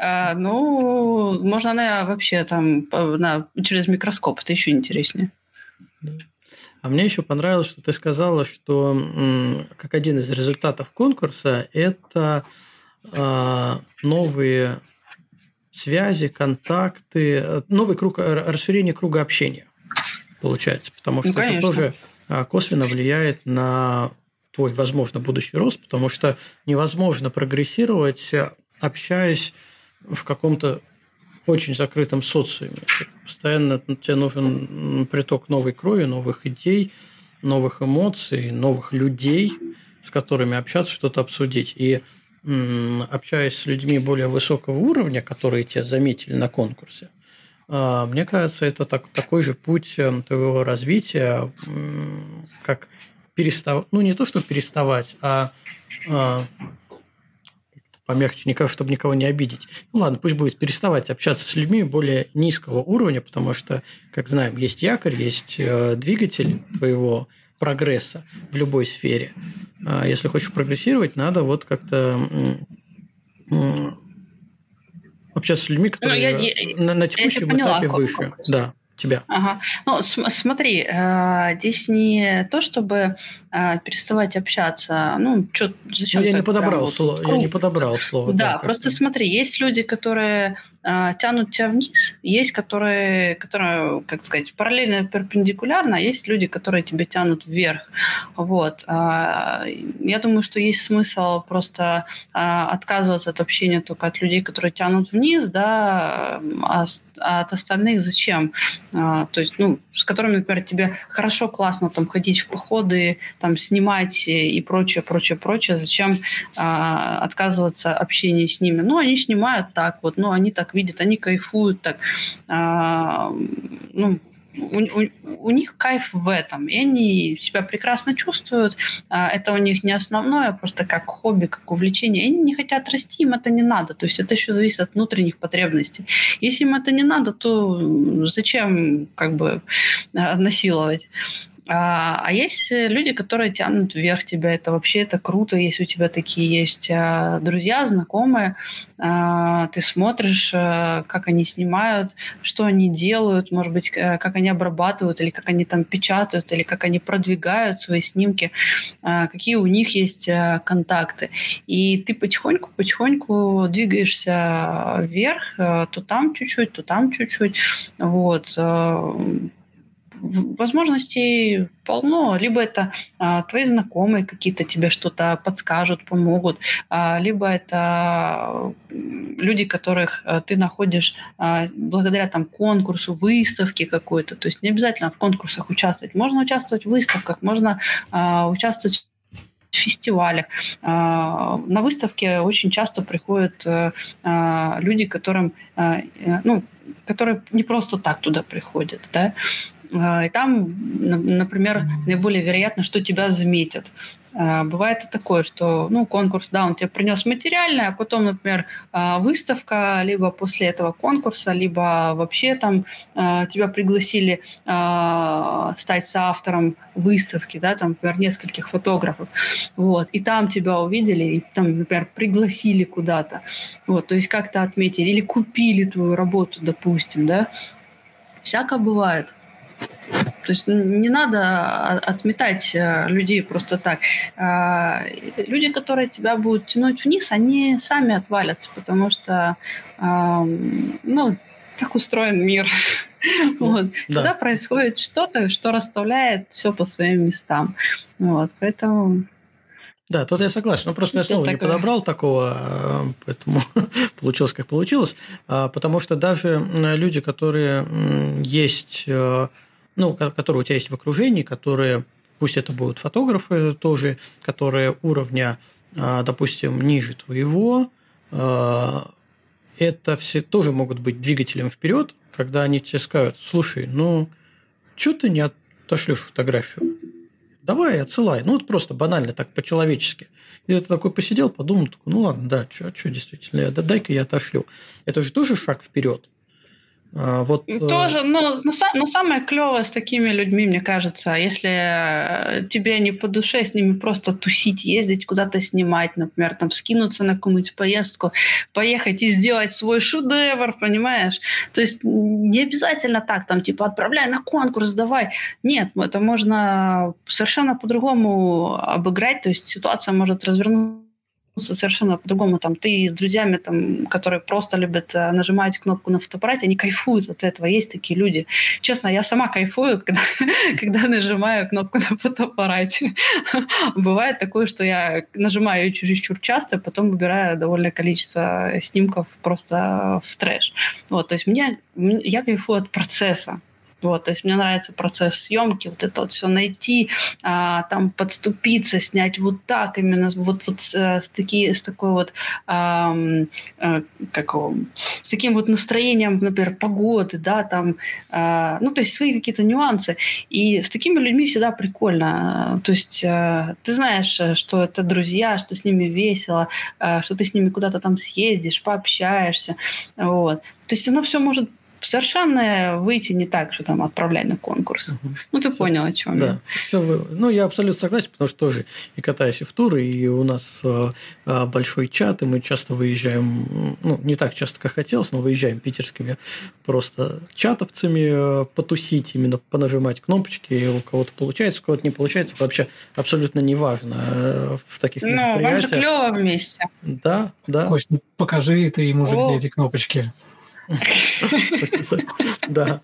А, ну, можно она вообще там на, через микроскоп, это еще интереснее. А мне еще понравилось, что ты сказала, что как один из результатов конкурса это а, новые связи, контакты, новый круг, расширение круга общения получается, потому что ну, это тоже а, косвенно влияет на твой, возможно, будущий рост, потому что невозможно прогрессировать, общаясь в каком-то очень закрытом социуме. Постоянно тебе нужен приток новой крови, новых идей, новых эмоций, новых людей, с которыми общаться, что-то обсудить. И общаясь с людьми более высокого уровня, которые тебя заметили на конкурсе, а, мне кажется, это так, такой же путь эм, твоего развития, как переставать, ну не то, что переставать, а, а помягче, никак, чтобы никого не обидеть. Ну ладно, пусть будет переставать общаться с людьми более низкого уровня, потому что, как знаем, есть якорь, есть э, двигатель твоего прогресса в любой сфере. А если хочешь прогрессировать, надо вот как-то общаться с людьми, ну, которые я, я, на, на текущем поняла, этапе выше. Да тебя? Ага. Ну, смотри, э, здесь не то, чтобы э, переставать общаться. Ну, что, зачем? Ну, я не подобрал слово. Я не подобрал слово. Да, да просто смотри, есть люди, которые э, тянут тебя вниз, есть которые, которые, как сказать, параллельно перпендикулярно, а есть люди, которые тебя тянут вверх. Вот. Э, я думаю, что есть смысл просто э, отказываться от общения только от людей, которые тянут вниз, да, а а от остальных зачем? А, то есть, ну, с которыми, например, тебе хорошо, классно там ходить в походы, там снимать и прочее, прочее, прочее. Зачем а, отказываться общения с ними? Ну, они снимают так вот, ну, они так видят, они кайфуют так. А, ну, у, у, у них кайф в этом, и они себя прекрасно чувствуют. А, это у них не основное, а просто как хобби, как увлечение. И они не хотят расти, им это не надо. То есть это еще зависит от внутренних потребностей. Если им это не надо, то зачем как бы а, насиловать? А, а есть люди, которые тянут вверх тебя. Это вообще это круто, если у тебя такие есть а, друзья, знакомые. А, ты смотришь, а, как они снимают, что они делают, может быть, как они обрабатывают, или как они там печатают, или как они продвигают свои снимки, какие у них есть контакты. И ты потихоньку-потихоньку двигаешься вверх, а, то там чуть-чуть, то там чуть-чуть. Вот возможностей полно. Либо это а, твои знакомые какие-то тебе что-то подскажут, помогут, а, либо это люди, которых а, ты находишь а, благодаря там конкурсу, выставке какой-то. То есть не обязательно в конкурсах участвовать. Можно участвовать в выставках, можно а, участвовать фестивалях. А, на выставке очень часто приходят э, а, люди, которым, э, ну, которые не просто так туда приходят, да, и там, например, наиболее вероятно, что тебя заметят. А, бывает и такое, что ну, конкурс, да, он тебе принес материальное, а потом, например, а, выставка, либо после этого конкурса, либо вообще там а, тебя пригласили стать соавтором выставки, да, там, например, нескольких фотографов, вот, и там тебя увидели, и там, например, пригласили куда-то, вот, то есть как-то отметили, или купили твою работу, допустим, да, всяко бывает. То есть не надо отметать э, людей просто так. А, люди, которые тебя будут тянуть вниз, они сами отвалятся, потому что, ну, так устроен мир. *laughs* Вот. Да. Всегда происходит что-то, что расставляет все по своим местам. Вот. Поэтому да, тут я согласен. Ну, просто я слово не подобрал такого, э, поэтому *laughs* получилось, как получилось. А, потому что даже люди, которые есть э, ну, которые у тебя есть в окружении, которые, пусть это будут фотографы тоже, которые уровня, а, допустим, ниже твоего, а, это все тоже могут быть двигателем вперед, когда они тебе скажут, слушай, ну, что ты не отошлешь фотографию? Давай, отсылай. Ну, вот просто банально, так по-человечески. И ты такой посидел, подумал, такой, ну ладно, да, что действительно, да, дай-ка я отошлю. Это же тоже шаг вперед. А, вот... Э, Тоже, ну, но, но самое клевое с такими людьми, мне кажется, если э, тебе не по душе с ними просто тусить, ездить куда-то снимать, например, там скинуться на какую-нибудь поездку, поехать и сделать свой шедевр, понимаешь? То есть не обязательно так, там, типа, отправляй на конкурс, давай. Нет, это можно совершенно по-другому обыграть, то есть ситуация может развернуться совершенно по-другому. Там ты с друзьями, там, которые просто любят э, нажимать кнопку на фотоаппарате, они кайфуют от этого. Есть такие люди. Честно, я сама кайфую, *laughs* когда, когда нажимаю кнопку на фотоаппарате. *laughs* Бывает такое, что я нажимаю ее чересчур часто, потом выбираю довольное количество снимков просто в трэш. Вот, то есть мне, я кайфую от процесса. Вот, то есть мне нравится процесс съемки, вот это вот все найти, а, там подступиться, снять вот так именно, вот, вот с, с, таки, с такой вот, а, а, как его, с таким вот настроением, например, погоды, да, там, а, ну, то есть свои какие-то нюансы. И с такими людьми всегда прикольно. То есть а, ты знаешь, что это друзья, что с ними весело, а, что ты с ними куда-то там съездишь, пообщаешься, вот. То есть оно все может совершенно выйти не так, что там отправлять на конкурс. Угу. Ну, ты все, понял, о чем да. я. Все, ну, я абсолютно согласен, потому что тоже и катаюсь и в туры, и у нас э, э, большой чат, и мы часто выезжаем, ну, не так часто, как хотелось, но выезжаем питерскими просто чатовцами э, потусить, именно понажимать кнопочки, и у кого-то получается, у кого-то не получается, это вообще абсолютно не важно э, в таких ну, мероприятиях. вам же клево вместе. Да, да. Кость, ну, покажи ты ему же, где эти кнопочки. *laughs* Да.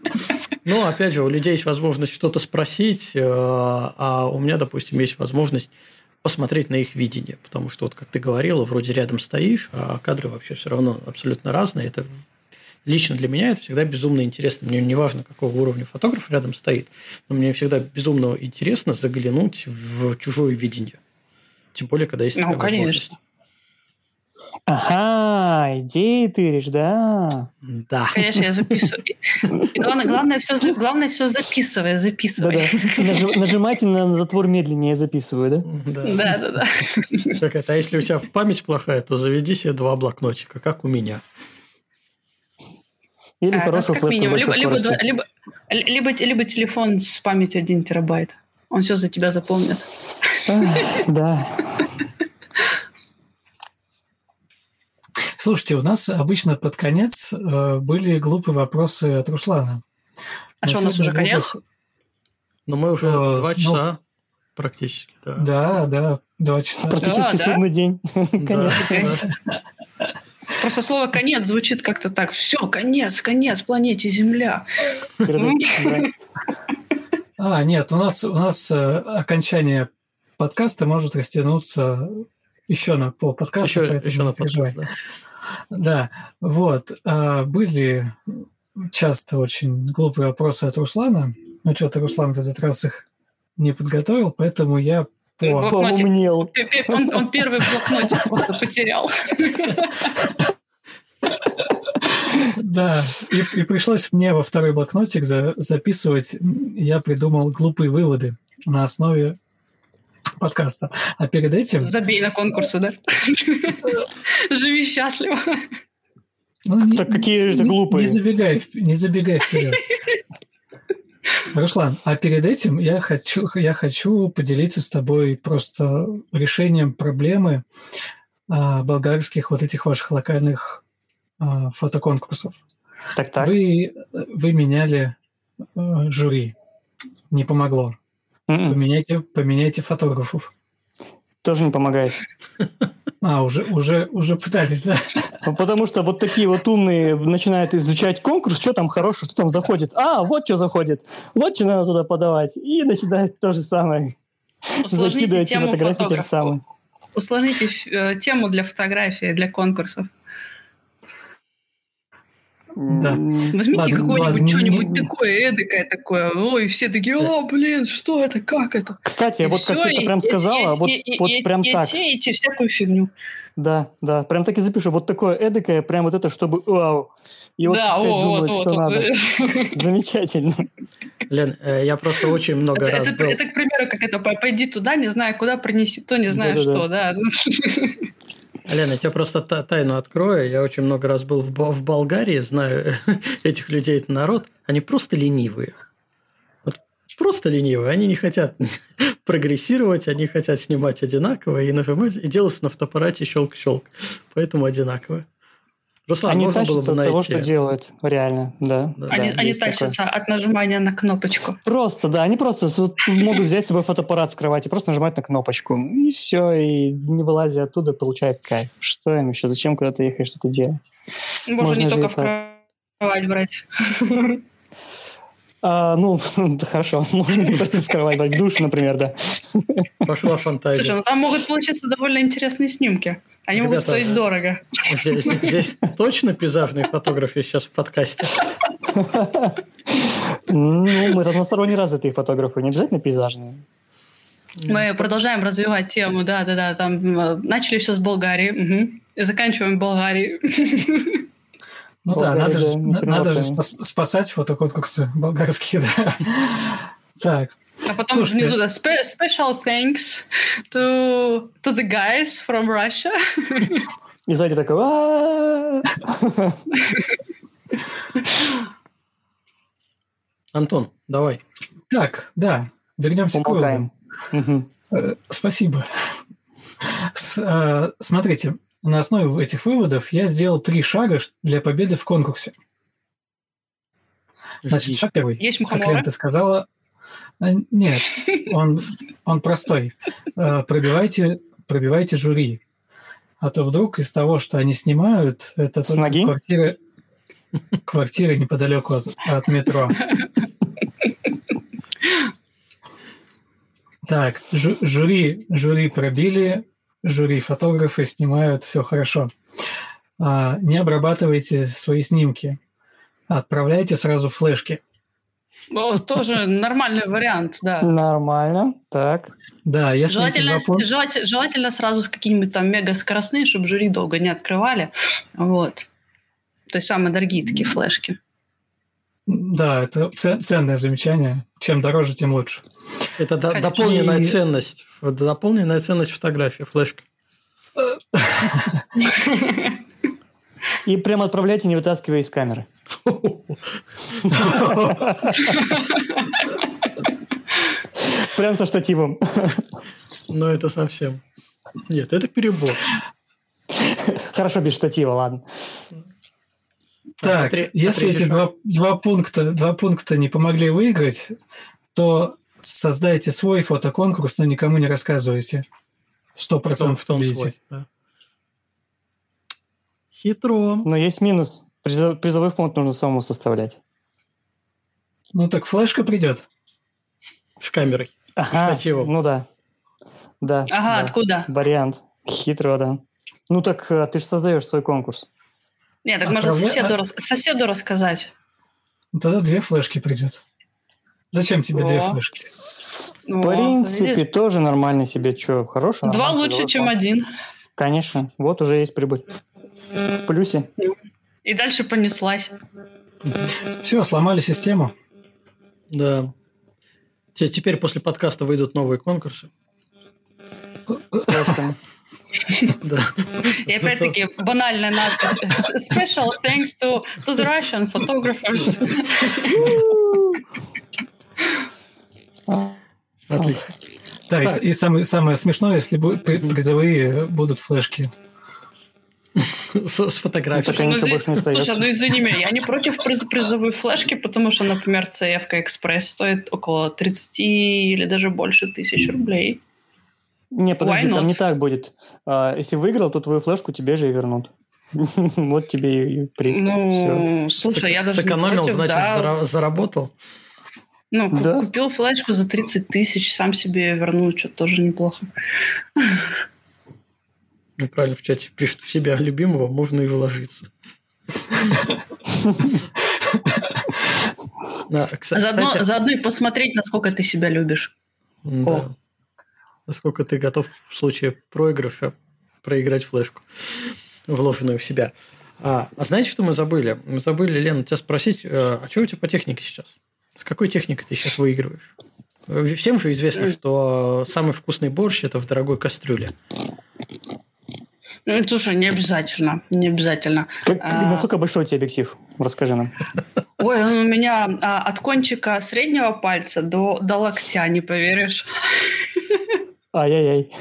Но, опять же, у людей есть возможность что-то спросить, э, а у меня, допустим, есть возможность посмотреть на их видение, потому что, вот как ты говорила, вроде рядом стоишь, а кадры вообще все равно абсолютно разные. Это лично для меня это всегда безумно интересно. Мне не важно, какого уровня фотограф рядом стоит, но мне всегда безумно интересно заглянуть в чужое видение. Тем более, когда есть ну, такая конечно. возможность. Ага, идеи тыришь, да? Да. Конечно, я записываю. И главное, главное, все, главное все записывай, записывай. Да-да. Нажи, нажимайте на затвор медленнее, я записываю, да? Да, да, да. Как это? А если у тебя память плохая, то заведи себе два блокнотика, как у меня. Или а, хорошую флешку минимум. Либо, либо, либо, либо, либо телефон с памятью 1 терабайт. Он все за тебя запомнит. Да. Слушайте, у нас обычно под конец э, были глупые вопросы от Руслана. А что, у нас уже конец? Ну, мы уже э, два ну, часа ну, практически, да. Да, да, два часа. Практически да, судный да? день. *laughs* *laughs* Да, Просто слово «конец» звучит как-то так. Все, конец, конец планете Земля. *laughs* А, нет, у нас, у нас э, окончание подкаста может растянуться еще на пол подкаста. Еще, еще на подкаст, да. Да, вот. А, были часто очень глупые вопросы от Руслана, но что-то Руслан в этот раз их не подготовил, поэтому я по... поумнел. *laughs* Он, он первый блокнотик просто потерял. Да, и, и пришлось мне во второй блокнотик за, записывать. Я придумал глупые выводы на основе подкаста. А перед этим... Забей на конкурсы, да? *laughs* Живи счастливо. Ну, не, так какие это глупые? Не забегай, не забегай вперед. Руслан, а перед этим я хочу, я хочу поделиться с тобой просто решением проблемы а, болгарских вот этих ваших локальных а, фотоконкурсов. Так, так. Вы, вы меняли а, жюри. Не помогло. Mm-mm. Поменяйте, поменяйте фотографов. Тоже не помогает. А, уже, уже, уже пытались, да? Потому что вот такие вот умные начинают изучать конкурс, что там хорошего, что там заходит. А, вот что заходит, вот что надо туда подавать. И начинают то же самое. Закидывать фотографии те же самые. Усложните э, тему для фотографии, для конкурсов. Да. Возьмите какое-нибудь что-нибудь такое эдакое такое. Ой, все такие, о, блин, что это, как это? Кстати, и вот как ты это прям сказала, вот, вот прям так. Эти всякую фигню. Да, да, прям так и запишу. Вот такое эдакое, прям вот это, чтобы вау. И вот да, пускай о, думают, вот, что вот, надо. Вот. Замечательно. Лен, э, я просто очень много это, раз это, был... Это, к примеру, как это, пойди туда, не знаю куда, принеси то, не знаю Да-да-да. что, да. *laughs* Лена, я тебе просто та- тайну открою. Я очень много раз был в, в Болгарии, знаю *laughs* этих людей, это народ. Они просто ленивые. Вот просто ленивые. Они не хотят *laughs* прогрессировать, они хотят снимать одинаково и нажимать, и делать на фотоаппарате щелк-щелк. Поэтому одинаково. Руслан, Они можно было тащатся бы от того, найти. что делают, реально, да. Да. Они, да, они есть такое. тащатся от нажимания на кнопочку. Просто, да, они просто вот могут взять с собой фотоаппарат в кровати, просто нажимать на кнопочку, и все, и не вылазя оттуда, получает кайф. Что им еще, зачем куда-то ехать, что-то делать? Можно, Можно не только и в кровать брать. *laughs* А, ну, *laughs* да, хорошо, *laughs* можно в кровать, брать, в душ, например, да. Пошла фантазия. Слушай, ну там могут получиться довольно интересные снимки. Они могут Ребята, стоить дорого. Здесь, здесь точно пейзажные фотографии сейчас в подкасте? Ну, мы разносторонне развитые фотографы, не обязательно пейзажные. Мы продолжаем развивать тему, да-да-да. Там э, начали все с Болгарии, мгм, и заканчиваем Болгарией. Ну да, надо же, надо же спас- спасать фотоконкурсы болгарские, *laughs* да. Так, А потом Слушайте. внизу, да, «Spe- special thanks to, to the guys from Russia. И сзади такой... Антон, давай. так, да, вернемся к. Помолкаем. Мгм. Э, Спасибо. С- э, Смотрите, на основе этих выводов я сделал три шага для победы в конкурсе. Значит, шаг первый. Есть Как мухоморы? Лента сказала... э, Нет, он, он простой. Э, Пробивайте, пробивайте жюри. А то вдруг из того, что они снимают, это С только ноги? квартиры, квартиры неподалеку от, от метро. Так, жю- жюри, жюри пробили, жюри фотографы снимают, все хорошо. А, не обрабатывайте свои снимки. Отправляйте сразу флешки. Ну, тоже нормальный вариант, да. Нормально. Так. Да, если Желательно, пункта- желательно, желательно сразу с какими-нибудь там мега скоростные, чтобы жюри долго не открывали. Вот. То есть самые дорогие такие флешки. Да, это ценное замечание. Чем дороже, тем лучше. Это до- дополненная И- ценность. Вот Дополненная ценность фотографии, флешка. И прям отправляйте, не вытаскивая из камеры. Прям со штативом. Но это совсем... Нет, это перебор. Хорошо, без штатива, ладно. Так, отре- если отрежешь эти два, два, пункта, два пункта не помогли выиграть, то создайте свой фотоконкурс, но никому не рассказывайте. Сто В том, процентов в том победите. свой. да. Хитро. Но есть минус. Призов- Призовой фонд нужно самому составлять. Ну так флешка придет. камерой. Ага, штативом. ну да. Да. Ага, да. откуда? Вариант. Хитро, да. Ну так э, ты же создаешь свой конкурс. Нет, так можно Отправля- соседу, рас- соседу рассказать. Ну, Тогда две флешки придет. Зачем тебе две О. флешки? Ну, В принципе, видишь? тоже нормально себе. Что, хороший? Два лучше, чем один. Конечно. Вот уже есть прибыль. В плюсе. И дальше понеслась. Все, сломали систему. Да. Те- Теперь после подкаста выйдут новые конкурсы. С. И опять-таки банальная надпись. Special thanks to, to the Russian photographers. Отлично. Да, и, и самое, самое смешное, если бу- при- призовые будут флешки. С, с фотографией. Ну, ничего изв- больше не слушай, ну извини меня, я не против приз- призовой флешки, потому что, например, CF Экспресс стоит около 30 или даже больше тысяч рублей. Не, подожди, там не так будет. А, Если выиграл, то твою флешку тебе же и вернут. *laughs* Вот тебе и приз. Ну, слушай, я даже не Сэкономил, значит, заработал. Ну, Да. купил флешку за 30 тысяч, сам себе вернул, что тоже неплохо. Ну, правильно, в чате пишут, в себя любимого можно и вложиться. *laughs* Заодно и посмотреть, насколько ты себя любишь. да. Насколько ты готов в случае проигрыша проиграть флешку, вложенную в себя. А, а знаете, что мы забыли? Мы забыли, Лена, тебя спросить, э, а что у тебя по технике сейчас? С какой техникой ты сейчас выигрываешь? Э, Всем же известно, что самый вкусный борщ – это в дорогой кастрюле. Ну, слушай, не обязательно, не обязательно. Как- А. Насколько большой у тебя объектив? Расскажи нам. *laughs* Ой, он у меня а, от кончика среднего пальца до, до локтя, не поверишь. *laughs* Ай-яй-яй.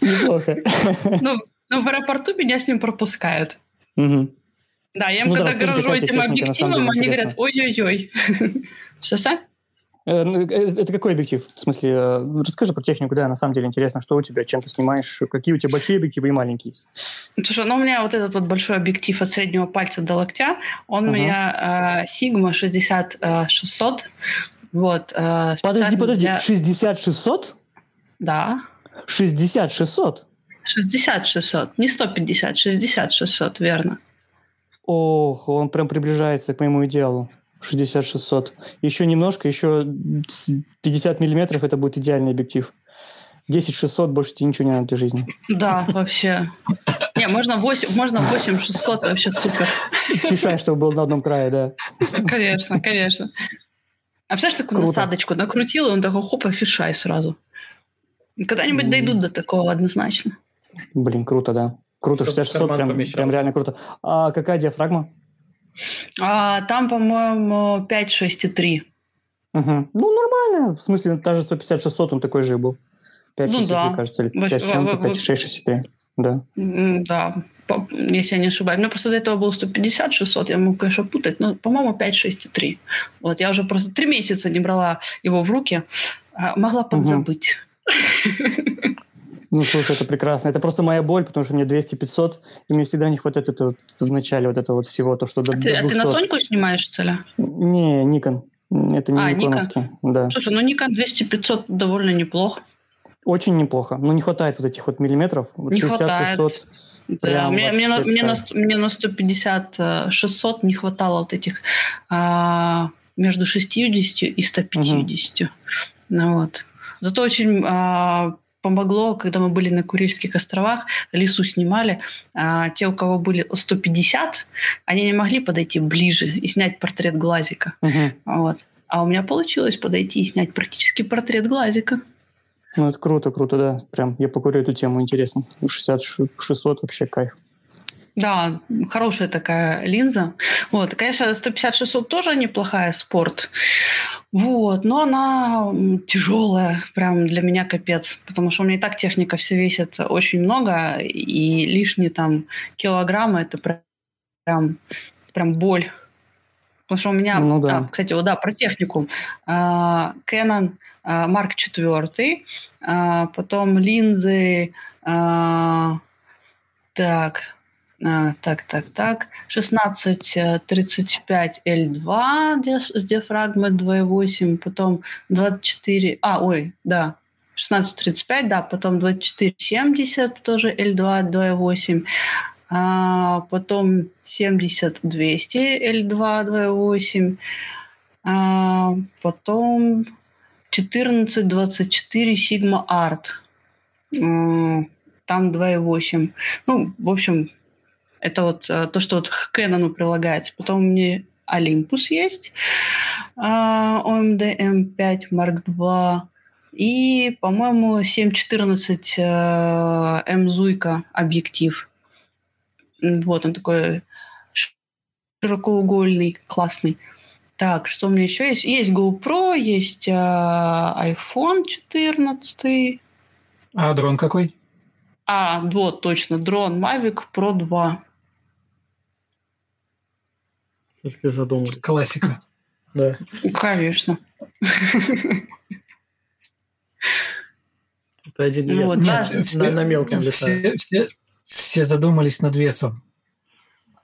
Неплохо. Ну, ну, в аэропорту меня с ним пропускают. Мгм. Да, я им Ну да, когда расскажи, грожу какая у тебя этим объективом, они говорят, ой-ой-ой. *laughs* Что-что? Э, э, Это какой объектив? В смысле, э, расскажи про технику, да, на самом деле интересно, что у тебя, чем ты снимаешь, какие у тебя большие объективы и маленькие есть. Слушай, ну у меня вот этот вот большой объектив от среднего пальца до локтя, он у Ага. меня Sigma 60-600. Вот. э, Подожди, подожди, для- 60-600? Да. 60-600? 60-600. Не 150, 60-600, верно. Ох, он прям приближается к моему идеалу. 60-600. Еще немножко, еще с 50 миллиметров, это будет идеальный объектив. 10-600, больше тебе ничего не надо для жизни. Да, вообще. Не, можно 8, можно 8 600, вообще супер. Фишай, чтобы был на одном крае, да. Конечно, конечно. А представляешь, такую Круто. насадочку накрутил, и он такой, хоп, и фишай сразу. Когда-нибудь М. дойдут до такого однозначно. Блин, круто, да. Круто, Чтобы в 60-600, карман прям, прям реально круто. А какая диафрагма? А там, по-моему, 5, 6 и 3. Мгм. Ну, нормально. В смысле, та же 150-600, он такой же был. 5 Ну 63, да. кажется, или Во- 5 с чем-то, во- 5 6 63. Да. М, Да, по- если я не ошибаюсь. У меня просто до этого был 150, 600, я могу, конечно, путать, но, по-моему, 5, 6 и 3. Вот, я уже просто три месяца не брала его в руки, а, могла подзабыть. *laughs* Ну, слушай, это прекрасно. Это просто моя боль, потому что мне 200-500, и мне всегда не хватает этого в начале вот этого всего, то, что до, А ты, до а ты на 200. Соньку снимаешь, целя? Не, Никон. Это не А, Nikon. никоновский. Да. Слушай, ну Nikon 200-500 довольно неплохо. Очень неплохо. Но не хватает вот этих вот миллиметров. Вот Не 60, хватает. 600. Да, мне, мне, на, мне, на, мне на 150, э, 600 не хватало вот этих а, между 60 и 150. Ну, вот. Зато очень а, помогло, когда мы были на Курильских островах, лесу снимали, а, те, у кого были 150, они не могли подойти ближе и снять портрет глазика. Мгм. Вот. А у меня получилось подойти и снять практически портрет глазика. Ну, это круто, круто, да. Прям я покурю эту тему, интересно. 60-600 вообще кайф. Да, хорошая такая линза. Вот, конечно, 150-600 тоже неплохая спорт. Вот, но она тяжелая, прям для меня капец, потому что у меня и так техника все весит очень много, и лишние там килограммы это прям, прям, прям боль. Потому что у меня, Ну да. а, кстати, вот да, про технику. А, Canon а, Mark IV, а, потом линзы, а, так, так, так, так. 1635 L2 с диафрагмой 2.8, потом 24... А, ой, да, 1635, да, потом 2470 тоже L2 2.8, а, потом 70-200 L2 2.8, а, потом 1424 Sigma Art, а, там 2.8. Ну, в общем, это вот а, то, что вот к Canon прилагается. Потом у меня Olympus есть, а, OMD M5 Mark II, и, по-моему, 7.14 э, М Зуйка объектив. Вот он такой широкоугольный, классный. Так, что у меня еще есть? Есть GoPro, есть э, iPhone 14. А дрон какой? А, вот, точно, дрон Mavic Pro 2. Если задумали. Классика. *laughs* Да. Конечно. Это один Ну вот, на, да. на, на мелком летаю. все, все, все задумались над весом.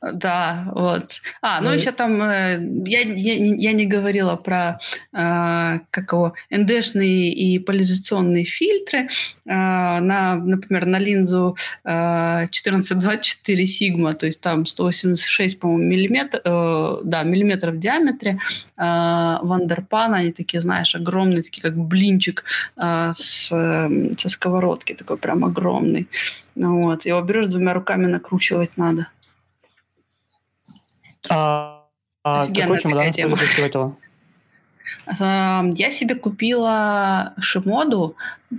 Да, вот. А, ну Ну и- еще там, э, я, я, я не говорила про, э, как его, НДшные и поляризационные фильтры. Э, на, например, на линзу э, 1424 сигма, то есть там 186, по-моему, миллиметр, э, да, миллиметров в диаметре. Э, Вандерпан, они такие, знаешь, огромные, такие как блинчик э, с, э, со сковородки, такой прям огромный. Ну Вот. Его берешь двумя руками, накручивать надо. А, а какой чемодан? *laughs* Эм, Я себе купила Шимоду,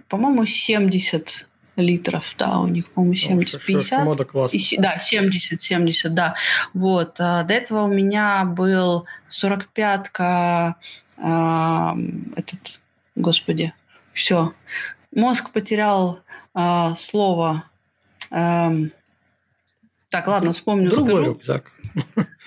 по-моему, 70 литров, да, у них, по-моему, 70-50. Мода И классно. се- Да, 70-70, да. Вот. а До этого у меня был 45-ка, эм, этот, господи, все. Мозг потерял а, слово. Эм, Так, ладно, вспомню, Другой скажу. рюкзак.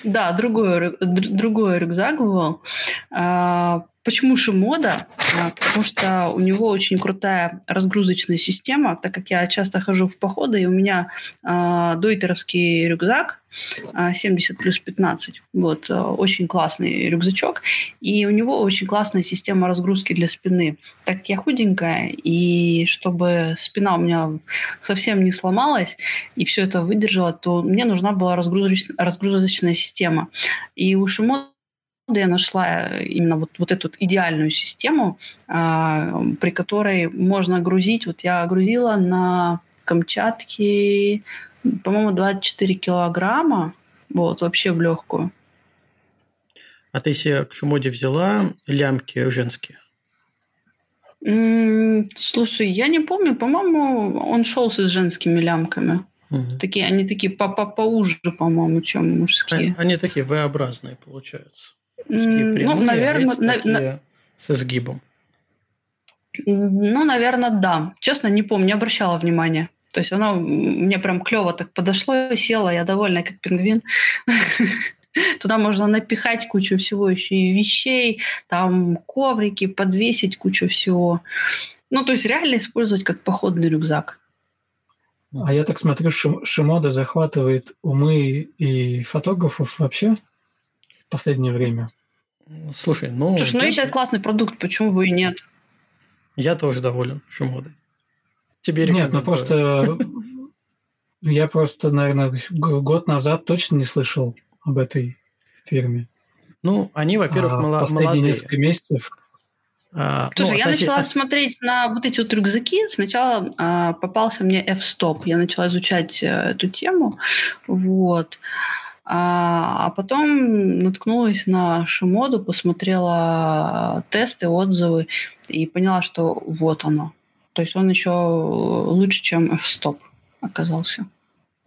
Да, другой, другой рюкзак был. А, Почему Шимода? А, Потому что у него очень крутая разгрузочная система, так как я часто хожу в походы, и у меня а, дойтеровский рюкзак 70 плюс 15. Вот, а, очень классный рюкзачок. И у него очень классная система разгрузки для спины. Так как я худенькая, и чтобы спина у меня совсем не сломалась, и все это выдержала, то мне нужна была разгрузоч- разгрузочная система. И у Шимода я нашла именно вот, вот эту идеальную систему, а, при которой можно грузить. Вот я грузила на Камчатке, по-моему, 24 килограмма, вот, вообще в легкую. А ты себе к Шимоде взяла лямки женские? Слушай, я не помню, по-моему, он шел с женскими лямками. Мгм. Такие, они такие по -по поуже, по-моему, чем мужские. А- Они такие V-образные получаются. М, Такие ну, прямые, а наверно, эти на- такие с изгибом. Ну, наверное, да. Честно, не помню, не обращала внимания. То есть оно мне прям клево так подошло, села, я довольная, как пингвин. *laughs* Туда можно напихать кучу всего еще и вещей, там коврики, подвесить кучу всего. Ну, то есть реально использовать как походный рюкзак. А я так смотрю, Шим- Шимода захватывает умы и фотографов вообще в последнее время. Слушай, ну, Слушай, ну я, если это классный продукт, почему бы и нет? я тоже доволен Шимодой. Тебе Нет, ну просто *laughs* я просто, наверное, год назад точно не слышал об этой фирме. Ну, они, во-первых, А мало- последние молодые. несколько месяцев А, ну, Слушай, я относи- начала от- смотреть на вот эти вот рюкзаки. Сначала а, попался мне F-Stop. Я начала изучать э, эту тему. Вот. А, а потом наткнулась на Шимоду, посмотрела тесты, отзывы и поняла, что вот оно. То есть он еще лучше, чем F-Stop оказался.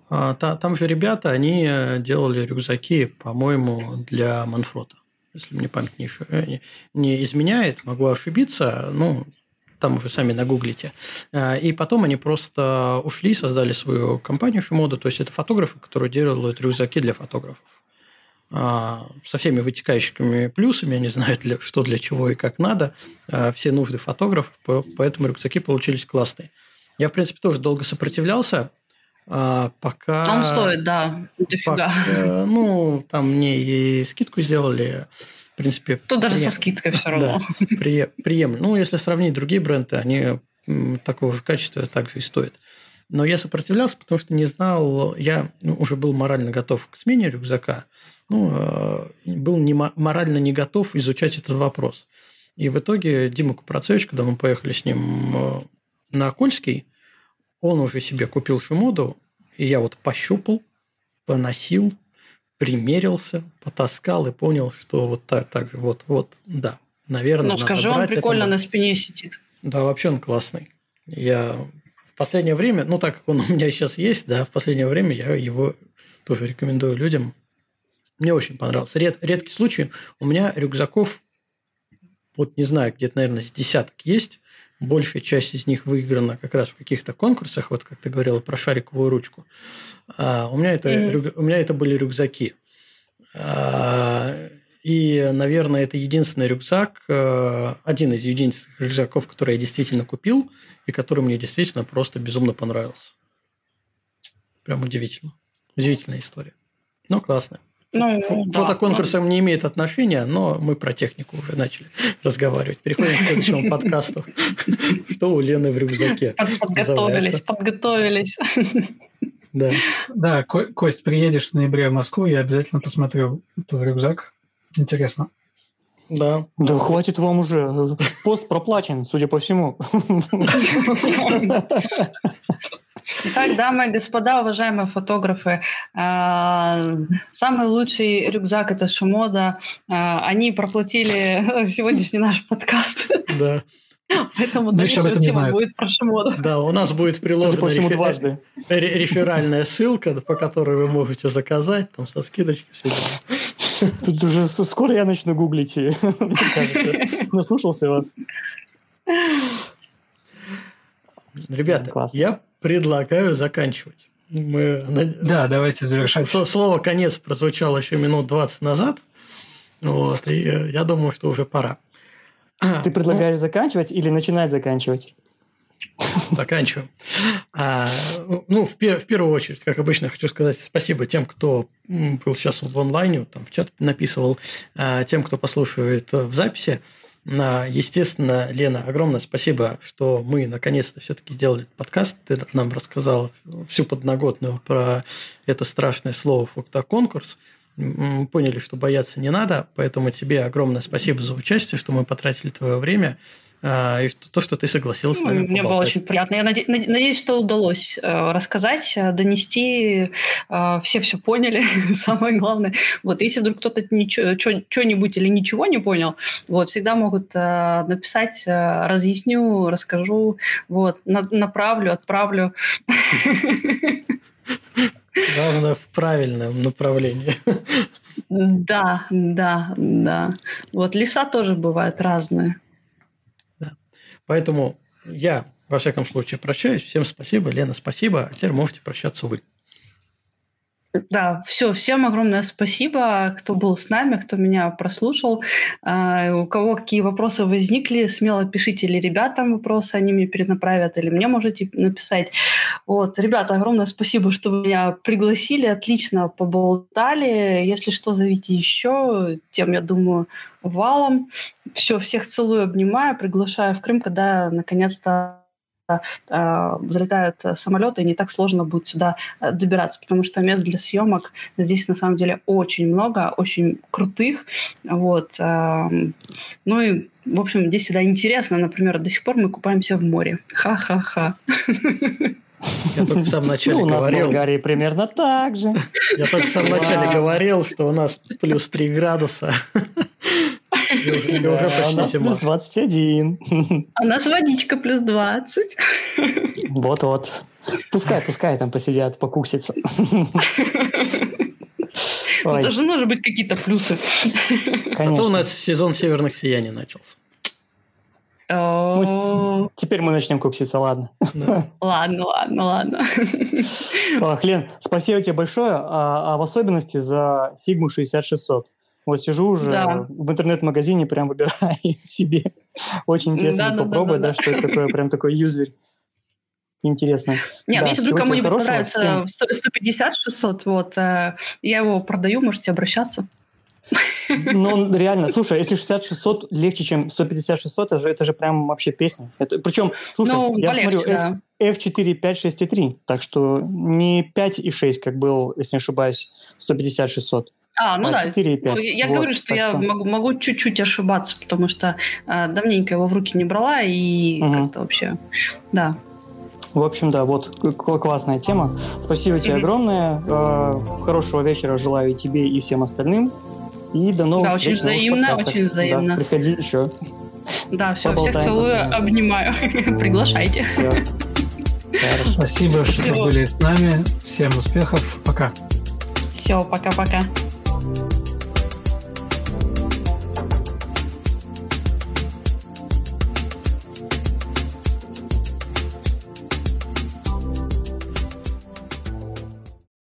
а, та- там же ребята, они э, делали рюкзаки, по-моему, для Манфрота. Если мне память э, не- не изменяет, могу ошибиться, ну, там уже сами нагуглите. И потом они просто ушли, создали свою компанию Шимода, то есть это фотографы, которые делают рюкзаки для фотографов. А, Со всеми вытекающими плюсами, они знают, для, что для чего и как надо, а, все нужды фотографов, по- поэтому рюкзаки получились классные. Я, в принципе, тоже долго сопротивлялся, А пока... Он стоит, да, дофига. Пока, ну, там мне и скидку сделали, в принципе... Тут даже со скидкой все *laughs* равно. Да, при, приемлемо. Ну, если сравнить другие бренды, они такого качества также и стоят. Но я сопротивлялся, потому что не знал, я ну, уже был морально готов к смене рюкзака, ну, э, был не, морально не готов изучать этот вопрос. И в итоге Дима Купрацевич, когда мы поехали с ним э, на Кольский, он уже себе купил шимоду, и я вот пощупал, поносил, примерился, потаскал и понял, что вот так, так вот, вот, да, наверное, Ну, скажи, он прикольно это... на спине сидит. Да, вообще он классный. Я последнее время, ну, так как он *laughs* у меня сейчас есть, да, в последнее время я его тоже рекомендую людям. Мне очень понравился. Ред, редкий случай. У меня рюкзаков, вот не знаю, где-то, наверное, с десяток есть. Большая часть из них выиграна как раз в каких-то конкурсах, вот как ты говорила про шариковую ручку. А у, меня это, mm-hmm. у меня это были рюкзаки. А, и, наверное, это единственный рюкзак, э, один из единственных рюкзаков, который я действительно купил, и который мне действительно просто безумно понравился. Прям удивительно. Удивительная история. Но классная. Ну, Фотоконкурсам да, не имеет отношения, но мы про технику уже начали *laughs* разговаривать. Переходим к следующему *laughs* подкасту. *laughs* Что у Лены в рюкзаке? Подготовились, подготовились. Да. Да, Кость, приедешь в ноябре в Москву, я обязательно посмотрю твой рюкзак. Интересно. Да. Да хватит вам уже. Пост проплачен, судя по всему. Итак, дамы и господа, уважаемые фотографы, а, самый лучший рюкзак – это Шимода. А, они проплатили *laughs* сегодняшний наш подкаст. Да. Поэтому еще об этом не знают. будет про Шимода. Да, у нас будет приложена рефер... дважды. реферальная ссылка, по которой вы можете заказать, там со скидочкой все дела. *laughs* Тут уже скоро я начну гуглить, *laughs* мне кажется. *laughs* Наслушался вас. Ребята, Классно. я предлагаю заканчивать. Мы... Да, давайте завершать. Слово «конец» прозвучало еще минут 20 назад. Вот, и э, я думаю, что уже пора. Ты предлагаешь ну, заканчивать или начинать заканчивать? Заканчиваем. А, ну, в, в первую очередь, как обычно, хочу сказать спасибо тем, кто был сейчас в онлайне, там в чат написывал, а, тем, кто послушивает в записи. А, естественно, Лена, огромное спасибо, что мы наконец-то все-таки сделали подкаст. Ты нам рассказал всю подноготную про это страшное слово «фоктоконкурс». Мы поняли, что бояться не надо, поэтому тебе огромное спасибо за участие, что мы потратили твое время. А, и то, что ты согласился с нами Мне было очень приятно. Я наде- надеюсь, что удалось э, рассказать, э, донести. Э, все все поняли, *laughs* самое главное. Вот, если вдруг кто-то что-нибудь или ничего не понял, вот, всегда могут написать, разъясню, расскажу, вот, направлю, отправлю. Главное, в правильном направлении. Да, да, да. Вот леса тоже бывают разные. Поэтому я, во всяком случае, прощаюсь. Всем спасибо. Лена, спасибо. А теперь можете прощаться вы. Да, все, всем огромное спасибо, кто был с нами, кто меня прослушал. Uh, у кого какие вопросы возникли, смело пишите или ребятам вопросы, они мне перенаправят, или мне можете написать. Вот, ребята, огромное спасибо, что вы меня пригласили, отлично поболтали. Если что, зовите еще, тем, я думаю, валом. Все, всех целую, обнимаю, приглашаю в Крым, когда наконец-то взлетают самолеты, и не так сложно будет сюда э, добираться, потому что мест для съемок здесь на самом деле очень много, очень крутых. Вот. Э, ну и, в общем, здесь всегда интересно. Например, до сих пор мы купаемся в море. Ха-ха-ха. Я только в самом начале ну, у нас говорил... в Болгарии примерно так же. Я только в самом начале говорил, что у нас плюс 3 градуса. И уже, почти у нас зима. плюс 21. А у нас водичка плюс 20. Вот-вот. Пускай, пускай там посидят, покусятся. Ой. Тоже должны быть какие-то плюсы. Конечно. Зато у нас сезон северных сияний начался. Ну, теперь мы начнем кукситься, ладно. Ладно, ладно, ладно. Ох, Лен, спасибо тебе большое, а, а в особенности за Sigma 6600. Вот сижу уже да. в интернет-магазине, прям выбираю *laughs* себе. Очень интересно да, попробовать, да, да, да, что это такое, прям такой юзер. интересно. Нет, да, если вдруг кому-нибудь понравится 150-600, вот, э, я его продаю, можете обращаться. Ну, реально, слушай, если 60-600 легче, чем 150-600, это же, это же прям вообще песня. Это, причем, слушай, ну, я полегче, смотрю, да. F, F4, 5, 6 и 3, так что не 5 и 6, как был, если не ошибаюсь, 150-600. А, ну а да. 4 и 5. Ну, я вот, говорю, что я что... Могу, могу чуть-чуть ошибаться, потому что э, давненько его в руки не брала, и угу. как-то вообще, да. В общем, да, вот классная тема. Спасибо тебе огромное. Э, хорошего вечера желаю и тебе, и всем остальным. И до новых да, встреч. Очень взаимно, очень взаимно. Да, приходи еще. Да, все, всех целую, обнимаю. Приглашайте. Спасибо, что были с нами. Всем успехов. Пока. Все, пока-пока.